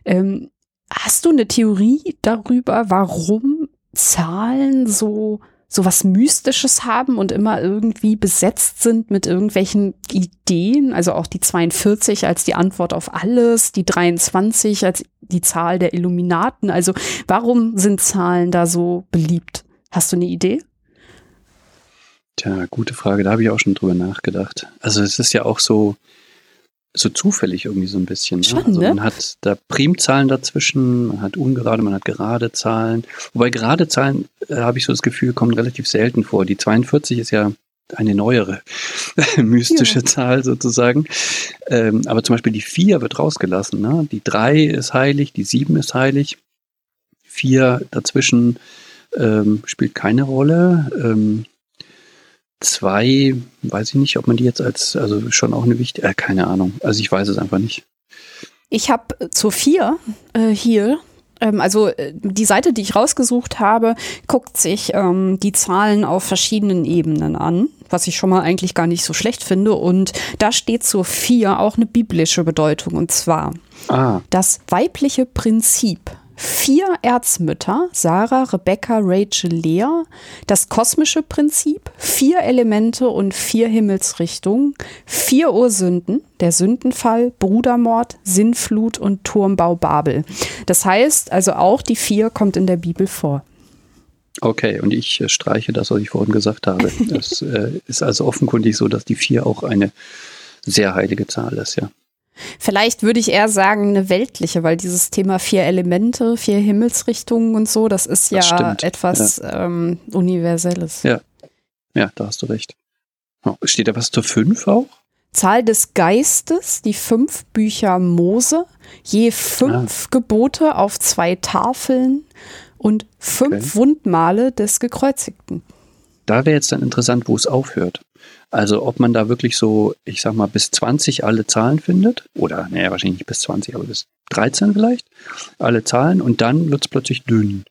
Ähm, hast du eine Theorie darüber, warum Zahlen so so was Mystisches haben und immer irgendwie besetzt sind mit irgendwelchen Ideen, also auch die 42 als die Antwort auf alles, die 23 als die Zahl der Illuminaten. Also warum sind Zahlen da so beliebt? Hast du eine Idee? Tja, gute Frage. Da habe ich auch schon drüber nachgedacht. Also es ist ja auch so, so zufällig irgendwie so ein bisschen. Ne? Schon, also ne? man hat da Primzahlen dazwischen, man hat ungerade, man hat gerade Zahlen. Wobei gerade Zahlen, äh, habe ich so das Gefühl, kommen relativ selten vor. Die 42 ist ja eine neuere mystische ja. Zahl sozusagen. Ähm, aber zum Beispiel die 4 wird rausgelassen. Ne? Die 3 ist heilig, die 7 ist heilig. 4 dazwischen ähm, spielt keine Rolle. Ähm, zwei, weiß ich nicht, ob man die jetzt als, also schon auch eine wichtige, äh, keine Ahnung. Also ich weiß es einfach nicht. Ich habe zur vier äh, hier ähm, also äh, die Seite, die ich rausgesucht habe, guckt sich ähm, die Zahlen auf verschiedenen Ebenen an, was ich schon mal eigentlich gar nicht so schlecht finde. Und da steht zur vier auch eine biblische Bedeutung, und zwar ah. das weibliche Prinzip vier Erzmütter, Sarah, Rebecca, Rachel, Lea, das kosmische Prinzip, vier Elemente und vier Himmelsrichtungen, vier Ursünden, der Sündenfall, Brudermord, Sinnflut und Turmbau Babel. Das heißt also auch die vier kommt in der Bibel vor. Okay, und ich äh, streiche das, was ich vorhin gesagt habe. Es äh, ist also offenkundig so, dass die vier auch eine sehr heilige Zahl ist, ja. Vielleicht würde ich eher sagen, eine weltliche, weil dieses Thema vier Elemente, vier Himmelsrichtungen und so, das ist ja das etwas ja. Ähm, Universelles. Ja. Ja, da hast du recht. Oh, steht da was zur fünf auch? Zahl des Geistes, die fünf Bücher Mose, je fünf ah. Gebote auf zwei Tafeln und fünf okay. Wundmale des Gekreuzigten. Da wäre jetzt dann interessant, wo es aufhört. Also ob man da wirklich so, ich sag mal, bis 20 alle Zahlen findet, oder naja, wahrscheinlich nicht bis 20, aber bis 13 vielleicht, alle Zahlen und dann wird es plötzlich dünn.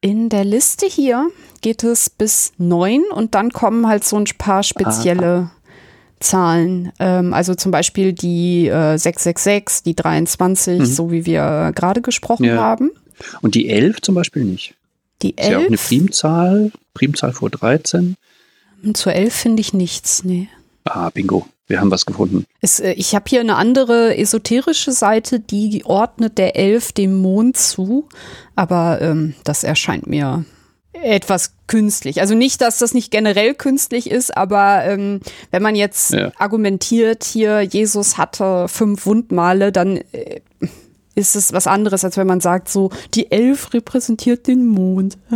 In der Liste hier geht es bis neun und dann kommen halt so ein paar spezielle ah. Zahlen. Ähm, also zum Beispiel die äh, 666, die 23, mhm. so wie wir gerade gesprochen ja. haben. Und die 11 zum Beispiel nicht. Die 11? Ist ja auch eine Primzahl, Primzahl vor 13. Zur 11 finde ich nichts, nee. Ah, bingo. Wir haben was gefunden. Es, äh, ich habe hier eine andere esoterische Seite, die ordnet der Elf dem Mond zu, aber ähm, das erscheint mir etwas künstlich. Also nicht, dass das nicht generell künstlich ist, aber ähm, wenn man jetzt ja. argumentiert, hier Jesus hatte fünf Wundmale, dann äh, ist es was anderes, als wenn man sagt, so die Elf repräsentiert den Mond.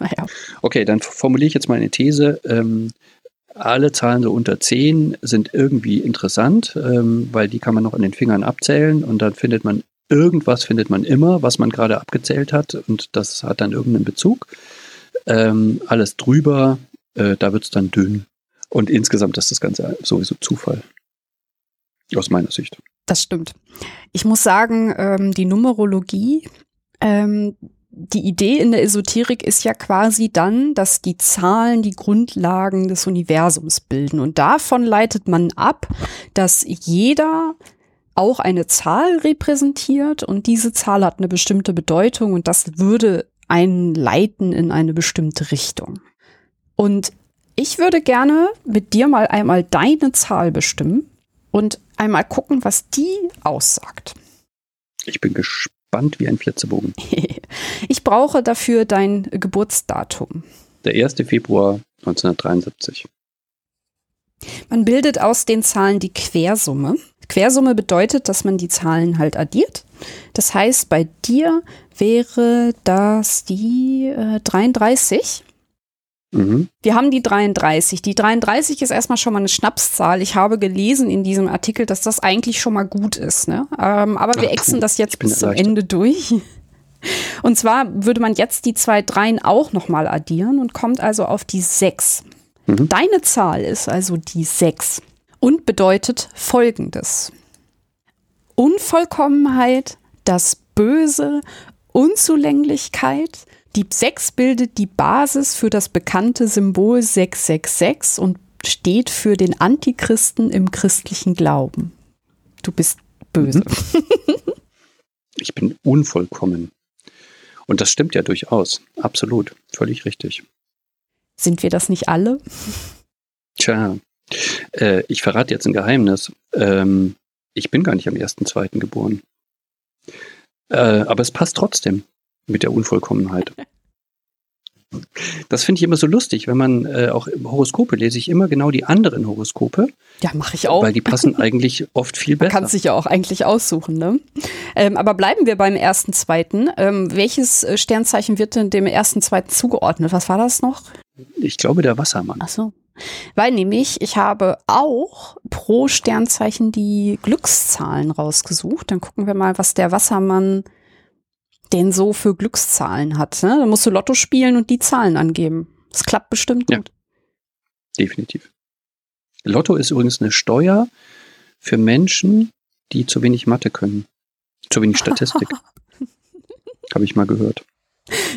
naja. Okay, dann formuliere ich jetzt mal eine These. Ähm, alle Zahlen so unter 10 sind irgendwie interessant, ähm, weil die kann man noch an den Fingern abzählen und dann findet man irgendwas, findet man immer, was man gerade abgezählt hat und das hat dann irgendeinen Bezug. Ähm, alles drüber, äh, da wird es dann dünn. Und insgesamt ist das Ganze sowieso Zufall. Aus meiner Sicht. Das stimmt. Ich muss sagen, ähm, die Numerologie, ähm, die Idee in der Esoterik ist ja quasi dann, dass die Zahlen die Grundlagen des Universums bilden. Und davon leitet man ab, dass jeder auch eine Zahl repräsentiert und diese Zahl hat eine bestimmte Bedeutung und das würde einen leiten in eine bestimmte Richtung. Und ich würde gerne mit dir mal einmal deine Zahl bestimmen und einmal gucken, was die aussagt. Ich bin gespannt gespannt wie ein Flitzebogen. ich brauche dafür dein Geburtsdatum. Der 1. Februar 1973. Man bildet aus den Zahlen die Quersumme. Quersumme bedeutet, dass man die Zahlen halt addiert. Das heißt, bei dir wäre das die äh, 33. Mhm. Wir haben die 33. Die 33 ist erstmal schon mal eine Schnapszahl. Ich habe gelesen in diesem Artikel, dass das eigentlich schon mal gut ist. Ne? Ähm, aber wir exen das jetzt bis zum Ende durch. Und zwar würde man jetzt die zwei Dreien auch nochmal addieren und kommt also auf die 6. Mhm. Deine Zahl ist also die 6 und bedeutet folgendes. Unvollkommenheit, das Böse, Unzulänglichkeit, die 6 bildet die Basis für das bekannte Symbol 666 und steht für den Antichristen im christlichen Glauben. Du bist böse. Mhm. Ich bin unvollkommen. Und das stimmt ja durchaus. Absolut. Völlig richtig. Sind wir das nicht alle? Tja, äh, ich verrate jetzt ein Geheimnis. Ähm, ich bin gar nicht am 1.2. geboren. Äh, aber es passt trotzdem mit der Unvollkommenheit. Das finde ich immer so lustig, wenn man äh, auch Horoskope lese ich immer genau die anderen Horoskope. Ja, mache ich auch. Weil die passen eigentlich oft viel besser. Man kann sich ja auch eigentlich aussuchen, ne? Ähm, aber bleiben wir beim ersten, zweiten. Ähm, welches äh, Sternzeichen wird denn dem ersten, zweiten zugeordnet? Was war das noch? Ich glaube der Wassermann. Ach so. Weil nämlich, ich habe auch pro Sternzeichen die Glückszahlen rausgesucht. Dann gucken wir mal, was der Wassermann den so für Glückszahlen hat. Ne? Da musst du Lotto spielen und die Zahlen angeben. Das klappt bestimmt gut. Ja, definitiv. Lotto ist übrigens eine Steuer für Menschen, die zu wenig Mathe können. Zu wenig Statistik. Habe ich mal gehört.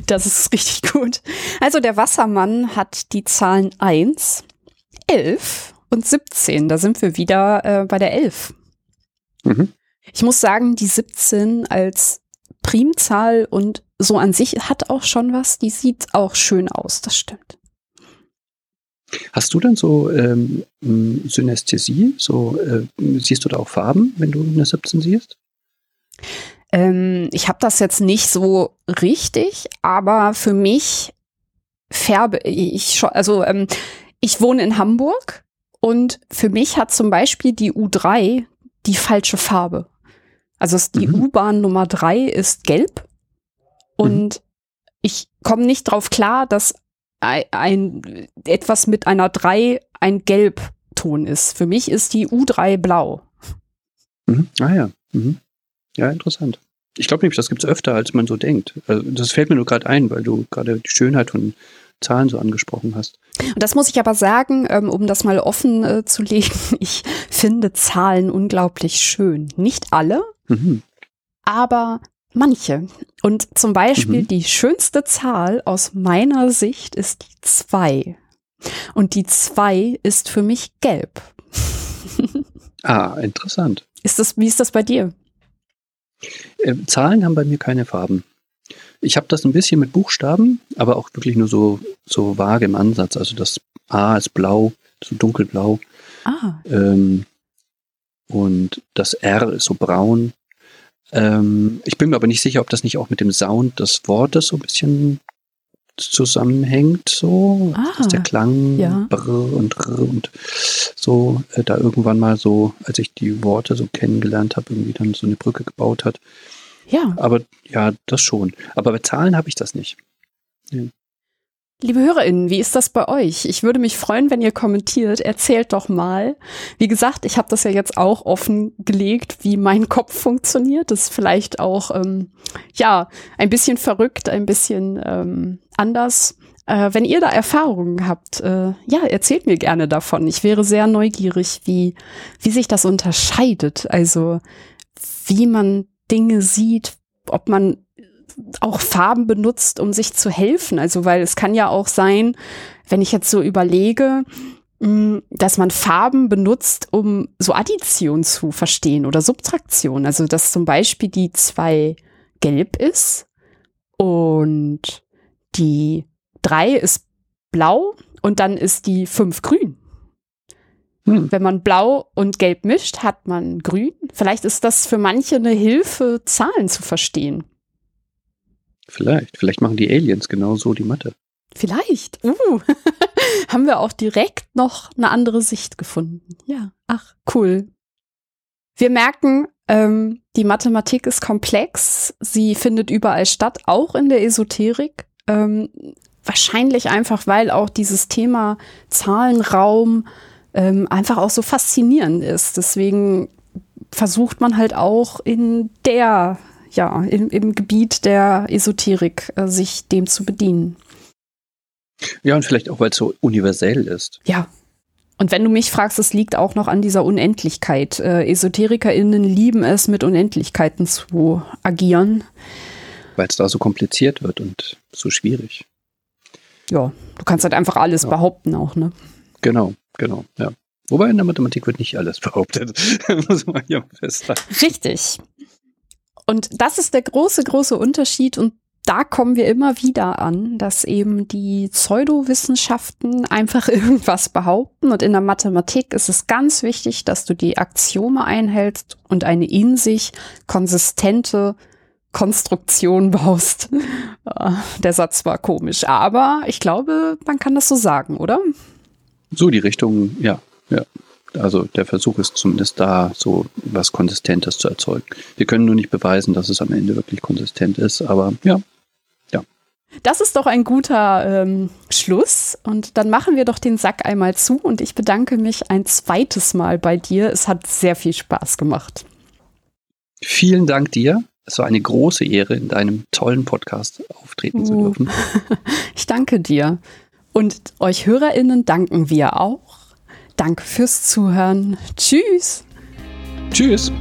Das ist richtig gut. Also der Wassermann hat die Zahlen 1, 11 und 17. Da sind wir wieder äh, bei der 11. Mhm. Ich muss sagen, die 17 als Primzahl und so an sich hat auch schon was. Die sieht auch schön aus, das stimmt. Hast du dann so ähm, Synästhesie? So, äh, siehst du da auch Farben, wenn du eine 17 siehst? Ähm, ich habe das jetzt nicht so richtig, aber für mich färbe ich schon, also ähm, ich wohne in Hamburg und für mich hat zum Beispiel die U3 die falsche Farbe. Also die mhm. U-Bahn Nummer drei ist gelb und mhm. ich komme nicht drauf klar, dass ein, ein, etwas mit einer drei ein Gelbton ist. Für mich ist die U3 blau. Mhm. Ah ja. Mhm. Ja, interessant. Ich glaube nämlich, das gibt es öfter, als man so denkt. Also das fällt mir nur gerade ein, weil du gerade die Schönheit von Zahlen so angesprochen hast. Und das muss ich aber sagen, ähm, um das mal offen äh, zu legen, ich finde Zahlen unglaublich schön. Nicht alle, Mhm. Aber manche. Und zum Beispiel mhm. die schönste Zahl aus meiner Sicht ist die zwei. Und die zwei ist für mich gelb. ah, interessant. Ist das, wie ist das bei dir? Äh, Zahlen haben bei mir keine Farben. Ich habe das ein bisschen mit Buchstaben, aber auch wirklich nur so, so vage im Ansatz. Also das A ist blau, so dunkelblau. Ah. Ähm, und das R ist so braun. Ähm, ich bin mir aber nicht sicher, ob das nicht auch mit dem Sound des Wortes so ein bisschen zusammenhängt, so, ah, dass der Klang ja. brr und rr und so äh, da irgendwann mal so, als ich die Worte so kennengelernt habe, irgendwie dann so eine Brücke gebaut hat. Ja. Aber ja, das schon. Aber bei Zahlen habe ich das nicht. Ja. Liebe HörerInnen, wie ist das bei euch? Ich würde mich freuen, wenn ihr kommentiert. Erzählt doch mal. Wie gesagt, ich habe das ja jetzt auch offengelegt, wie mein Kopf funktioniert. Das ist vielleicht auch, ähm, ja, ein bisschen verrückt, ein bisschen ähm, anders. Äh, wenn ihr da Erfahrungen habt, äh, ja, erzählt mir gerne davon. Ich wäre sehr neugierig, wie, wie sich das unterscheidet. Also, wie man Dinge sieht, ob man auch Farben benutzt, um sich zu helfen. Also, weil es kann ja auch sein, wenn ich jetzt so überlege, mm, dass man Farben benutzt, um so Addition zu verstehen oder Subtraktion. Also, dass zum Beispiel die zwei gelb ist und die drei ist blau und dann ist die fünf grün. Hm. Wenn man blau und gelb mischt, hat man grün. Vielleicht ist das für manche eine Hilfe, Zahlen zu verstehen. Vielleicht. Vielleicht machen die Aliens genauso die Mathe. Vielleicht. Uh, haben wir auch direkt noch eine andere Sicht gefunden. Ja, ach, cool. Wir merken, ähm, die Mathematik ist komplex. Sie findet überall statt, auch in der Esoterik. Ähm, wahrscheinlich einfach, weil auch dieses Thema Zahlenraum ähm, einfach auch so faszinierend ist. Deswegen versucht man halt auch in der ja, im, im Gebiet der Esoterik äh, sich dem zu bedienen. Ja, und vielleicht auch, weil es so universell ist. Ja. Und wenn du mich fragst, es liegt auch noch an dieser Unendlichkeit. Äh, EsoterikerInnen lieben es, mit Unendlichkeiten zu agieren. Weil es da so kompliziert wird und so schwierig. Ja, du kannst halt einfach alles ja. behaupten auch, ne? Genau, genau, ja. Wobei in der Mathematik wird nicht alles behauptet. Muss man hier festhalten. Richtig. Und das ist der große, große Unterschied und da kommen wir immer wieder an, dass eben die Pseudowissenschaften einfach irgendwas behaupten. Und in der Mathematik ist es ganz wichtig, dass du die Axiome einhältst und eine in sich konsistente Konstruktion baust. Ah, der Satz war komisch, aber ich glaube, man kann das so sagen, oder? So die Richtung, ja, ja. Also der Versuch ist zumindest da, so was Konsistentes zu erzeugen. Wir können nur nicht beweisen, dass es am Ende wirklich konsistent ist, aber ja, ja. Das ist doch ein guter ähm, Schluss. Und dann machen wir doch den Sack einmal zu und ich bedanke mich ein zweites Mal bei dir. Es hat sehr viel Spaß gemacht. Vielen Dank dir. Es war eine große Ehre, in deinem tollen Podcast auftreten uh. zu dürfen. ich danke dir. Und euch HörerInnen danken wir auch. Danke fürs Zuhören. Tschüss. Tschüss.